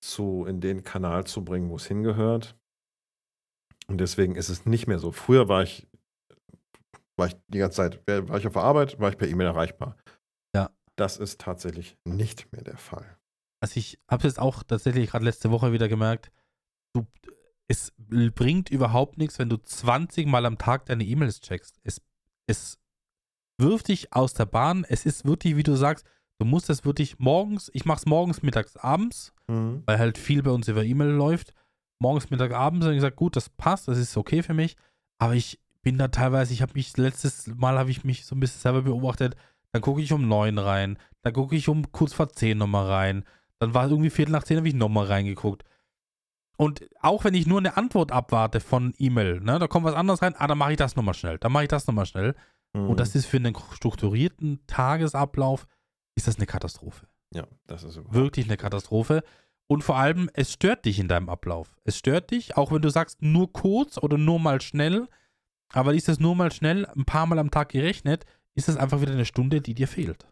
Speaker 1: zu, in den Kanal zu bringen, wo es hingehört. Und deswegen ist es nicht mehr so. Früher war ich, war ich die ganze Zeit, war ich auf der Arbeit, war ich per E-Mail erreichbar.
Speaker 2: Ja.
Speaker 1: Das ist tatsächlich nicht mehr der Fall.
Speaker 2: Also ich habe es jetzt auch tatsächlich gerade letzte Woche wieder gemerkt, du, es bringt überhaupt nichts, wenn du 20 Mal am Tag deine E-Mails checkst. Es, es wirft dich aus der Bahn. Es ist wirklich, wie du sagst, du musst es wirklich morgens, ich mache es morgens, mittags, abends, weil halt viel bei uns über E-Mail läuft. Morgens, Mittag, abends und ich gesagt, gut, das passt, das ist okay für mich. Aber ich bin da teilweise, ich habe mich, letztes Mal habe ich mich so ein bisschen selber beobachtet, dann gucke ich um neun rein, dann gucke ich um kurz vor zehn nochmal rein, dann war es irgendwie Viertel nach zehn, habe ich nochmal reingeguckt. Und auch wenn ich nur eine Antwort abwarte von E-Mail, ne, da kommt was anderes rein, ah, dann mache ich das nochmal schnell, dann mache ich das nochmal schnell.
Speaker 1: Mhm.
Speaker 2: Und das ist für einen strukturierten Tagesablauf, ist das eine Katastrophe
Speaker 1: ja, das ist überhaupt
Speaker 2: wirklich eine Katastrophe. Und vor allem, es stört dich in deinem Ablauf. Es stört dich, auch wenn du sagst, nur kurz oder nur mal schnell. Aber ist das nur mal schnell, ein paar Mal am Tag gerechnet, ist das einfach wieder eine Stunde, die dir fehlt.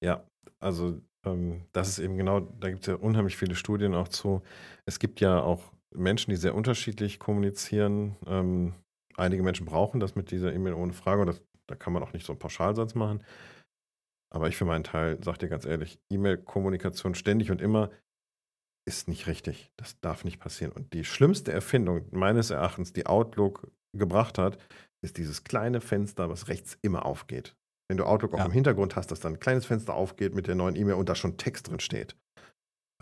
Speaker 1: Ja, also ähm, das ist eben genau, da gibt es ja unheimlich viele Studien auch zu. Es gibt ja auch Menschen, die sehr unterschiedlich kommunizieren. Ähm, einige Menschen brauchen das mit dieser E-Mail ohne Frage und das, da kann man auch nicht so einen Pauschalsatz machen. Aber ich für meinen Teil sage dir ganz ehrlich, E-Mail-Kommunikation ständig und immer ist nicht richtig. Das darf nicht passieren. Und die schlimmste Erfindung meines Erachtens, die Outlook gebracht hat, ist dieses kleine Fenster, was rechts immer aufgeht. Wenn du Outlook ja. auch im Hintergrund hast, dass dann ein kleines Fenster aufgeht mit der neuen E-Mail und da schon Text drin steht.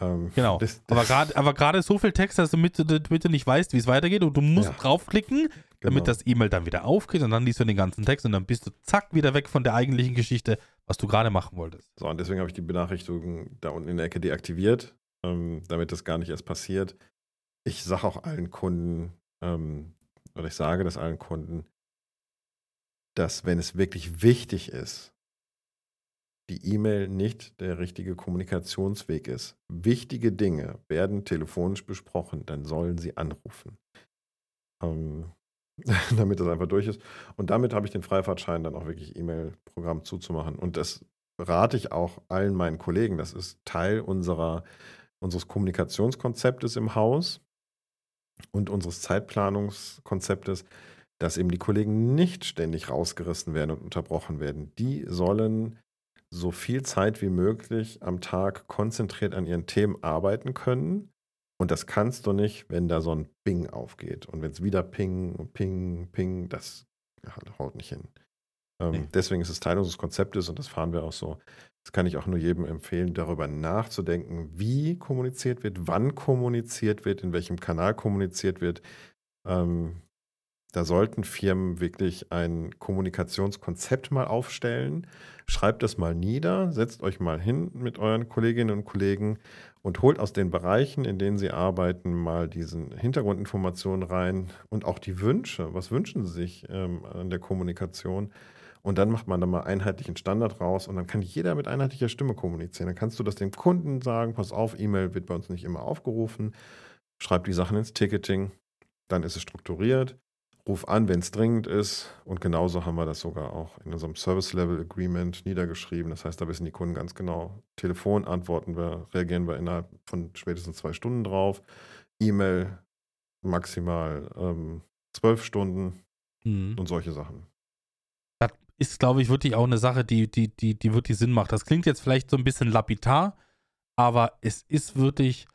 Speaker 2: Ähm, genau. Das, das aber gerade so viel Text, dass du, mit, damit du nicht weißt, wie es weitergeht und du musst ja. draufklicken, damit genau. das E-Mail dann wieder aufgeht und dann liest du den ganzen Text und dann bist du zack wieder weg von der eigentlichen Geschichte, was du gerade machen wolltest.
Speaker 1: So, und deswegen habe ich die Benachrichtigung da unten in der Ecke deaktiviert, ähm, damit das gar nicht erst passiert. Ich sage auch allen Kunden, ähm, oder ich sage das allen Kunden, dass wenn es wirklich wichtig ist, die E-Mail nicht der richtige Kommunikationsweg ist. Wichtige Dinge werden telefonisch besprochen, dann sollen sie anrufen. Ähm, damit das einfach durch ist. Und damit habe ich den Freifahrtschein dann auch wirklich E-Mail-Programm zuzumachen. Und das rate ich auch allen meinen Kollegen. Das ist Teil unserer, unseres Kommunikationskonzeptes im Haus und unseres Zeitplanungskonzeptes, dass eben die Kollegen nicht ständig rausgerissen werden und unterbrochen werden. Die sollen so viel Zeit wie möglich am Tag konzentriert an ihren Themen arbeiten können. Und das kannst du nicht, wenn da so ein Ping aufgeht. Und wenn es wieder Ping, Ping, Ping, das haut nicht hin. Ähm, nee. Deswegen ist es Teil unseres Konzeptes und das fahren wir auch so. Das kann ich auch nur jedem empfehlen, darüber nachzudenken, wie kommuniziert wird, wann kommuniziert wird, in welchem Kanal kommuniziert wird. Ähm, da sollten Firmen wirklich ein Kommunikationskonzept mal aufstellen. Schreibt es mal nieder, setzt euch mal hin mit euren Kolleginnen und Kollegen und holt aus den Bereichen, in denen sie arbeiten, mal diesen Hintergrundinformationen rein und auch die Wünsche. Was wünschen sie sich ähm, an der Kommunikation? Und dann macht man da mal einheitlichen Standard raus und dann kann jeder mit einheitlicher Stimme kommunizieren. Dann kannst du das dem Kunden sagen, pass auf, E-Mail wird bei uns nicht immer aufgerufen. Schreib die Sachen ins Ticketing, dann ist es strukturiert ruf an, wenn es dringend ist. Und genauso haben wir das sogar auch in unserem Service Level Agreement niedergeschrieben. Das heißt, da wissen die Kunden ganz genau, Telefon antworten wir, reagieren wir innerhalb von spätestens zwei Stunden drauf. E-Mail maximal ähm, zwölf Stunden mhm. und solche Sachen.
Speaker 2: Das ist, glaube ich, wirklich auch eine Sache, die, die, die, die wirklich Sinn macht. Das klingt jetzt vielleicht so ein bisschen lapidar, aber es ist wirklich,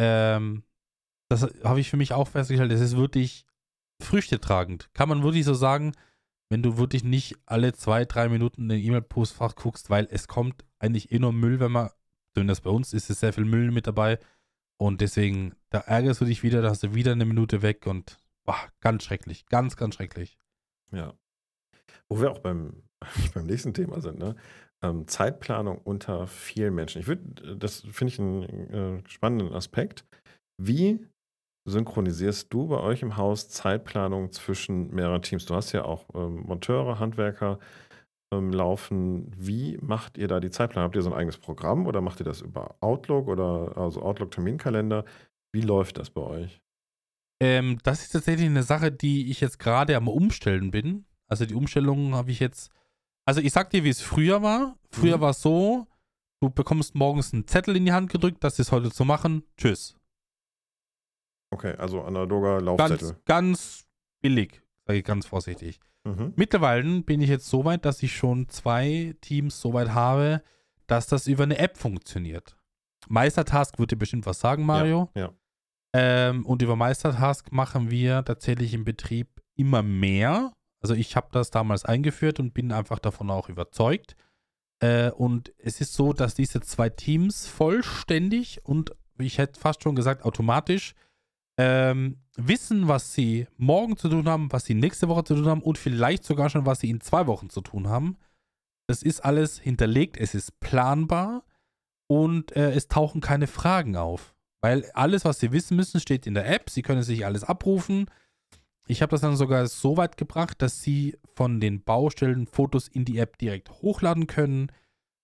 Speaker 2: ähm, das habe ich für mich auch festgestellt, es ist wirklich Früchte tragend. Kann man wirklich so sagen, wenn du wirklich nicht alle zwei, drei Minuten in den E-Mail-Postfach guckst, weil es kommt eigentlich eh nur Müll, wenn man, zumindest bei uns ist es sehr viel Müll mit dabei und deswegen, da ärgerst du dich wieder, da hast du wieder eine Minute weg und boah, ganz schrecklich, ganz, ganz schrecklich.
Speaker 1: Ja. Wo wir auch beim, beim nächsten Thema sind, ne? Ähm, Zeitplanung unter vielen Menschen. Ich würde, das finde ich einen äh, spannenden Aspekt. Wie synchronisierst du bei euch im Haus Zeitplanung zwischen mehreren Teams? Du hast ja auch ähm, Monteure, Handwerker ähm, laufen. Wie macht ihr da die Zeitplanung? Habt ihr so ein eigenes Programm oder macht ihr das über Outlook oder also Outlook-Terminkalender? Wie läuft das bei euch?
Speaker 2: Ähm, das ist tatsächlich eine Sache, die ich jetzt gerade am Umstellen bin. Also die Umstellung habe ich jetzt. Also ich sag dir, wie es früher war. Früher mhm. war es so, du bekommst morgens einen Zettel in die Hand gedrückt, das ist heute zu machen. Tschüss.
Speaker 1: Okay, also analoger Laufzettel.
Speaker 2: Ganz, ganz billig, sage ich ganz vorsichtig. Mhm. Mittlerweile bin ich jetzt so weit, dass ich schon zwei Teams so weit habe, dass das über eine App funktioniert. Meistertask wird dir bestimmt was sagen, Mario.
Speaker 1: Ja. ja.
Speaker 2: Ähm, und über Meistertask machen wir tatsächlich im Betrieb immer mehr. Also ich habe das damals eingeführt und bin einfach davon auch überzeugt. Äh, und es ist so, dass diese zwei Teams vollständig und ich hätte fast schon gesagt automatisch ähm, wissen, was sie morgen zu tun haben, was sie nächste Woche zu tun haben und vielleicht sogar schon, was sie in zwei Wochen zu tun haben. Das ist alles hinterlegt, es ist planbar und äh, es tauchen keine Fragen auf. Weil alles, was sie wissen müssen, steht in der App. Sie können sich alles abrufen. Ich habe das dann sogar so weit gebracht, dass sie von den Baustellen Fotos in die App direkt hochladen können.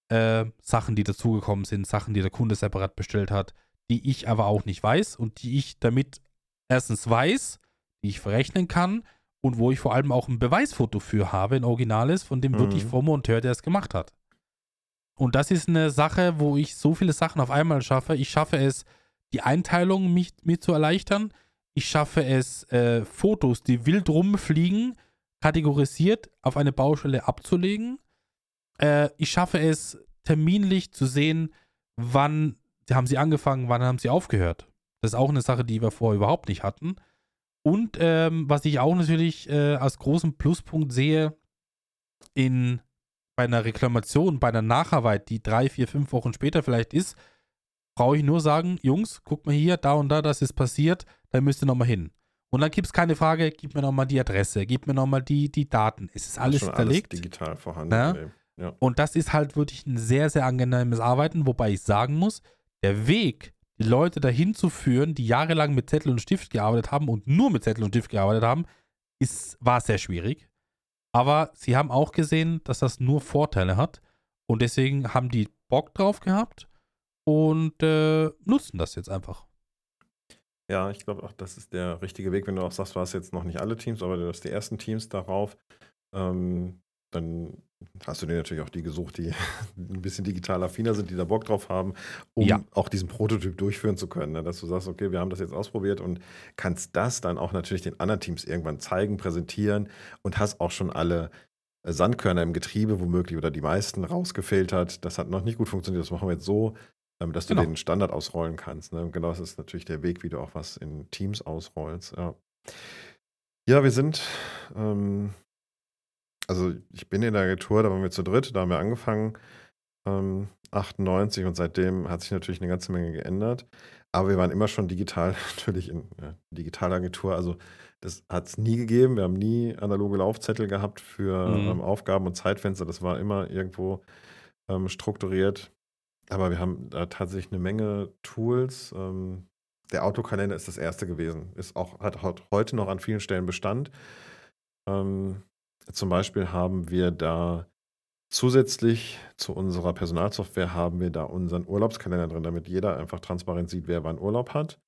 Speaker 2: Äh, Sachen, die dazugekommen sind, Sachen, die der Kunde separat bestellt hat die ich aber auch nicht weiß und die ich damit erstens weiß, die ich verrechnen kann und wo ich vor allem auch ein Beweisfoto für habe, ein Originales, von dem mhm. wirklich vom Monteur, der es gemacht hat. Und das ist eine Sache, wo ich so viele Sachen auf einmal schaffe. Ich schaffe es, die Einteilung mich, mir zu erleichtern. Ich schaffe es, äh, Fotos, die wild rumfliegen, kategorisiert auf eine Baustelle abzulegen. äh, ich schaffe es terminlich zu sehen, wann haben sie angefangen, wann haben sie aufgehört. Das ist auch eine Sache, die wir vorher überhaupt nicht hatten. Und ähm, was ich auch natürlich äh, als großen Pluspunkt sehe, in, bei einer Reklamation, bei einer Nacharbeit, die drei, vier, fünf Wochen später vielleicht ist, brauche ich nur sagen, Jungs, guck mal hier, da und da, das ist passiert, da müsst ihr nochmal hin. Und dann gibt es keine Frage, gib mir nochmal die Adresse, gib mir nochmal die, die Daten. Es ist alles hinterlegt.
Speaker 1: Alles digital vorhanden.
Speaker 2: Ja? Ja. Und das ist halt wirklich ein sehr, sehr angenehmes Arbeiten, wobei ich sagen muss, der Weg, die Leute dahin zu führen, die jahrelang mit Zettel und Stift gearbeitet haben und nur mit Zettel und Stift gearbeitet haben, ist, war sehr schwierig. Aber sie haben auch gesehen, dass das nur Vorteile hat. Und deswegen haben die Bock drauf gehabt und äh, nutzen das jetzt einfach.
Speaker 1: Ja, ich glaube auch, das ist der richtige Weg. Wenn du auch sagst, war es jetzt noch nicht alle Teams, aber du hast die ersten Teams darauf. Ähm, dann hast du dir natürlich auch die gesucht, die ein bisschen digital affiner sind, die da Bock drauf haben, um ja. auch diesen Prototyp durchführen zu können. Ne? Dass du sagst, okay, wir haben das jetzt ausprobiert und kannst das dann auch natürlich den anderen Teams irgendwann zeigen, präsentieren und hast auch schon alle äh, Sandkörner im Getriebe womöglich oder die meisten rausgefiltert. Das hat noch nicht gut funktioniert, das machen wir jetzt so, ähm, dass du genau. den Standard ausrollen kannst. Ne? Genau das ist natürlich der Weg, wie du auch was in Teams ausrollst. Ja, ja wir sind ähm, also ich bin in der Agentur, da waren wir zu dritt, da haben wir angefangen, ähm, 98 und seitdem hat sich natürlich eine ganze Menge geändert. Aber wir waren immer schon digital, natürlich in ja, Digitalagentur. Also das hat es nie gegeben. Wir haben nie analoge Laufzettel gehabt für mhm. ähm, Aufgaben und Zeitfenster. Das war immer irgendwo ähm, strukturiert. Aber wir haben da tatsächlich eine Menge Tools. Ähm, der Autokalender ist das erste gewesen. Ist auch, hat, hat heute noch an vielen Stellen Bestand. Ähm, zum Beispiel haben wir da zusätzlich zu unserer Personalsoftware haben wir da unseren Urlaubskalender drin, damit jeder einfach transparent sieht, wer wann Urlaub hat.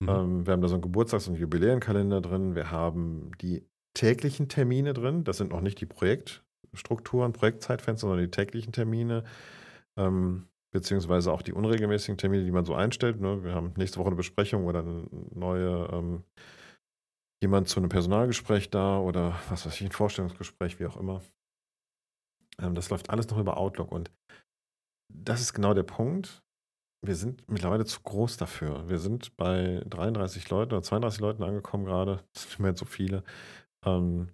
Speaker 1: Mhm. Ähm, wir haben da so einen Geburtstags- und Jubiläenkalender drin. Wir haben die täglichen Termine drin. Das sind noch nicht die Projektstrukturen, Projektzeitfenster, sondern die täglichen Termine. Ähm, beziehungsweise auch die unregelmäßigen Termine, die man so einstellt. Ne? Wir haben nächste Woche eine Besprechung oder eine neue ähm, jemand zu einem Personalgespräch da oder was weiß ich, ein Vorstellungsgespräch, wie auch immer. Ähm, das läuft alles noch über Outlook und das ist genau der Punkt. Wir sind mittlerweile zu groß dafür. Wir sind bei 33 Leuten oder 32 Leuten angekommen gerade, das sind nicht mehr so viele, ähm,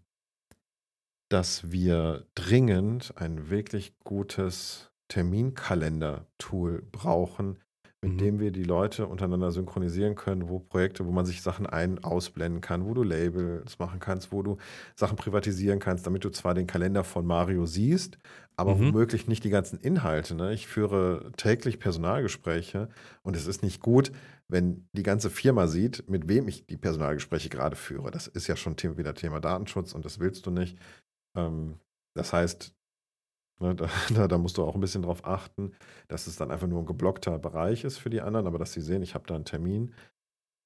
Speaker 1: dass wir dringend ein wirklich gutes Terminkalender-Tool brauchen, mit mhm. dem wir die Leute untereinander synchronisieren können, wo Projekte, wo man sich Sachen ein- ausblenden kann, wo du Labels machen kannst, wo du Sachen privatisieren kannst, damit du zwar den Kalender von Mario siehst, aber mhm. womöglich nicht die ganzen Inhalte. Ne? Ich führe täglich Personalgespräche und es ist nicht gut, wenn die ganze Firma sieht, mit wem ich die Personalgespräche gerade führe. Das ist ja schon wieder Thema Datenschutz und das willst du nicht. Ähm, das heißt, Ne, da, da, da, musst du auch ein bisschen drauf achten, dass es dann einfach nur ein geblockter Bereich ist für die anderen, aber dass sie sehen, ich habe da einen Termin.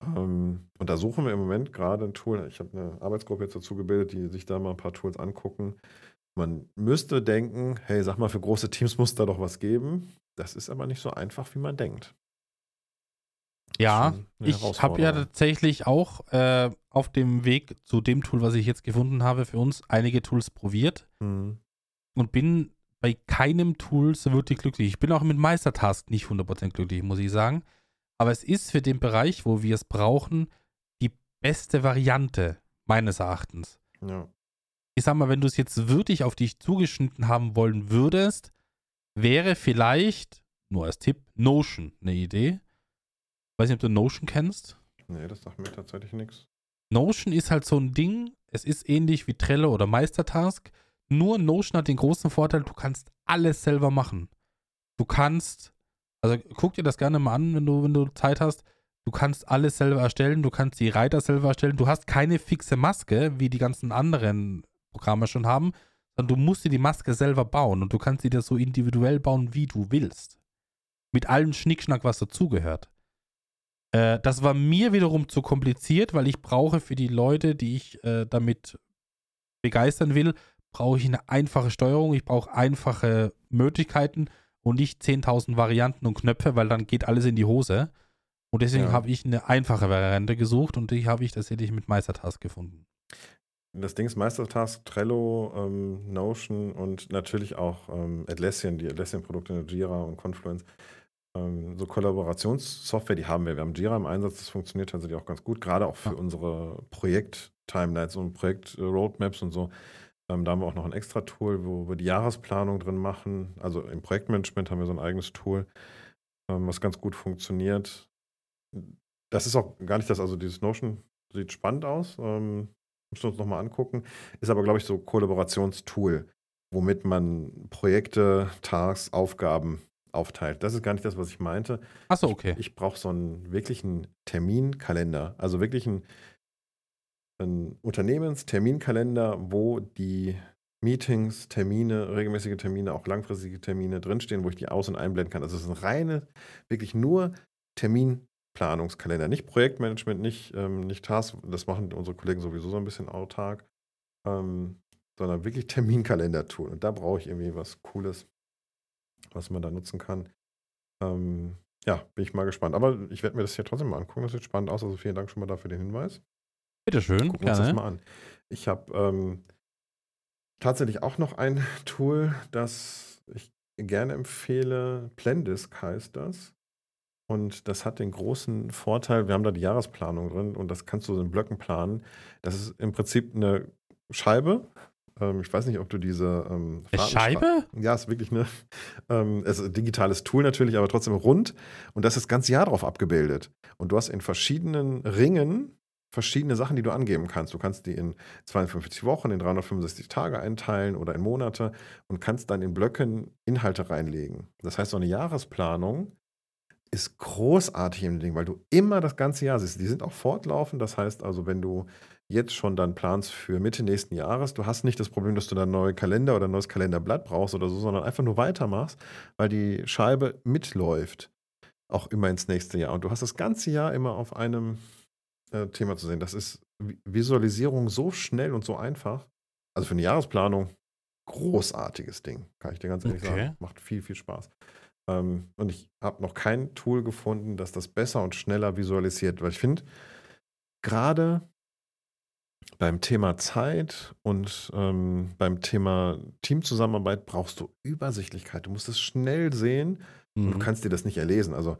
Speaker 1: Ähm, und da suchen wir im Moment gerade ein Tool. Ich habe eine Arbeitsgruppe jetzt dazu gebildet, die sich da mal ein paar Tools angucken. Man müsste denken, hey, sag mal, für große Teams muss da doch was geben. Das ist aber nicht so einfach, wie man denkt.
Speaker 2: Ja, ich habe ja tatsächlich auch äh, auf dem Weg zu dem Tool, was ich jetzt gefunden habe, für uns einige Tools probiert mhm. und bin bei keinem Tool so wirklich glücklich. Ich bin auch mit Meistertask nicht 100% glücklich, muss ich sagen. Aber es ist für den Bereich, wo wir es brauchen, die beste Variante, meines Erachtens. Ja. Ich sag mal, wenn du es jetzt wirklich auf dich zugeschnitten haben wollen würdest, wäre vielleicht, nur als Tipp, Notion eine Idee. Weiß nicht, ob du Notion kennst.
Speaker 1: Nee, das sagt mir tatsächlich nichts.
Speaker 2: Notion ist halt so ein Ding, es ist ähnlich wie Trello oder Meistertask. Nur Notion hat den großen Vorteil, du kannst alles selber machen. Du kannst, also guck dir das gerne mal an, wenn du, wenn du Zeit hast. Du kannst alles selber erstellen, du kannst die Reiter selber erstellen. Du hast keine fixe Maske, wie die ganzen anderen Programme schon haben, sondern du musst dir die Maske selber bauen und du kannst sie dir so individuell bauen, wie du willst. Mit allem Schnickschnack, was dazugehört. Äh, das war mir wiederum zu kompliziert, weil ich brauche für die Leute, die ich äh, damit begeistern will, brauche ich eine einfache Steuerung, ich brauche einfache Möglichkeiten und nicht 10.000 Varianten und Knöpfe, weil dann geht alles in die Hose. Und deswegen ja. habe ich eine einfache Variante gesucht und die habe ich tatsächlich mit Meistertask gefunden.
Speaker 1: das Ding ist Meistertask, Trello, ähm, Notion und natürlich auch ähm, Atlassian, die Atlassian-Produkte, Jira und Confluence. Ähm, so Kollaborationssoftware, die haben wir. Wir haben Jira im Einsatz, das funktioniert tatsächlich auch ganz gut, gerade auch für ja. unsere Projekt-Timelines und Projekt-Roadmaps und so. Ähm, da haben wir auch noch ein extra Tool, wo wir die Jahresplanung drin machen. Also im Projektmanagement haben wir so ein eigenes Tool, ähm, was ganz gut funktioniert. Das ist auch gar nicht das, also dieses Notion sieht spannend aus. Ähm, müssen wir uns nochmal angucken. Ist aber, glaube ich, so Kollaborationstool, womit man Projekte, Tasks, Aufgaben aufteilt. Das ist gar nicht das, was ich meinte.
Speaker 2: Achso, okay.
Speaker 1: Ich, ich brauche so einen wirklichen Terminkalender. Also wirklich einen, einen Unternehmensterminkalender, wo die Meetings, Termine, regelmäßige Termine, auch langfristige Termine drinstehen, wo ich die aus- und einblenden kann. Also es ist ein reine, wirklich nur Terminplanungskalender. Nicht Projektmanagement, nicht, ähm, nicht Tasks, das machen unsere Kollegen sowieso so ein bisschen autark, ähm, sondern wirklich Terminkalender-Tool. Und da brauche ich irgendwie was Cooles, was man da nutzen kann. Ähm, ja, bin ich mal gespannt. Aber ich werde mir das hier trotzdem mal angucken. Das sieht spannend aus. Also vielen Dank schon mal dafür den Hinweis.
Speaker 2: Bitteschön.
Speaker 1: Gucken wir uns das mal an. Ich habe ähm, tatsächlich auch noch ein Tool, das ich gerne empfehle. Plandisk heißt das. Und das hat den großen Vorteil, wir haben da die Jahresplanung drin und das kannst du in Blöcken planen. Das ist im Prinzip eine Scheibe, ähm, ich weiß nicht, ob du diese ähm,
Speaker 2: Scheibe?
Speaker 1: Ja, ist wirklich eine. Ähm, es ist ein digitales Tool natürlich, aber trotzdem rund. Und das ist das ganze Jahr drauf abgebildet. Und du hast in verschiedenen Ringen verschiedene Sachen, die du angeben kannst. Du kannst die in 52 Wochen, in 365 Tage einteilen oder in Monate und kannst dann in Blöcken Inhalte reinlegen. Das heißt, so eine Jahresplanung ist großartig im Ding, weil du immer das ganze Jahr siehst. Die sind auch fortlaufend. Das heißt also, wenn du jetzt schon dann planst für Mitte nächsten Jahres. Du hast nicht das Problem, dass du dann neue Kalender oder ein neues Kalenderblatt brauchst oder so, sondern einfach nur weitermachst, weil die Scheibe mitläuft. Auch immer ins nächste Jahr. Und du hast das ganze Jahr immer auf einem äh, Thema zu sehen. Das ist Visualisierung so schnell und so einfach. Also für eine Jahresplanung großartiges Ding, kann ich dir ganz ehrlich okay. sagen. Macht viel, viel Spaß. Ähm, und ich habe noch kein Tool gefunden, das das besser und schneller visualisiert, weil ich finde, gerade beim Thema Zeit und ähm, beim Thema Teamzusammenarbeit brauchst du Übersichtlichkeit. Du musst es schnell sehen mhm. und du mhm. kannst dir das nicht erlesen. Also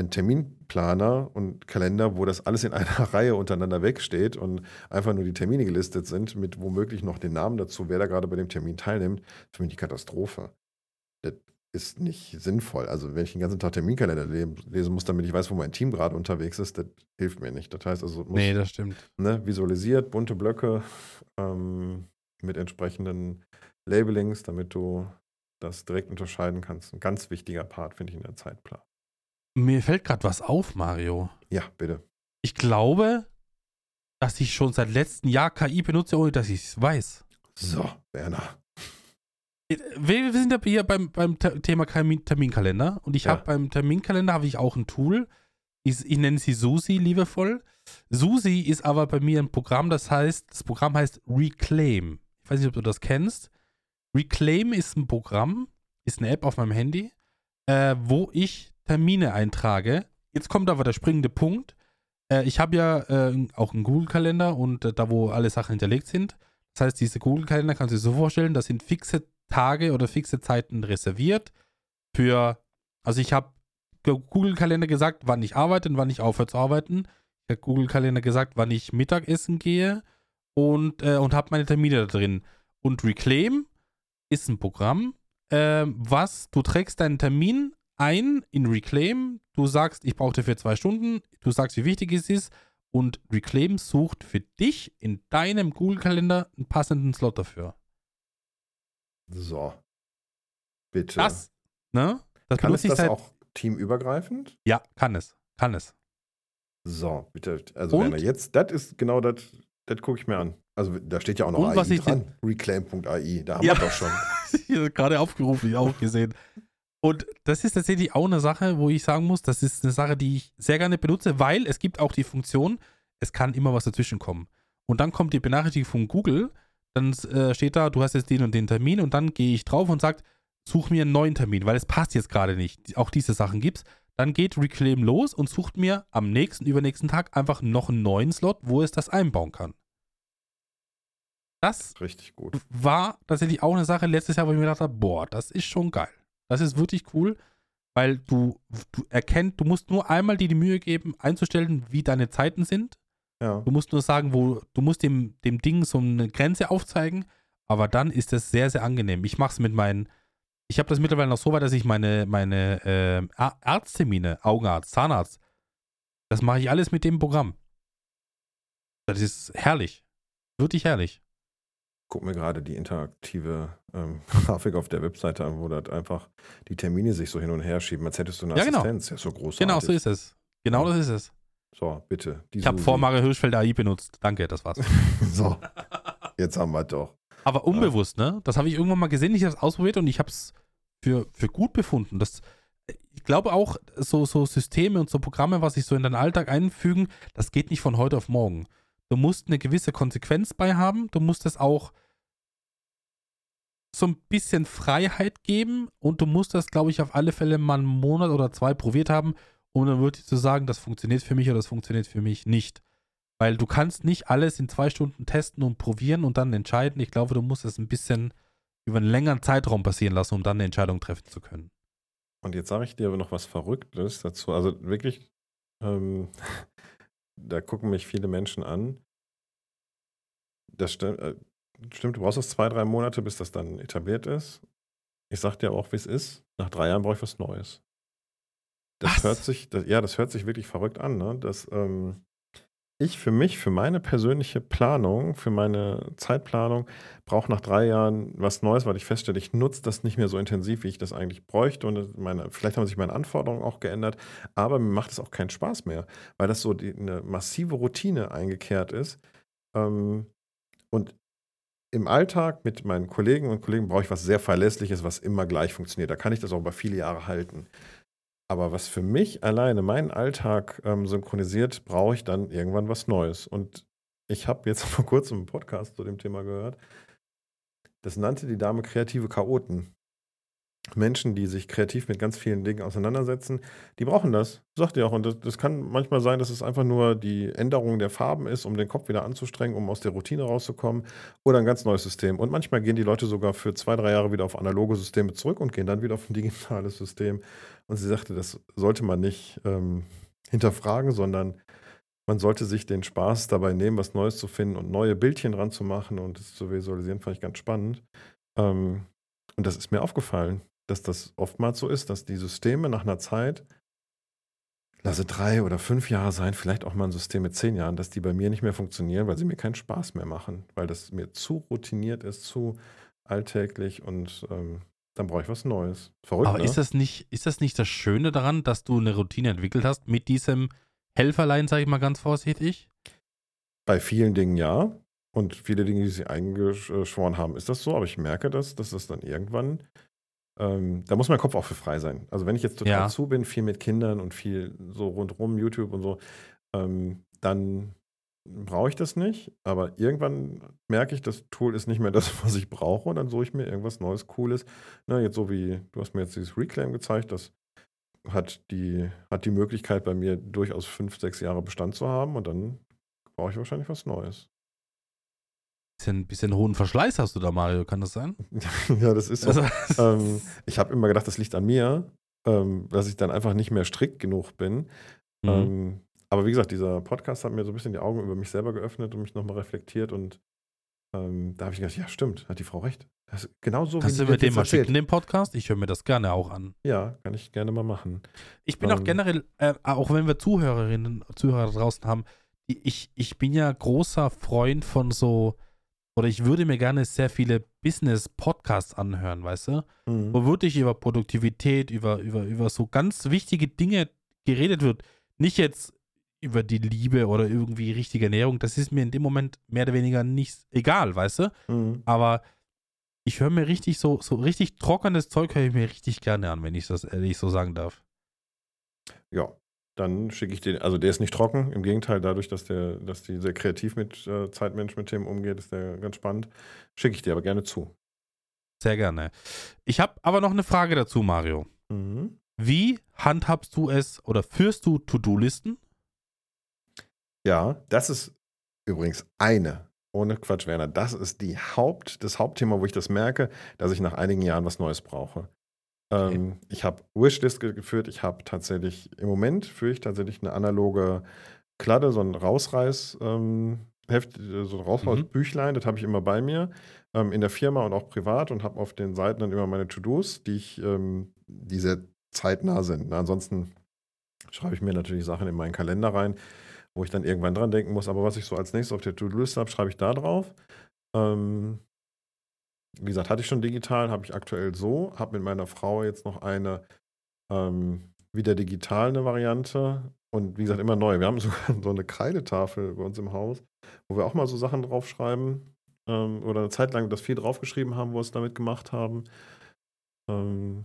Speaker 1: ein Terminplaner und Kalender, wo das alles in einer Reihe untereinander wegsteht und einfach nur die Termine gelistet sind, mit womöglich noch den Namen dazu, wer da gerade bei dem Termin teilnimmt, für mich die Katastrophe. Das ist nicht sinnvoll. Also wenn ich den ganzen Tag Terminkalender lesen muss, damit ich weiß, wo mein Team gerade unterwegs ist, das hilft mir nicht. Das heißt also,
Speaker 2: muss, nee, das stimmt.
Speaker 1: Ne, visualisiert, bunte Blöcke ähm, mit entsprechenden Labelings, damit du das direkt unterscheiden kannst. Ein ganz wichtiger Part, finde ich, in der Zeitplan.
Speaker 2: Mir fällt gerade was auf, Mario.
Speaker 1: Ja, bitte.
Speaker 2: Ich glaube, dass ich schon seit letztem Jahr KI benutze, ohne dass ich es weiß.
Speaker 1: So, Werner.
Speaker 2: Wir sind ja hier beim, beim Thema Terminkalender und ich ja. habe beim Terminkalender habe ich auch ein Tool. Ich, ich nenne sie Susi liebevoll. Susi ist aber bei mir ein Programm, das heißt, das Programm heißt Reclaim. Ich weiß nicht, ob du das kennst. Reclaim ist ein Programm, ist eine App auf meinem Handy, äh, wo ich Termine eintrage. Jetzt kommt aber der springende Punkt. Äh, ich habe ja äh, auch einen Google-Kalender und äh, da, wo alle Sachen hinterlegt sind. Das heißt, diese Google-Kalender kannst du dir so vorstellen, das sind fixe Tage oder fixe Zeiten reserviert für, also ich habe Google-Kalender gesagt, wann ich arbeite und wann ich aufhöre zu arbeiten. Ich habe Google-Kalender gesagt, wann ich Mittagessen gehe und, äh, und habe meine Termine da drin. Und Reclaim ist ein Programm, äh, was du trägst deinen Termin ein in Reclaim. Du sagst, ich brauche dafür zwei Stunden. Du sagst, wie wichtig es ist. Und Reclaim sucht für dich in deinem Google-Kalender einen passenden Slot dafür.
Speaker 1: So. Bitte.
Speaker 2: Das, ne?
Speaker 1: Das kann es das seit... auch teamübergreifend?
Speaker 2: Ja, kann es. Kann es.
Speaker 1: So, bitte. Also, Und? Werner, jetzt, das ist genau das, das gucke ich mir an. Also, da steht ja auch noch
Speaker 2: AI
Speaker 1: dran. Reclaim.ai, da haben ja. wir doch schon.
Speaker 2: gerade aufgerufen, ich auch gesehen. Und das ist tatsächlich auch eine Sache, wo ich sagen muss, das ist eine Sache, die ich sehr gerne benutze, weil es gibt auch die Funktion, es kann immer was dazwischen kommen. Und dann kommt die Benachrichtigung von Google, dann äh, steht da, du hast jetzt den und den Termin und dann gehe ich drauf und sage, such mir einen neuen Termin, weil es passt jetzt gerade nicht. Auch diese Sachen gibt's. Dann geht Reclaim los und sucht mir am nächsten, übernächsten Tag einfach noch einen neuen Slot, wo es das einbauen kann. Das
Speaker 1: Richtig gut.
Speaker 2: war tatsächlich auch eine Sache letztes Jahr, wo ich mir gedacht habe, boah, das ist schon geil. Das ist wirklich cool, weil du, du erkennst, du musst nur einmal dir die Mühe geben, einzustellen, wie deine Zeiten sind.
Speaker 1: Ja.
Speaker 2: Du musst nur sagen, wo, du musst dem, dem Ding so eine Grenze aufzeigen, aber dann ist das sehr, sehr angenehm. Ich mache es mit meinen, ich habe das mittlerweile noch so weit, dass ich meine, meine äh, Arzttermine, Augenarzt, Zahnarzt, das mache ich alles mit dem Programm. Das ist herrlich. Wirklich herrlich.
Speaker 1: Guck mir gerade die interaktive ähm, Grafik auf der Webseite an, wo das einfach die Termine sich so hin und her schieben, als hättest du eine
Speaker 2: Ja, genau.
Speaker 1: Assistenz. Ja, so großartig.
Speaker 2: Genau so ist es. Genau das ist es.
Speaker 1: So, bitte.
Speaker 2: Ich habe vor Mario Hirschfeld AI benutzt. Danke, das war's.
Speaker 1: So, jetzt haben wir doch.
Speaker 2: Aber unbewusst, ne? Das habe ich irgendwann mal gesehen, ich habe es ausprobiert und ich habe es für, für gut befunden. Das, ich glaube auch, so, so Systeme und so Programme, was sich so in deinen Alltag einfügen, das geht nicht von heute auf morgen. Du musst eine gewisse Konsequenz bei haben. Du musst es auch so ein bisschen Freiheit geben und du musst das, glaube ich, auf alle Fälle mal einen Monat oder zwei probiert haben, um dann wirklich zu sagen, das funktioniert für mich oder das funktioniert für mich nicht. Weil du kannst nicht alles in zwei Stunden testen und probieren und dann entscheiden. Ich glaube, du musst es ein bisschen über einen längeren Zeitraum passieren lassen, um dann eine Entscheidung treffen zu können.
Speaker 1: Und jetzt sage ich dir aber noch was Verrücktes dazu. Also wirklich, ähm, da gucken mich viele Menschen an. Das stimmt, äh, stimmt, du brauchst es zwei, drei Monate, bis das dann etabliert ist. Ich sag dir auch, wie es ist. Nach drei Jahren brauche ich was Neues. Das
Speaker 2: Was?
Speaker 1: hört sich, das, ja, das hört sich wirklich verrückt an, ne? Dass ähm, ich für mich, für meine persönliche Planung, für meine Zeitplanung, brauche nach drei Jahren was Neues, weil ich feststelle, ich nutze das nicht mehr so intensiv, wie ich das eigentlich bräuchte. Und meine, vielleicht haben sich meine Anforderungen auch geändert, aber mir macht es auch keinen Spaß mehr, weil das so die, eine massive Routine eingekehrt ist. Ähm, und im Alltag mit meinen Kollegen und Kollegen brauche ich was sehr Verlässliches, was immer gleich funktioniert. Da kann ich das auch über viele Jahre halten. Aber was für mich alleine meinen Alltag ähm, synchronisiert, brauche ich dann irgendwann was Neues. Und ich habe jetzt vor kurzem einen Podcast zu dem Thema gehört. Das nannte die Dame kreative Chaoten. Menschen, die sich kreativ mit ganz vielen Dingen auseinandersetzen, die brauchen das. Sagt ihr auch. Und das, das kann manchmal sein, dass es einfach nur die Änderung der Farben ist, um den Kopf wieder anzustrengen, um aus der Routine rauszukommen. Oder ein ganz neues System. Und manchmal gehen die Leute sogar für zwei, drei Jahre wieder auf analoge Systeme zurück und gehen dann wieder auf ein digitales System. Und sie sagte, das sollte man nicht ähm, hinterfragen, sondern man sollte sich den Spaß dabei nehmen, was Neues zu finden und neue Bildchen dran zu machen und es zu visualisieren, fand ich ganz spannend. Ähm, und das ist mir aufgefallen, dass das oftmals so ist, dass die Systeme nach einer Zeit, lasse drei oder fünf Jahre sein, vielleicht auch mal ein System mit zehn Jahren, dass die bei mir nicht mehr funktionieren, weil sie mir keinen Spaß mehr machen, weil das mir zu routiniert ist, zu alltäglich und ähm, dann brauche ich was Neues. Verrückt,
Speaker 2: Aber
Speaker 1: ne?
Speaker 2: ist, das nicht, ist das nicht das Schöne daran, dass du eine Routine entwickelt hast mit diesem Helferlein, sage ich mal ganz vorsichtig?
Speaker 1: Bei vielen Dingen ja. Und viele Dinge, die sie eingeschworen haben, ist das so. Aber ich merke das, dass das dann irgendwann, ähm, da muss mein Kopf auch für frei sein. Also wenn ich jetzt total
Speaker 2: Ja.
Speaker 1: zu bin, viel mit Kindern und viel so rundrum, YouTube und so, ähm, dann brauche ich das nicht. Aber irgendwann merke ich, das Tool ist nicht mehr das, was ich brauche. Und dann suche ich mir irgendwas Neues, Cooles. Na, jetzt so wie, du hast mir jetzt dieses Reclaim gezeigt, das hat die, hat die Möglichkeit bei mir durchaus fünf, sechs Jahre Bestand zu haben. Und dann brauche ich wahrscheinlich was Neues.
Speaker 2: Bisschen, bisschen hohen Verschleiß hast du da, Mario, kann das sein?
Speaker 1: ja, das ist so.
Speaker 2: Also,
Speaker 1: ähm, ich habe immer gedacht, das liegt an mir, ähm, dass ich dann einfach nicht mehr strikt genug bin.
Speaker 2: Mhm.
Speaker 1: Ähm, aber wie gesagt, dieser Podcast hat mir so ein bisschen die Augen über mich selber geöffnet und mich nochmal reflektiert. Und ähm, da habe ich gedacht, ja, stimmt, hat die Frau recht. Das ist genau so,
Speaker 2: Kannst
Speaker 1: wie
Speaker 2: du den
Speaker 1: jetzt
Speaker 2: mal schicken, den Podcast? Ich höre mir das gerne auch an.
Speaker 1: Ja, kann ich gerne mal machen.
Speaker 2: Ich bin auch
Speaker 1: Ähm.
Speaker 2: generell, äh, auch wenn wir Zuhörerinnen, Zuhörer draußen haben, ich, ich bin ja großer Freund von so, oder ich würde mir gerne sehr viele Business-Podcasts anhören, weißt du?
Speaker 1: Mhm.
Speaker 2: Wo wirklich über Produktivität, über, über, über so ganz wichtige Dinge geredet wird. Nicht jetzt über die Liebe oder irgendwie richtige Ernährung. Das ist mir in dem Moment mehr oder weniger nicht egal, weißt du?
Speaker 1: Mhm.
Speaker 2: Aber ich höre mir richtig so, so richtig trockenes Zeug höre ich mir richtig gerne an, wenn ich das ehrlich so sagen darf.
Speaker 1: Ja, dann schicke ich den, also der ist nicht trocken, im Gegenteil, dadurch, dass der, dass die sehr kreativ mit äh, Zeitmanagement-Themen umgeht, ist der ganz spannend. Schicke ich dir aber gerne zu.
Speaker 2: Sehr gerne. Ich habe aber noch eine Frage dazu, Mario.
Speaker 1: Mhm.
Speaker 2: Wie handhabst du es oder führst du To-Do-Listen?
Speaker 1: Ja, das ist übrigens eine ohne Quatsch, Werner, das ist die Haupt, das Hauptthema, wo ich das merke, dass ich nach einigen Jahren was Neues brauche.
Speaker 2: Okay.
Speaker 1: Ähm, ich habe Wishlist ge- geführt. Ich habe tatsächlich, im Moment führe ich tatsächlich eine analoge Kladde, so ein Rausreiß, ähm, Heft, äh, so ein Rausreißbüchlein, das habe ich immer bei mir, ähm, in der Firma und auch privat und habe auf den Seiten dann immer meine To-Dos, die ich, ähm, die sehr zeitnah sind. Na, ansonsten schreibe ich mir natürlich Sachen in meinen Kalender rein, wo ich dann irgendwann dran denken muss. Aber was ich so als nächstes auf der To-Do-Liste habe, schreibe ich da drauf. Ähm, wie gesagt, hatte ich schon digital, habe ich aktuell so, habe mit meiner Frau jetzt noch eine ähm, wieder digital eine Variante und wie gesagt immer neu. Wir haben sogar so eine Kreidetafel bei uns im Haus, wo wir auch mal so Sachen draufschreiben ähm, oder eine Zeit lang das viel draufgeschrieben haben, wo wir es damit gemacht haben. Ähm,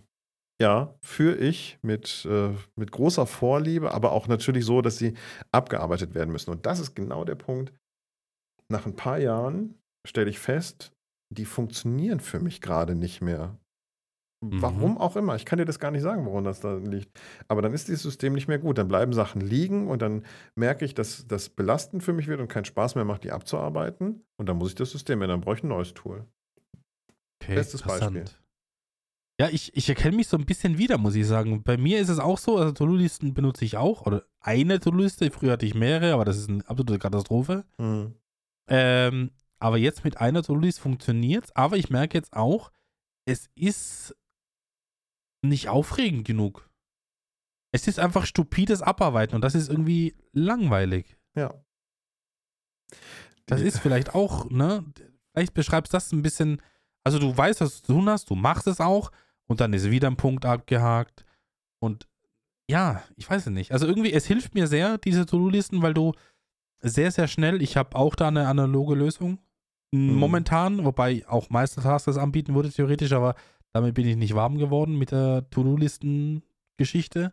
Speaker 1: ja, führe ich mit, äh, mit großer Vorliebe, aber auch natürlich so, dass sie abgearbeitet werden müssen. Und das ist genau der Punkt. Nach ein paar Jahren stelle ich fest, die funktionieren für mich gerade nicht mehr.
Speaker 2: Mhm.
Speaker 1: Warum auch immer. Ich kann dir das gar nicht sagen, woran das da liegt. Aber dann ist dieses System nicht mehr gut. Dann bleiben Sachen liegen und dann merke ich, dass das belastend für mich wird und keinen Spaß mehr macht, die abzuarbeiten. Und dann muss ich das System ändern. Dann brauche ich ein neues Tool.
Speaker 2: Okay,
Speaker 1: Bestes Beispiel.
Speaker 2: Ja, ich, ich erkenne mich so ein bisschen wieder, muss ich sagen. Bei mir ist es auch so, also To-Do-Listen benutze ich auch. Oder eine To-Do-Liste. Früher hatte ich mehrere, aber das ist eine absolute Katastrophe.
Speaker 1: Hm.
Speaker 2: Ähm, aber jetzt mit einer To-Do-List funktioniert Aber ich merke jetzt auch, es ist nicht aufregend genug. Es ist einfach stupides Abarbeiten und das ist irgendwie langweilig.
Speaker 1: Ja.
Speaker 2: Das ist vielleicht auch, ne? Vielleicht beschreibst du das ein bisschen. Also du weißt, was du tun hast, du machst es auch und dann ist wieder ein Punkt abgehakt. Und ja, ich weiß es nicht. Also irgendwie, es hilft mir sehr, diese To-Do-Listen, weil du sehr, sehr schnell, ich habe auch da eine analoge Lösung.
Speaker 1: Mhm.
Speaker 2: Momentan, wobei auch Meistertask das anbieten würde, theoretisch, aber damit bin ich nicht warm geworden mit der To-Do-Listen-Geschichte.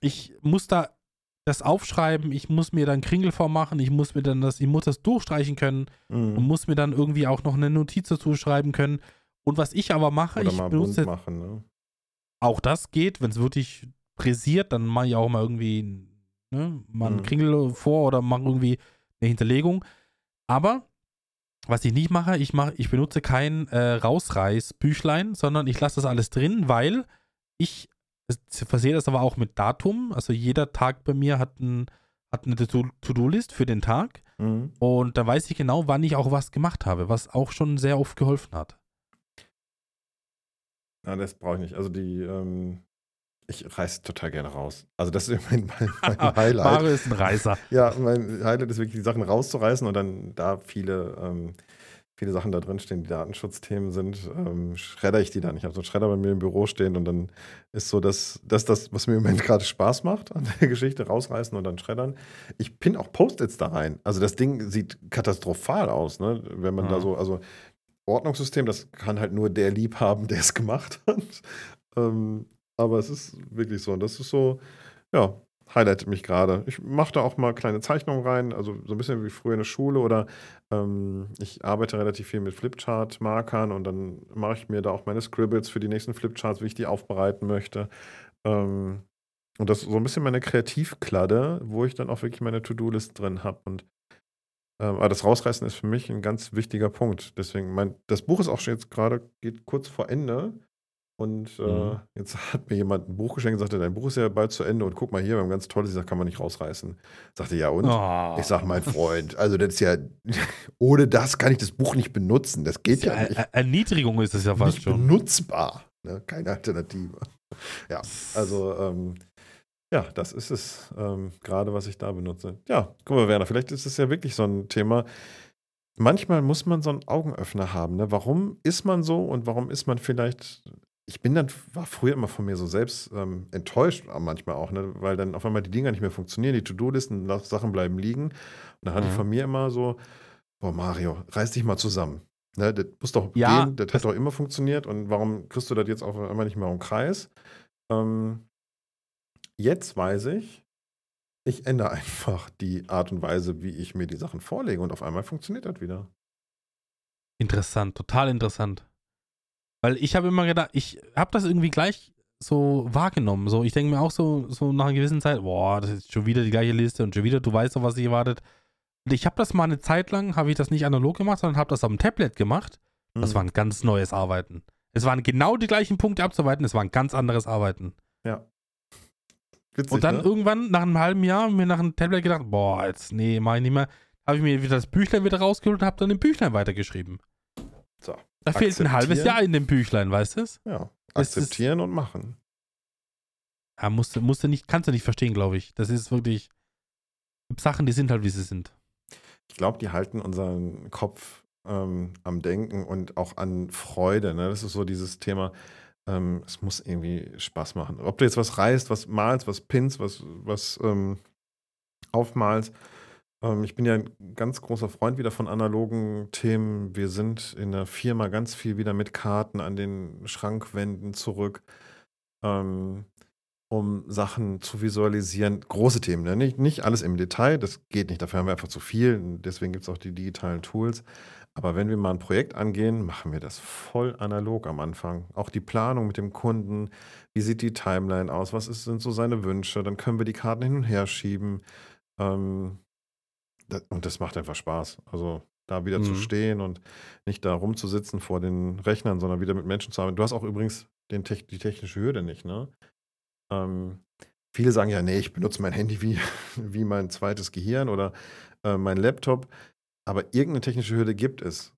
Speaker 2: Ich muss da das aufschreiben, ich muss mir dann Kringel vormachen, ich muss mir dann das, ich muss das durchstreichen können
Speaker 1: Hm.
Speaker 2: und muss mir dann irgendwie auch noch eine Notiz dazu schreiben können. Und was ich aber mache,
Speaker 1: Oder
Speaker 2: ich
Speaker 1: mal
Speaker 2: benutze
Speaker 1: machen. Ne?
Speaker 2: auch das geht, wenn es wirklich pressiert, dann mache ich auch mal irgendwie ne, mal einen
Speaker 1: Mhm.
Speaker 2: Kringel vor oder mache irgendwie eine Hinterlegung. Aber was ich nicht mache, ich mache, ich benutze kein äh, Rausreißbüchlein, sondern ich lasse das alles drin, weil ich versehe das aber auch mit Datum. Also jeder Tag bei mir hat, ein, hat eine To- To-Do-List für den Tag
Speaker 1: Mhm.
Speaker 2: und da weiß ich genau, wann ich auch was gemacht habe, was auch schon sehr oft geholfen hat.
Speaker 1: Ja, das brauche ich nicht. Also die, ähm, ich reiße total gerne raus. Also das ist mein, mein, mein Highlight.
Speaker 2: Mario ist ein Reißer.
Speaker 1: Ja, mein Highlight ist wirklich, die Sachen rauszureißen und dann da viele, ähm, viele Sachen da drin stehen, die Datenschutzthemen sind, ähm, schredder ich die dann. Ich habe so einen Schredder bei mir im Büro stehen und dann ist so das, das, das was mir im Moment gerade Spaß macht an der Geschichte, rausreißen und dann schreddern. Ich pinne auch Post-its da rein. Also das Ding sieht katastrophal aus, ne? wenn man da
Speaker 2: Mhm.
Speaker 1: so, also Ordnungssystem, das kann halt nur der lieb haben, der es gemacht hat. Ähm, aber es ist wirklich so. Und das ist so, ja, highlightet mich gerade. Ich mache da auch mal kleine Zeichnungen rein, also so ein bisschen wie früher in der Schule oder ähm, ich arbeite relativ viel mit Flipchart-Markern und dann mache ich mir da auch meine Scribbles für die nächsten Flipcharts, wie ich die aufbereiten möchte. Ähm, und das ist so ein bisschen meine Kreativkladde, wo ich dann auch wirklich meine To-Do-List drin habe. Und ähm, aber das Rausreißen ist für mich ein ganz wichtiger Punkt. Deswegen, mein, das Buch ist auch schon jetzt gerade, geht kurz vor Ende. Und äh,
Speaker 2: Mhm.
Speaker 1: jetzt hat mir jemand ein Buch geschenkt und sagte, dein Buch ist ja bald zu Ende und guck mal hier, wir haben ganz tolles, ich sag, kann man nicht rausreißen. Sagte, ja und?
Speaker 2: Oh.
Speaker 1: Ich sag, mein Freund, also das ist ja, ohne das kann ich das Buch nicht benutzen. Das geht ja,
Speaker 2: Ja,
Speaker 1: nicht.
Speaker 2: Er- Erniedrigung ist es ja fast
Speaker 1: nicht
Speaker 2: schon.
Speaker 1: benutzbar. Ne? Keine Alternative. Ja, also ähm, ja, das ist es ähm, gerade, was ich da benutze. Ja, guck mal, Werner, vielleicht ist es ja wirklich so ein Thema. Manchmal muss man so einen Augenöffner haben. Ne? Warum ist man so und warum ist man vielleicht. Ich bin dann, war früher immer von mir so selbst ähm, enttäuscht, manchmal auch, ne? weil dann auf einmal die Dinger nicht mehr funktionieren, die To-Do-Listen, Sachen bleiben liegen. Und dann hatte ich
Speaker 2: Mhm.
Speaker 1: von mir immer so: Boah, Mario, reiß dich mal zusammen. Ne, das muss doch
Speaker 2: Ja,
Speaker 1: gehen, das,
Speaker 2: das-
Speaker 1: hat doch immer funktioniert und warum kriegst du das jetzt auf einmal nicht mehr im Kreis? Ähm, jetzt weiß ich, ich ändere einfach die Art und Weise, wie ich mir die Sachen vorlege und auf einmal funktioniert das wieder.
Speaker 2: Interessant, total interessant. Weil ich habe immer gedacht, ich habe das irgendwie gleich so wahrgenommen. So, ich denke mir auch so, so nach einer gewissen Zeit, boah, das ist schon wieder die gleiche Liste und schon wieder, du weißt doch, was dich erwartet. Und ich habe das mal eine Zeit lang, habe ich das nicht analog gemacht, sondern habe das am Tablet gemacht. Das
Speaker 1: Mhm.
Speaker 2: war ein ganz neues Arbeiten. Es waren genau die gleichen Punkte abzuarbeiten, es war ein ganz anderes Arbeiten.
Speaker 1: Ja. Witzig,
Speaker 2: Und dann
Speaker 1: ne?
Speaker 2: irgendwann, nach einem halben Jahr, mir nach einem Tablet gedacht, boah, jetzt, nee, mach ich nicht mehr. Habe ich mir wieder das Büchlein wieder rausgeholt und habe dann im Büchlein weitergeschrieben.
Speaker 1: So.
Speaker 2: Da fehlt ein halbes
Speaker 1: Akzeptieren.
Speaker 2: Jahr in dem Büchlein, weißt du es?
Speaker 1: Ja.
Speaker 2: Das ist-
Speaker 1: Akzeptieren und machen.
Speaker 2: Ja, musst, du- musst du nicht, kannst du nicht verstehen, glaube ich. Das ist wirklich, Sachen, die sind halt, wie sie sind.
Speaker 1: Ich glaube, die halten unseren Kopf ähm, am Denken und auch an Freude. Ne? Das ist so dieses Thema, ähm, es muss irgendwie Spaß machen. Ob du jetzt was reißt, was malst, was pinst, was, was ähm, aufmalst. Ähm, ich bin ja ein ganz großer Freund wieder von analogen Themen. Wir sind in der Firma ganz viel wieder mit Karten an den Schrankwänden zurück. Ähm, um Sachen zu visualisieren. Große Themen, ne? nicht, nicht alles im Detail, das geht nicht, dafür haben wir einfach zu viel. Deswegen gibt es auch die digitalen Tools. Aber wenn wir mal ein Projekt angehen, machen wir das voll analog am Anfang. Auch die Planung mit dem Kunden, wie sieht die Timeline aus, was ist, sind so seine Wünsche, dann können wir die Karten hin und her schieben. Ähm, das, und das macht einfach Spaß. Also da wieder zu
Speaker 2: Mhm.
Speaker 1: stehen und nicht da rumzusitzen vor den Rechnern, sondern wieder mit Menschen zu arbeiten. Du hast auch übrigens den, die technische Hürde nicht, ne? Ähm, viele sagen ja, nee, ich benutze mein Handy wie, wie mein zweites Gehirn oder äh, mein Laptop. Aber irgendeine technische Hürde gibt es.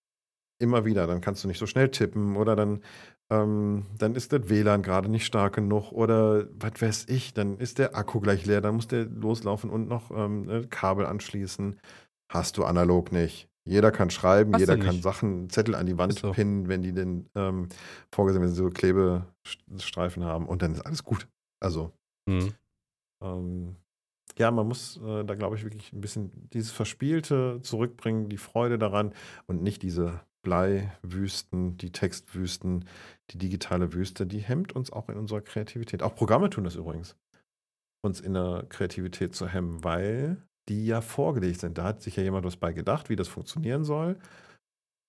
Speaker 1: Immer wieder. Dann kannst du nicht so schnell tippen oder dann, ähm, dann ist das WLAN gerade nicht stark genug oder was weiß ich, dann ist der Akku gleich leer, dann muss der loslaufen und noch ähm, äh, Kabel anschließen. Hast du analog nicht. Jeder kann schreiben,
Speaker 2: Hast
Speaker 1: jeder kann. Sachen, Zettel an die Wand
Speaker 2: so.
Speaker 1: pinnen, wenn die den ähm, vorgesehen, wenn sie so Klebestreifen haben und dann ist alles gut. Also,
Speaker 2: Mhm.
Speaker 1: ähm, ja, man muss äh, da, glaube ich, wirklich ein bisschen dieses Verspielte zurückbringen, die Freude daran und nicht diese Bleiwüsten, die Textwüsten, die digitale Wüste, die hemmt uns auch in unserer Kreativität. Auch Programme tun das übrigens, uns in der Kreativität zu hemmen, weil die ja vorgelegt sind. Da hat sich ja jemand was bei gedacht, wie das funktionieren soll.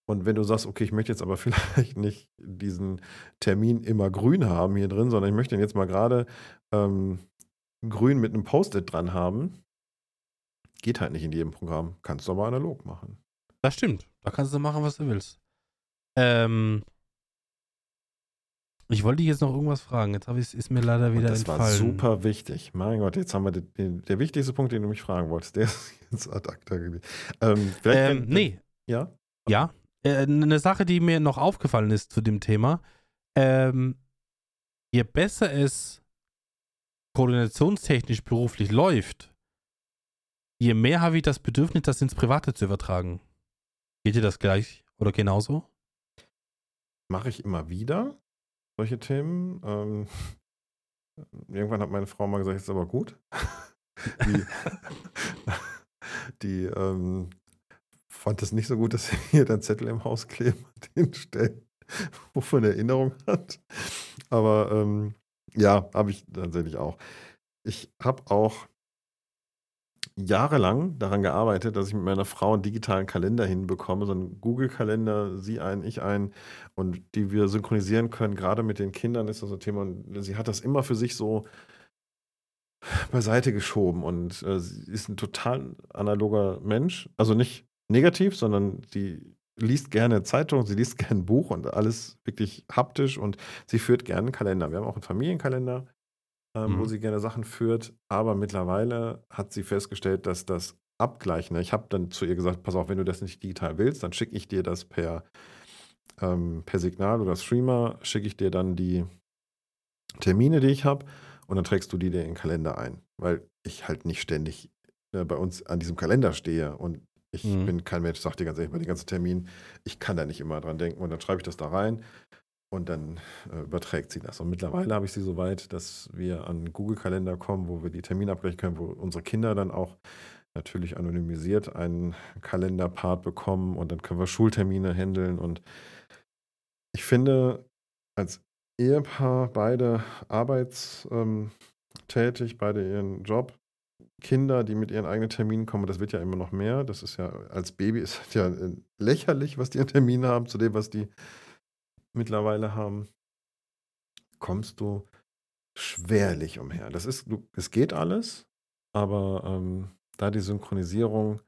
Speaker 1: Und wenn du sagst, okay, ich möchte jetzt aber vielleicht nicht diesen Termin immer grün haben hier drin, sondern ich möchte ihn jetzt mal gerade ähm, grün mit einem Post-it dran haben, geht halt nicht in jedem Programm. Kannst du aber analog machen.
Speaker 2: Das stimmt. Da kannst du machen, was du willst. Ähm, ich wollte dich jetzt noch irgendwas fragen. Jetzt habe ich, ist mir leider wieder
Speaker 1: das
Speaker 2: entfallen.
Speaker 1: war super wichtig. Mein Gott, jetzt haben wir den, den, der wichtigste Punkt, den du mich fragen wolltest, der ist jetzt ad acta gelegt. Ähm,
Speaker 2: Ähm, nee,
Speaker 1: Ja?
Speaker 2: ja. Äh, eine Sache, die mir noch aufgefallen ist zu dem Thema. Ähm, je besser es koordinationstechnisch beruflich läuft, je mehr habe ich das Bedürfnis, das ins Private zu übertragen. Geht dir das gleich oder genauso?
Speaker 1: Mache ich immer wieder solche Themen. Ähm, irgendwann hat meine Frau mal gesagt, ist aber gut. die die ähm, fand es nicht so gut, dass hier dein Zettel im Haus kleben an den wovon er Erinnerung hat. Aber ähm, ja, habe ich tatsächlich auch. Ich habe auch jahrelang daran gearbeitet, dass ich mit meiner Frau einen digitalen Kalender hinbekomme, so einen Google-Kalender, sie ein, ich ein, und die wir synchronisieren können. Gerade mit den Kindern ist das ein Thema. Und sie hat das immer für sich so beiseite geschoben und äh, sie ist ein total analoger Mensch. Also nicht negativ, sondern sie liest gerne Zeitung, sie liest gerne ein Buch und alles wirklich haptisch und sie führt gerne einen Kalender. Wir haben auch einen Familienkalender, ähm, wo
Speaker 2: Mhm.
Speaker 1: sie gerne Sachen führt, aber mittlerweile hat sie festgestellt, dass das Abgleichen, ne, ich habe dann zu ihr gesagt, pass auf, wenn du das nicht digital willst, dann schicke ich dir das per, ähm, per Signal oder Streamer, schicke ich dir dann die Termine, die ich habe und dann trägst du die dir in den Kalender ein, weil ich halt nicht ständig äh, bei uns an diesem Kalender stehe und ich
Speaker 2: Mhm.
Speaker 1: bin kein Mensch, sag dir ganz ehrlich, bei den ganzen Terminen, ich kann da nicht immer dran denken und dann schreibe ich das da rein und dann äh, überträgt sie das. Und mittlerweile habe ich sie so weit, dass wir an Google-Kalender kommen, wo wir die Termine abgleichen können, wo unsere Kinder dann auch natürlich anonymisiert einen Kalenderpart bekommen und dann können wir Schultermine handeln und ich finde, als Ehepaar, beide arbeitstätig, ähm, beide ihren Job, Kinder, die mit ihren eigenen Terminen kommen, das wird ja immer noch mehr. Das ist ja, als Baby ist ja äh, lächerlich, was die an Termine haben, zu dem, was die mittlerweile haben. Kommst du schwerlich umher. Das ist, du, es geht alles, aber ähm, da die Synchronisierung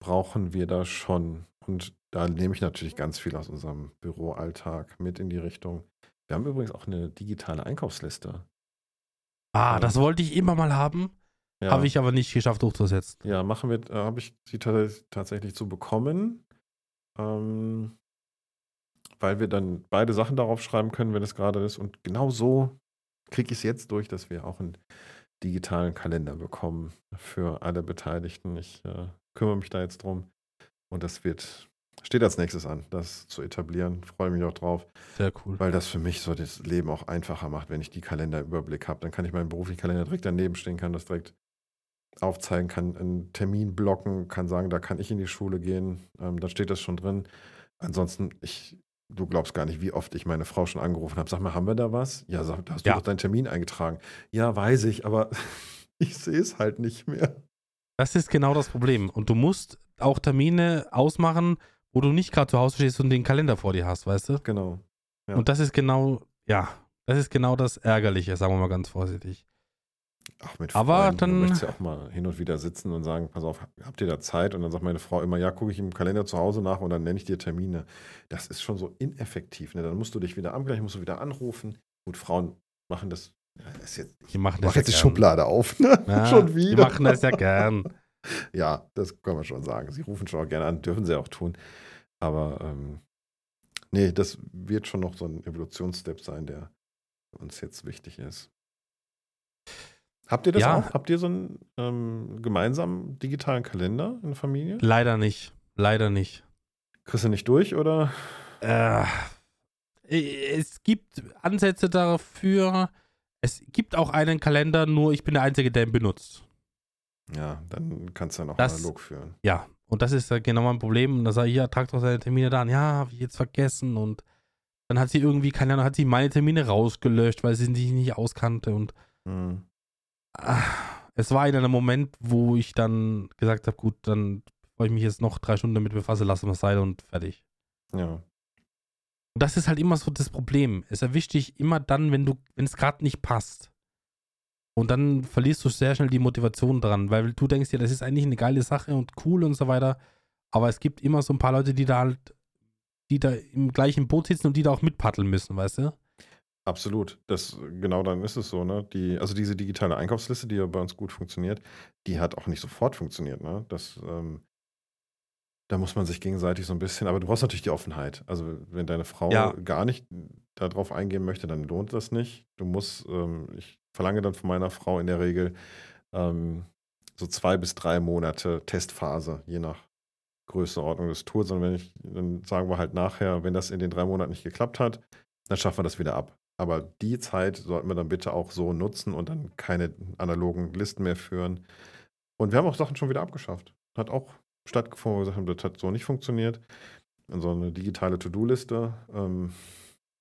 Speaker 1: brauchen wir da schon. Und da nehme ich natürlich ganz viel aus unserem Büroalltag mit in die Richtung. Wir haben übrigens auch eine digitale Einkaufsliste.
Speaker 2: Ah, das wollte ich immer mal haben.
Speaker 1: Ja,
Speaker 2: Habe ich aber nicht geschafft durchzusetzen.
Speaker 1: ja machen wir, äh, habe ich sie tats- tatsächlich zu bekommen. Ähm, weil wir dann beide Sachen darauf schreiben können, wenn es gerade ist. Und genau so kriege ich es jetzt durch, dass wir auch einen digitalen Kalender bekommen für alle Beteiligten. Ich äh, kümmere mich da jetzt drum. Und das wird, steht als nächstes an, das zu etablieren. Freue mich auch drauf,
Speaker 2: Sehr cool.
Speaker 1: weil das für mich so das Leben auch einfacher macht, wenn ich die Kalenderüberblick habe. Dann kann ich meinen beruflichen Kalender direkt daneben stehen, kann das direkt aufzeigen, kann einen Termin blocken, kann sagen, da kann ich in die Schule gehen. Ähm, dann steht das schon drin. Ansonsten, ich, du glaubst gar nicht, wie oft ich meine Frau schon angerufen habe. Sag mal, haben wir da was? Ja, sag, da hast du
Speaker 2: Ja.
Speaker 1: doch deinen Termin eingetragen. Ja, weiß ich, aber ich sehe es halt nicht mehr.
Speaker 2: Das ist genau das Problem. Und du musst auch Termine ausmachen, wo du nicht gerade zu Hause stehst und den Kalender vor dir hast, weißt du?
Speaker 1: Genau. Ja.
Speaker 2: Und das ist genau, ja, das ist genau das Ärgerliche, sagen wir mal ganz vorsichtig.
Speaker 1: Ach, mit
Speaker 2: Aber
Speaker 1: Freunden,
Speaker 2: dann-
Speaker 1: Du möchtest ja auch mal hin und wieder sitzen und sagen, pass auf, habt ihr da Zeit? Und dann sagt meine Frau immer, ja, gucke ich im Kalender zu Hause nach und dann nenne ich dir Termine. Das ist schon so ineffektiv. Ne? Dann musst du dich wieder abgleichen, musst du wieder anrufen. Gut, Frauen machen das. Das jetzt, ich
Speaker 2: Die machen das
Speaker 1: mache
Speaker 2: ja
Speaker 1: jetzt die
Speaker 2: gern.
Speaker 1: Schublade auf. Ne?
Speaker 2: Ja,
Speaker 1: schon
Speaker 2: Die
Speaker 1: wieder.
Speaker 2: machen das ja gern.
Speaker 1: Ja, das kann man schon sagen. Sie rufen schon auch gerne an, dürfen sie auch tun. Aber ähm, nee, das wird schon noch so ein Evolutionsstep sein, der uns jetzt wichtig ist. Habt ihr das
Speaker 2: Ja.
Speaker 1: auch? Habt ihr so einen ähm, gemeinsamen digitalen Kalender in der Familie?
Speaker 2: Leider nicht. Leider nicht.
Speaker 1: Kriegst du nicht durch oder?
Speaker 2: Äh, es gibt Ansätze dafür. Es gibt auch einen Kalender, nur ich bin der Einzige, der ihn benutzt.
Speaker 1: Ja, dann kannst du ja noch
Speaker 2: Das-
Speaker 1: analog führen.
Speaker 2: Ja, und das ist genau mein Problem. Und da sage ich, ja, trag doch seine Termine da an. Ja, habe ich jetzt vergessen. Und dann hat sie irgendwie, keine Ahnung, hat sie meine Termine rausgelöscht, weil sie sich nicht auskannte. Und
Speaker 1: Hm.
Speaker 2: Es war in einem Moment, wo ich dann gesagt habe, gut, dann, bevor ich mich jetzt noch drei Stunden damit befasse, lassen wir es sein und fertig.
Speaker 1: Ja.
Speaker 2: Und das ist halt immer so das Problem. Es erwischt dich immer dann, wenn du, wenn es gerade nicht passt. Und dann verlierst du sehr schnell die Motivation dran, weil du denkst dir, das ist eigentlich eine geile Sache und cool und so weiter. Aber es gibt immer so ein paar Leute, die da halt, die da im gleichen Boot sitzen und die da auch mitpaddeln müssen, weißt du?
Speaker 1: Absolut. Das, genau dann ist es so, ne? Die, also diese digitale Einkaufsliste, die ja bei uns gut funktioniert, die hat auch nicht sofort funktioniert, ne? Das, ähm, da muss man sich gegenseitig so ein bisschen, aber du brauchst natürlich die Offenheit. Also wenn deine Frau
Speaker 2: Ja.
Speaker 1: gar nicht darauf eingehen möchte, dann lohnt das nicht. Du musst, ähm, ich verlange dann von meiner Frau in der Regel ähm, so zwei bis drei Monate Testphase, je nach Größenordnung des Tools. Und wenn ich, dann sagen wir halt nachher, wenn das in den drei Monaten nicht geklappt hat, dann schaffen wir das wieder ab. Aber die Zeit sollten wir dann bitte auch so nutzen und dann keine analogen Listen mehr führen. Und wir haben auch Sachen schon wieder abgeschafft. Hat auch stattgefunden, wo wir gesagt haben, das hat so nicht funktioniert. Und so eine digitale To-Do-Liste, ähm,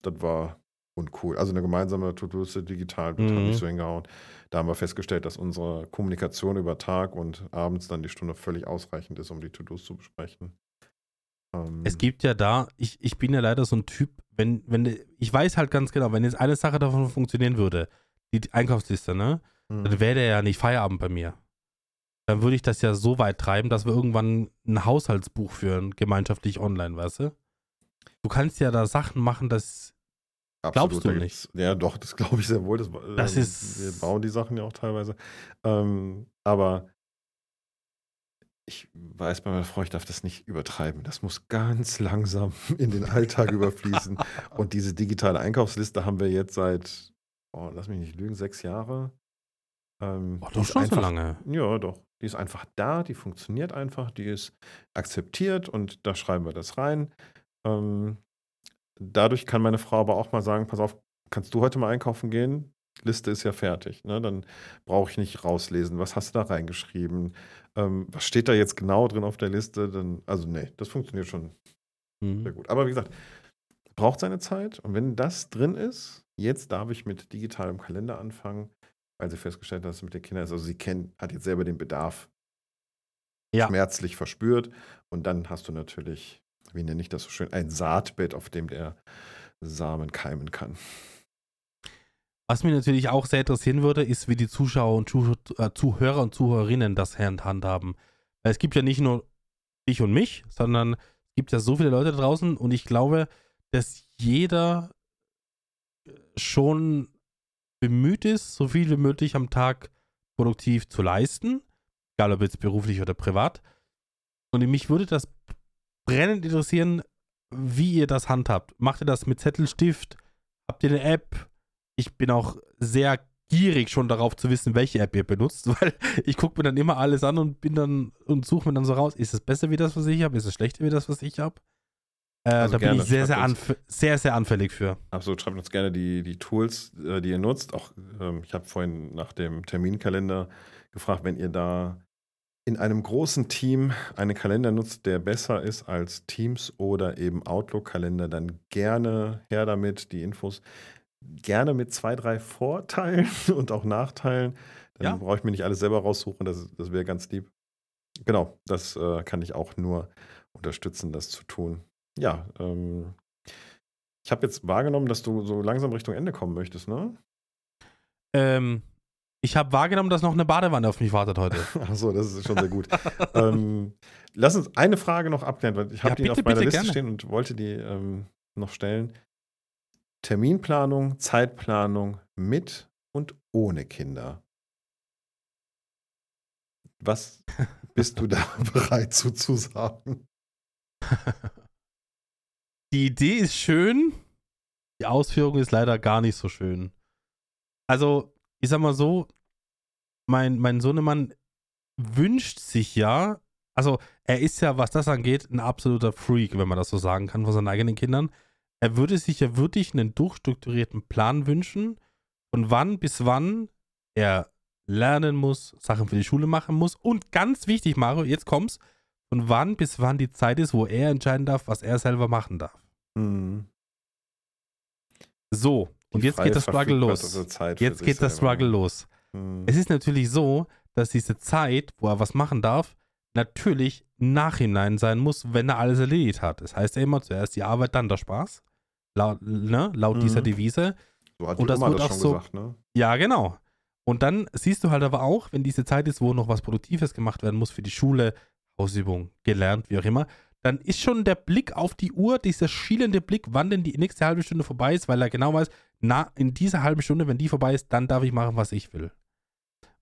Speaker 1: das war uncool. Also eine gemeinsame To-Do-Liste digital, das hat
Speaker 2: Mhm.
Speaker 1: nicht so hingehauen. Da haben wir festgestellt, dass unsere Kommunikation über Tag und abends dann die Stunde völlig ausreichend ist, um die To-Dos zu besprechen. Ähm,
Speaker 2: Es gibt ja da, ich, ich bin ja leider so ein Typ, wenn, wenn, ich weiß halt ganz genau, wenn jetzt eine Sache davon funktionieren würde, die Einkaufsliste, ne?
Speaker 1: Mhm.
Speaker 2: dann wäre der ja nicht Feierabend bei mir. Dann würde ich das ja so weit treiben, dass wir irgendwann ein Haushaltsbuch führen, gemeinschaftlich online, weißt du? Du kannst ja da Sachen machen, das. glaubst du
Speaker 1: da
Speaker 2: nicht?
Speaker 1: Ja, doch, das glaube ich sehr wohl. Das,
Speaker 2: Das
Speaker 1: ähm,
Speaker 2: ist-
Speaker 1: Wir bauen die Sachen ja auch teilweise. Ähm, aber ich weiß bei meiner Frau, ich darf das nicht übertreiben. Das muss ganz langsam in den Alltag überfließen. Und diese digitale Einkaufsliste haben wir jetzt seit, oh, lass mich nicht lügen, sechs Jahre. Ähm, die
Speaker 2: doch
Speaker 1: ist
Speaker 2: schon so
Speaker 1: einfach-
Speaker 2: lange.
Speaker 1: Ja, doch. Die ist einfach da, die funktioniert einfach, die ist akzeptiert und da schreiben wir das rein. Ähm, dadurch kann meine Frau aber auch mal sagen: Pass auf, kannst du heute mal einkaufen gehen? Liste ist ja fertig. Ne? Dann brauche ich nicht rauslesen. Was hast du da reingeschrieben? Ähm, was steht da jetzt genau drin auf der Liste? Dann, also, nee, das funktioniert schon sehr
Speaker 2: Mhm.
Speaker 1: gut. Aber wie gesagt, braucht seine Zeit. Und wenn das drin ist, jetzt darf ich mit digitalem Kalender anfangen, weil sie festgestellt hat, dass es mit den Kindern ist. Also sie kennt, hat jetzt selber den Bedarf
Speaker 2: Ja.
Speaker 1: schmerzlich verspürt. Und dann hast du natürlich, wie nenne ich das so schön, ein Saatbett, auf dem der Samen keimen kann.
Speaker 2: Was mich natürlich auch sehr interessieren würde, ist, wie die Zuschauer und Zuh äh, Zuhörer und Zuhörerinnen das handhaben. Es gibt ja nicht nur dich und mich, sondern es gibt ja so viele Leute da draußen und ich glaube, dass jeder schon bemüht ist, so viel wie möglich am Tag produktiv zu leisten, egal ob jetzt beruflich oder privat. Und mich würde das brennend interessieren, wie ihr das handhabt. Macht ihr das mit Zettelstift? Habt ihr eine App? Ich bin auch sehr gierig schon darauf zu wissen, welche App ihr benutzt, weil ich gucke mir dann immer alles an und bin dann und suche mir dann so raus, ist es besser wie das, was ich habe? Ist es schlechter wie das, was ich habe? Äh, also da gerne. bin ich sehr, sehr, sehr, sehr anfällig für.
Speaker 1: Absolut, schreibt uns gerne die, die Tools, äh, die ihr nutzt. Auch ähm, ich habe vorhin nach dem Terminkalender gefragt, wenn ihr da in einem großen Team einen Kalender nutzt, der besser ist als Teams oder eben Outlook-Kalender, dann gerne her damit, die Infos. Gerne mit zwei, drei Vorteilen und auch Nachteilen. Dann ja. brauche ich mir nicht alles selber raussuchen, das, das wäre ganz lieb. Genau, das äh, kann ich auch nur unterstützen, das zu tun. Ja, ähm, ich habe jetzt wahrgenommen, dass du so langsam Richtung Ende kommen möchtest, ne?
Speaker 2: Ähm, ich habe wahrgenommen, dass noch eine Badewanne auf mich wartet heute.
Speaker 1: Achso, das ist schon sehr gut. ähm, lass uns eine Frage noch abklären, weil ich habe ja, die bitte, auf meiner Liste gerne. stehen und wollte die ähm, noch stellen. Terminplanung, Zeitplanung mit und ohne Kinder. Was bist du da bereit zu, zu sagen?
Speaker 2: Die Idee ist schön, die Ausführung ist leider gar nicht so schön. Also, ich sag mal so, mein, mein Sohnemann wünscht sich ja, also er ist ja, was das angeht, ein absoluter Freak, wenn man das so sagen kann, von seinen eigenen Kindern. Er würde sich ja wirklich einen durchstrukturierten Plan wünschen, von wann bis wann er lernen muss, Sachen für die Schule machen muss und ganz wichtig, Mario, jetzt kommt's, von wann bis wann die Zeit ist, wo er entscheiden darf, was er selber machen darf. Mhm. So, und jetzt geht das Struggle los. Jetzt geht das Struggle los. Hm. Es ist natürlich so, dass diese Zeit, wo er was machen darf, natürlich Nachhinein sein muss, wenn er alles erledigt hat. Das heißt ja immer zuerst die Arbeit, dann der Spaß. Laut, ne? Laut mhm. dieser Devise.
Speaker 1: So hat die und das Oma wird das auch so. Gesagt, ne?
Speaker 2: Ja, genau. Und dann siehst du halt aber auch, wenn diese Zeit ist, wo noch was Produktives gemacht werden muss für die Schule, Ausübung, gelernt, wie auch immer, dann ist schon der Blick auf die Uhr, dieser schielende Blick, wann denn die nächste halbe Stunde vorbei ist, weil er genau weiß, na, in dieser halben Stunde, wenn die vorbei ist, dann darf ich machen, was ich will.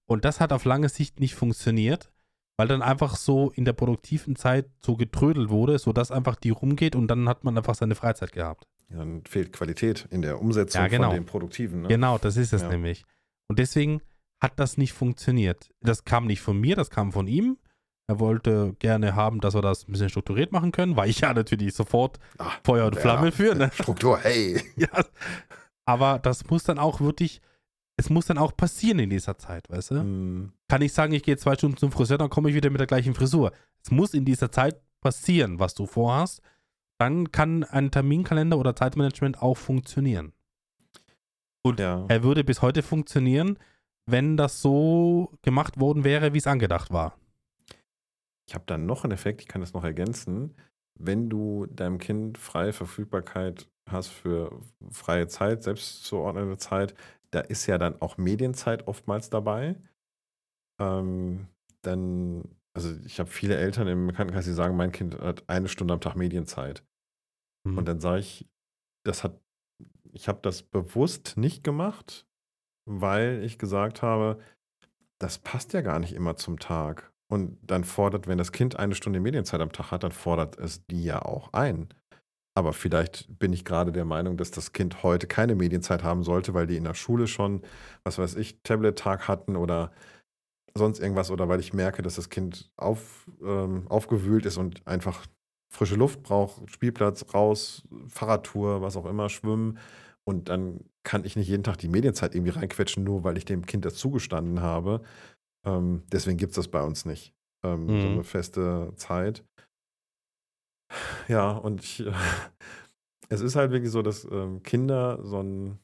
Speaker 2: Und das hat auf lange Sicht nicht funktioniert, weil dann einfach so in der produktiven Zeit so getrödelt wurde, sodass einfach die rumgeht und dann hat man einfach seine Freizeit gehabt.
Speaker 1: Dann fehlt Qualität in der Umsetzung ja, genau. von dem Produktiven. Ne?
Speaker 2: Genau, das ist es ja. nämlich. Und deswegen hat das nicht funktioniert. Das kam nicht von mir, das kam von ihm. Er wollte gerne haben, dass wir das ein bisschen strukturiert machen können, weil ich ja natürlich sofort Ach, Feuer und Flamme ja, für. Ne?
Speaker 1: Struktur, hey. ja.
Speaker 2: Aber das muss dann auch wirklich, es muss dann auch passieren in dieser Zeit, weißt du? Mm. Kann ich sagen, ich gehe zwei Stunden zum Friseur, dann komme ich wieder mit der gleichen Frisur. Es muss in dieser Zeit passieren, was du vorhast. Dann kann ein Terminkalender oder Zeitmanagement auch funktionieren. Und ja. er würde bis heute funktionieren, wenn das so gemacht worden wäre, wie es angedacht war.
Speaker 1: Ich habe dann noch einen Effekt, ich kann das noch ergänzen. Wenn du deinem Kind freie Verfügbarkeit hast für freie Zeit, selbstzuordnende Zeit, da ist ja dann auch Medienzeit oftmals dabei. Ähm, dann, also ich habe viele Eltern im Bekanntenkreis, die sagen, mein Kind hat eine Stunde am Tag Medienzeit. Mhm. Und dann sage ich, das hat, ich habe das bewusst nicht gemacht, weil ich gesagt habe, das passt ja gar nicht immer zum Tag. Und dann fordert, wenn das Kind eine Stunde Medienzeit am Tag hat, dann fordert es die ja auch ein. Aber vielleicht bin ich gerade der Meinung, dass das Kind heute keine Medienzeit haben sollte, weil die in der Schule schon, was weiß ich, Tablet-Tag hatten oder sonst irgendwas oder weil ich merke, dass das Kind auf, ähm, aufgewühlt ist und einfach frische Luft braucht, Spielplatz, raus, Fahrradtour, was auch immer, schwimmen. Und dann kann ich nicht jeden Tag die Medienzeit irgendwie reinquetschen, nur weil ich dem Kind das zugestanden habe. Ähm, deswegen gibt es das bei uns nicht. Ähm, mhm. So eine feste Zeit. Ja, und ich, äh, es ist halt wirklich so, dass ähm, Kinder so ein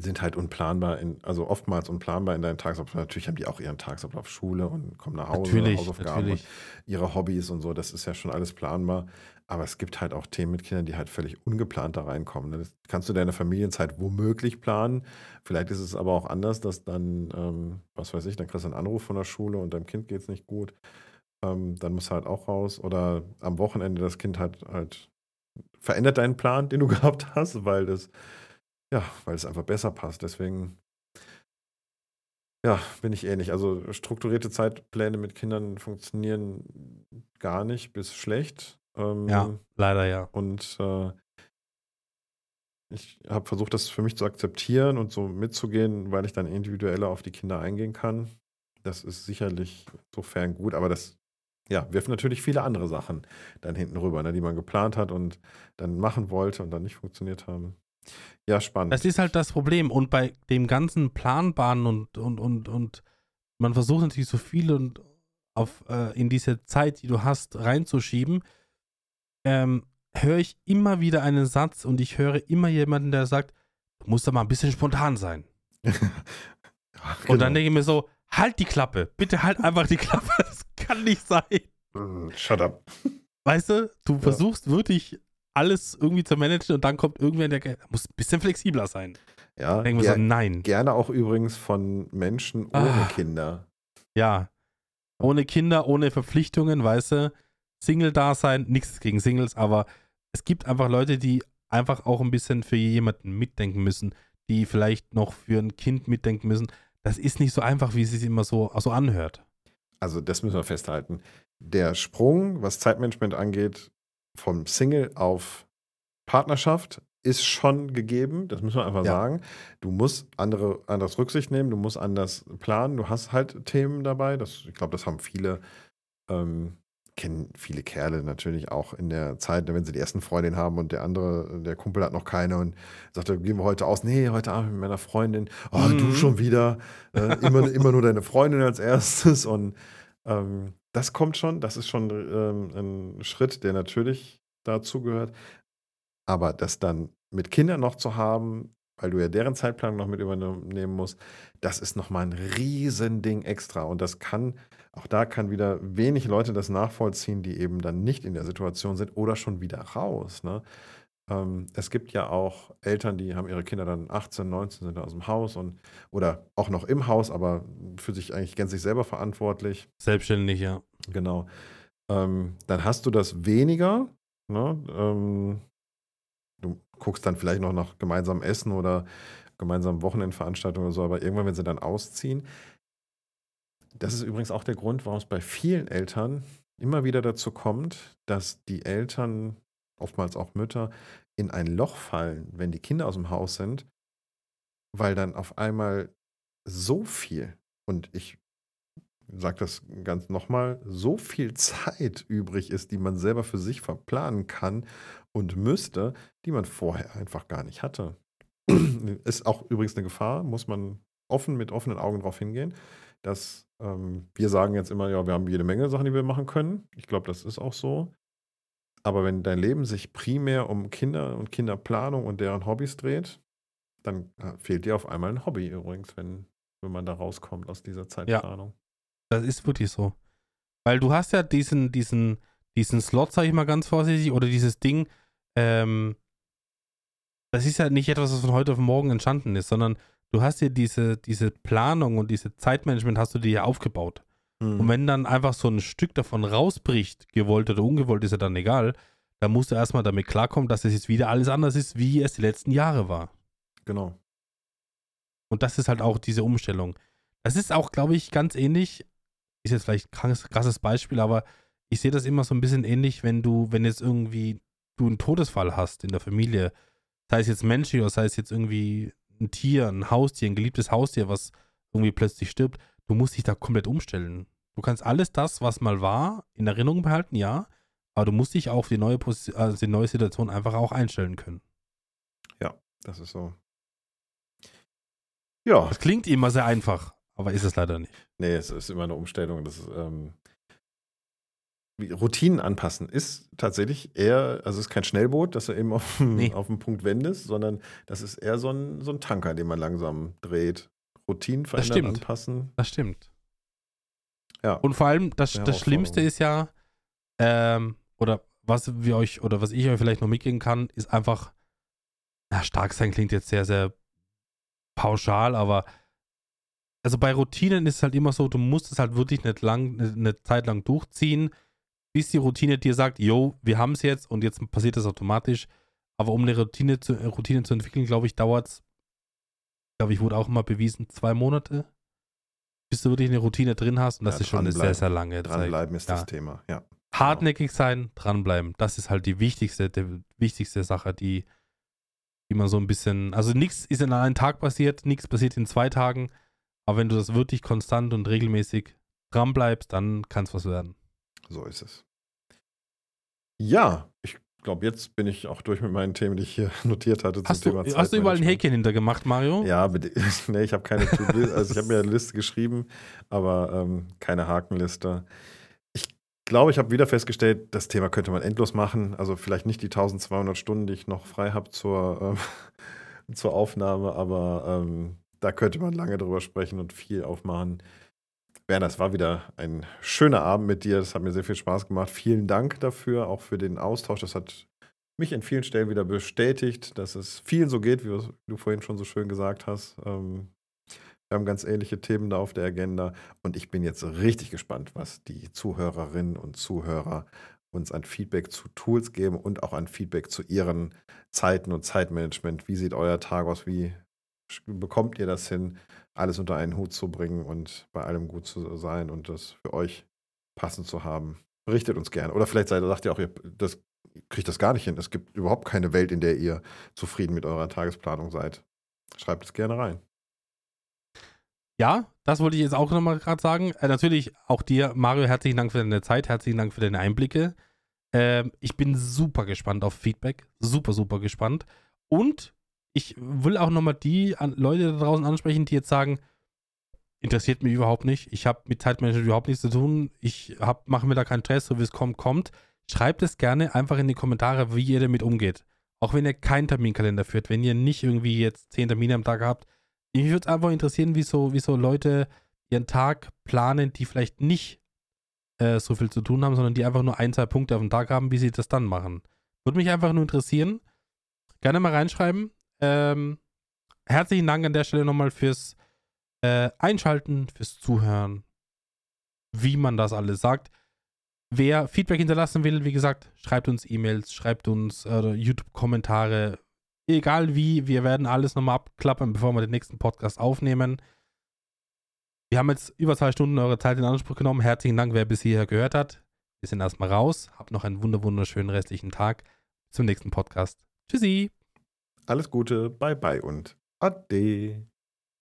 Speaker 1: sind halt unplanbar, in, also oftmals unplanbar in deinen Tagesablauf. Natürlich haben die auch ihren Tagesablauf Schule und kommen nach Hause,
Speaker 2: natürlich,
Speaker 1: Hausaufgaben
Speaker 2: natürlich.
Speaker 1: ihre Hobbys und so. Das ist ja schon alles planbar. Aber es gibt halt auch Themen mit Kindern, die halt völlig ungeplant da reinkommen. Das kannst du deine Familienzeit womöglich planen. Vielleicht ist es aber auch anders, dass dann, ähm, was weiß ich, dann kriegst du einen Anruf von der Schule und deinem Kind geht es nicht gut. ähm, dann musst du halt auch raus. Oder am Wochenende das Kind halt halt verändert deinen Plan, den du gehabt hast, weil das, ja, weil es einfach besser passt. Deswegen, ja, bin ich ähnlich. Also strukturierte Zeitpläne mit Kindern funktionieren gar nicht bis schlecht. Ähm,
Speaker 2: Ja, leider ja.
Speaker 1: Und äh, ich habe versucht, das für mich zu akzeptieren und so mitzugehen, weil ich dann individueller auf die Kinder eingehen kann. Das ist sicherlich insofern gut, aber das ja, wirft natürlich viele andere Sachen dann hinten rüber, ne, die man geplant hat und dann machen wollte und dann nicht funktioniert haben. Ja, spannend.
Speaker 2: Das ist halt das Problem. Und bei dem ganzen Planbaren und, und, und, und man versucht natürlich so viel und auf, äh, in diese Zeit, die du hast, reinzuschieben, ähm, höre ich immer wieder einen Satz und ich höre immer jemanden, der sagt, du musst da mal ein bisschen spontan sein.
Speaker 1: Ja,
Speaker 2: Und dann
Speaker 1: genau.
Speaker 2: denke ich mir so, halt die Klappe. Bitte halt einfach die Klappe. Das kann nicht sein.
Speaker 1: Mm, Shut up.
Speaker 2: Weißt du, du versuchst wirklich alles irgendwie zu managen und dann kommt irgendwer, der muss ein bisschen flexibler sein.
Speaker 1: Ja,
Speaker 2: Denken wir so, nein.
Speaker 1: gerne auch übrigens von Menschen ohne
Speaker 2: Ah.
Speaker 1: Kinder.
Speaker 2: Ja. Ohne Kinder, ohne Verpflichtungen, weißt du, Single-Dasein, nichts gegen Singles, aber es gibt einfach Leute, die einfach auch ein bisschen für jemanden mitdenken müssen, die vielleicht noch für ein Kind mitdenken müssen. Das ist nicht so einfach, wie es sich immer so, so anhört.
Speaker 1: Also das müssen wir festhalten. Der Sprung, was Zeitmanagement angeht, vom Single auf Partnerschaft ist schon gegeben. Das müssen wir einfach
Speaker 2: Ja.
Speaker 1: sagen. Du musst andere, anders Rücksicht nehmen, du musst anders planen. Du hast halt Themen dabei. Das, ich glaube, das haben viele, ähm, kennen viele Kerle natürlich auch in der Zeit, wenn sie die ersten Freundin haben und der andere, der Kumpel hat noch keine und sagt, gehen wir heute aus. Nee, heute Abend mit meiner Freundin. Oh, du
Speaker 2: Mhm.
Speaker 1: schon wieder. Äh, immer, immer nur deine Freundin als erstes. Und ähm, das kommt schon, das ist schon ähm, ein Schritt, der natürlich dazu gehört. Aber das dann mit Kindern noch zu haben, weil du ja deren Zeitplan noch mit übernehmen musst, das ist nochmal ein Riesending extra. Und das kann, auch da kann wieder wenig Leute das nachvollziehen, die eben dann nicht in der Situation sind oder schon wieder raus. Ne? Ähm, es gibt ja auch Eltern, die haben ihre Kinder dann 18, 19, sind aus dem Haus und oder auch noch im Haus, aber für sich eigentlich gänzlich selber verantwortlich.
Speaker 2: Selbstständig, ja.
Speaker 1: Genau. Ähm, dann hast du das weniger. Ne? Ähm, du guckst dann vielleicht noch nach gemeinsamem Essen oder gemeinsamen Wochenendveranstaltungen oder so, aber irgendwann, wenn sie dann ausziehen, das ist übrigens auch der Grund, warum es bei vielen Eltern immer wieder dazu kommt, dass die Eltern, oftmals auch Mütter, in ein Loch fallen, wenn die Kinder aus dem Haus sind, weil dann auf einmal so viel, und ich sage das ganz nochmal, so viel Zeit übrig ist, die man selber für sich verplanen kann und müsste, die man vorher einfach gar nicht hatte. ist auch übrigens eine Gefahr, muss man offen mit offenen Augen drauf hingehen, dass ähm, wir sagen jetzt immer, ja, wir haben jede Menge Sachen, die wir machen können. Ich glaube, das ist auch so. Aber wenn dein Leben sich primär um Kinder und Kinderplanung und deren Hobbys dreht, dann äh, fehlt dir auf einmal ein Hobby übrigens, wenn, wenn man da rauskommt aus dieser Zeitplanung.
Speaker 2: Das ist wirklich so. Weil du hast ja diesen, diesen, diesen Slot, sag ich mal ganz vorsichtig, oder dieses Ding, ähm, das ist ja nicht etwas, was von heute auf morgen entstanden ist, sondern du hast ja diese, diese Planung und diese Zeitmanagement hast du dir ja aufgebaut.
Speaker 1: Mhm.
Speaker 2: Und wenn dann einfach so ein Stück davon rausbricht, gewollt oder ungewollt, ist ja dann egal, dann musst du erstmal damit klarkommen, dass es jetzt wieder alles anders ist, wie es die letzten Jahre war.
Speaker 1: Genau.
Speaker 2: Und das ist halt auch diese Umstellung. Das ist auch, glaube ich, ganz ähnlich. Ist jetzt vielleicht ein krasses, krasses Beispiel, aber ich sehe das immer so ein bisschen ähnlich, wenn du, wenn jetzt irgendwie du einen Todesfall hast in der Familie, sei es jetzt menschlich oder sei es jetzt irgendwie ein Tier, ein Haustier, ein geliebtes Haustier, was irgendwie plötzlich stirbt, du musst dich da komplett umstellen. Du kannst alles das, was mal war, in Erinnerung behalten, ja, aber du musst dich auf die neue, Posi also die neue Situation einfach auch einstellen können.
Speaker 1: Das ist so. Ja,
Speaker 2: Das klingt immer sehr einfach, aber ist es leider nicht.
Speaker 1: nee, es ist immer eine Umstellung. Das ist, ähm, Routinen anpassen ist tatsächlich eher, also es ist kein Schnellboot, das du eben auf,
Speaker 2: Nee.
Speaker 1: auf den Punkt wendest, sondern das ist eher so ein, so ein Tanker, den man langsam dreht. Routinen verändern,
Speaker 2: stimmt.
Speaker 1: anpassen.
Speaker 2: Das stimmt.
Speaker 1: Ja.
Speaker 2: Und vor allem, das, das Schlimmste ist ja, ähm, oder was wir euch, oder was ich euch vielleicht noch mitgeben kann, ist einfach, na, stark sein klingt jetzt sehr, sehr pauschal, aber also bei Routinen ist es halt immer so, du musst es halt wirklich nicht lang, eine Zeit lang durchziehen, bis die Routine dir sagt, yo, wir haben es jetzt und jetzt passiert das automatisch. Aber um eine Routine zu, Routine zu entwickeln, glaube ich, dauert es, glaube ich, wurde auch immer bewiesen, zwei Monate, bis du wirklich eine Routine drin hast. Und das
Speaker 1: Ja,
Speaker 2: ist schon eine sehr, sehr lange Zeit.
Speaker 1: Dranbleiben ist
Speaker 2: ja.
Speaker 1: das Thema, ja.
Speaker 2: Hartnäckig sein, dranbleiben. Das ist halt die wichtigste, die wichtigste Sache, die, die man so ein bisschen. Also nichts ist in einem Tag passiert, nichts passiert in zwei Tagen. Aber wenn du das wirklich konstant und regelmäßig dranbleibst, dann kann es was werden.
Speaker 1: So ist es. Ja, ich glaube, jetzt bin ich auch durch mit meinen Themen, die ich hier notiert hatte
Speaker 2: Hast du, hast du überall ein Häkchen hintergemacht, Mario?
Speaker 1: Ja, nee, ich habe keine also ich habe mir eine Liste geschrieben, aber ähm, keine Hakenliste. Ich glaube, ich habe wieder festgestellt, das Thema könnte man endlos machen. Also vielleicht nicht die 1200 Stunden, die ich noch frei habe zur, ähm, zur Aufnahme, aber ähm, da könnte man lange drüber sprechen und viel aufmachen. Werner, es war wieder ein schöner Abend mit dir. Das hat mir sehr viel Spaß gemacht. Vielen Dank dafür, auch für den Austausch. Das hat mich an vielen Stellen wieder bestätigt, dass es vielen so geht, wie du vorhin schon so schön gesagt hast. Ähm, wir haben ganz ähnliche Themen da auf der Agenda und ich bin jetzt richtig gespannt, was die Zuhörerinnen und Zuhörer uns an Feedback zu Tools geben und auch an Feedback zu ihren Zeiten und Zeitmanagement. Wie sieht euer Tag aus? Wie bekommt ihr das hin, alles unter einen Hut zu bringen und bei allem gut zu sein und das für euch passend zu haben? Berichtet uns gerne. Oder vielleicht seid, sagt ihr auch, ihr das, kriegt das gar nicht hin. Es gibt überhaupt keine Welt, in der ihr zufrieden mit eurer Tagesplanung seid. Schreibt es gerne rein.
Speaker 2: Ja, das wollte ich jetzt auch nochmal gerade sagen. Äh, natürlich auch dir, Mario, herzlichen Dank für deine Zeit, herzlichen Dank für deine Einblicke. Ähm, ich bin super gespannt auf Feedback. Super, super gespannt. Und ich will auch nochmal die Leute da draußen ansprechen, die jetzt sagen, interessiert mich überhaupt nicht. Ich habe mit Zeitmanagement überhaupt nichts zu tun. Ich mache mir da keinen Stress, so wie es kommt, kommt. Schreibt es gerne einfach in die Kommentare, wie ihr damit umgeht. Auch wenn ihr keinen Terminkalender führt, wenn ihr nicht irgendwie jetzt zehn Termine am Tag habt. Mich würde es einfach interessieren, wie so, wie so Leute ihren Tag planen, die vielleicht nicht äh, so viel zu tun haben, sondern die einfach nur ein, zwei Punkte auf dem Tag haben, wie sie das dann machen. Würde mich einfach nur interessieren. Gerne mal reinschreiben. Ähm, herzlichen Dank an der Stelle nochmal fürs äh, Einschalten, fürs Zuhören, wie man das alles sagt. Wer Feedback hinterlassen will, wie gesagt, schreibt uns E-Mails, schreibt uns äh, YouTube-Kommentare, egal wie, wir werden alles nochmal abklappern, bevor wir den nächsten Podcast aufnehmen. Wir haben jetzt über zwei Stunden eure Zeit in Anspruch genommen. Herzlichen Dank, wer bis hierher gehört hat. Wir sind erstmal raus. Habt noch einen wunderschönen restlichen Tag. Zum nächsten Podcast. Tschüssi.
Speaker 1: Alles Gute, bye bye und ade.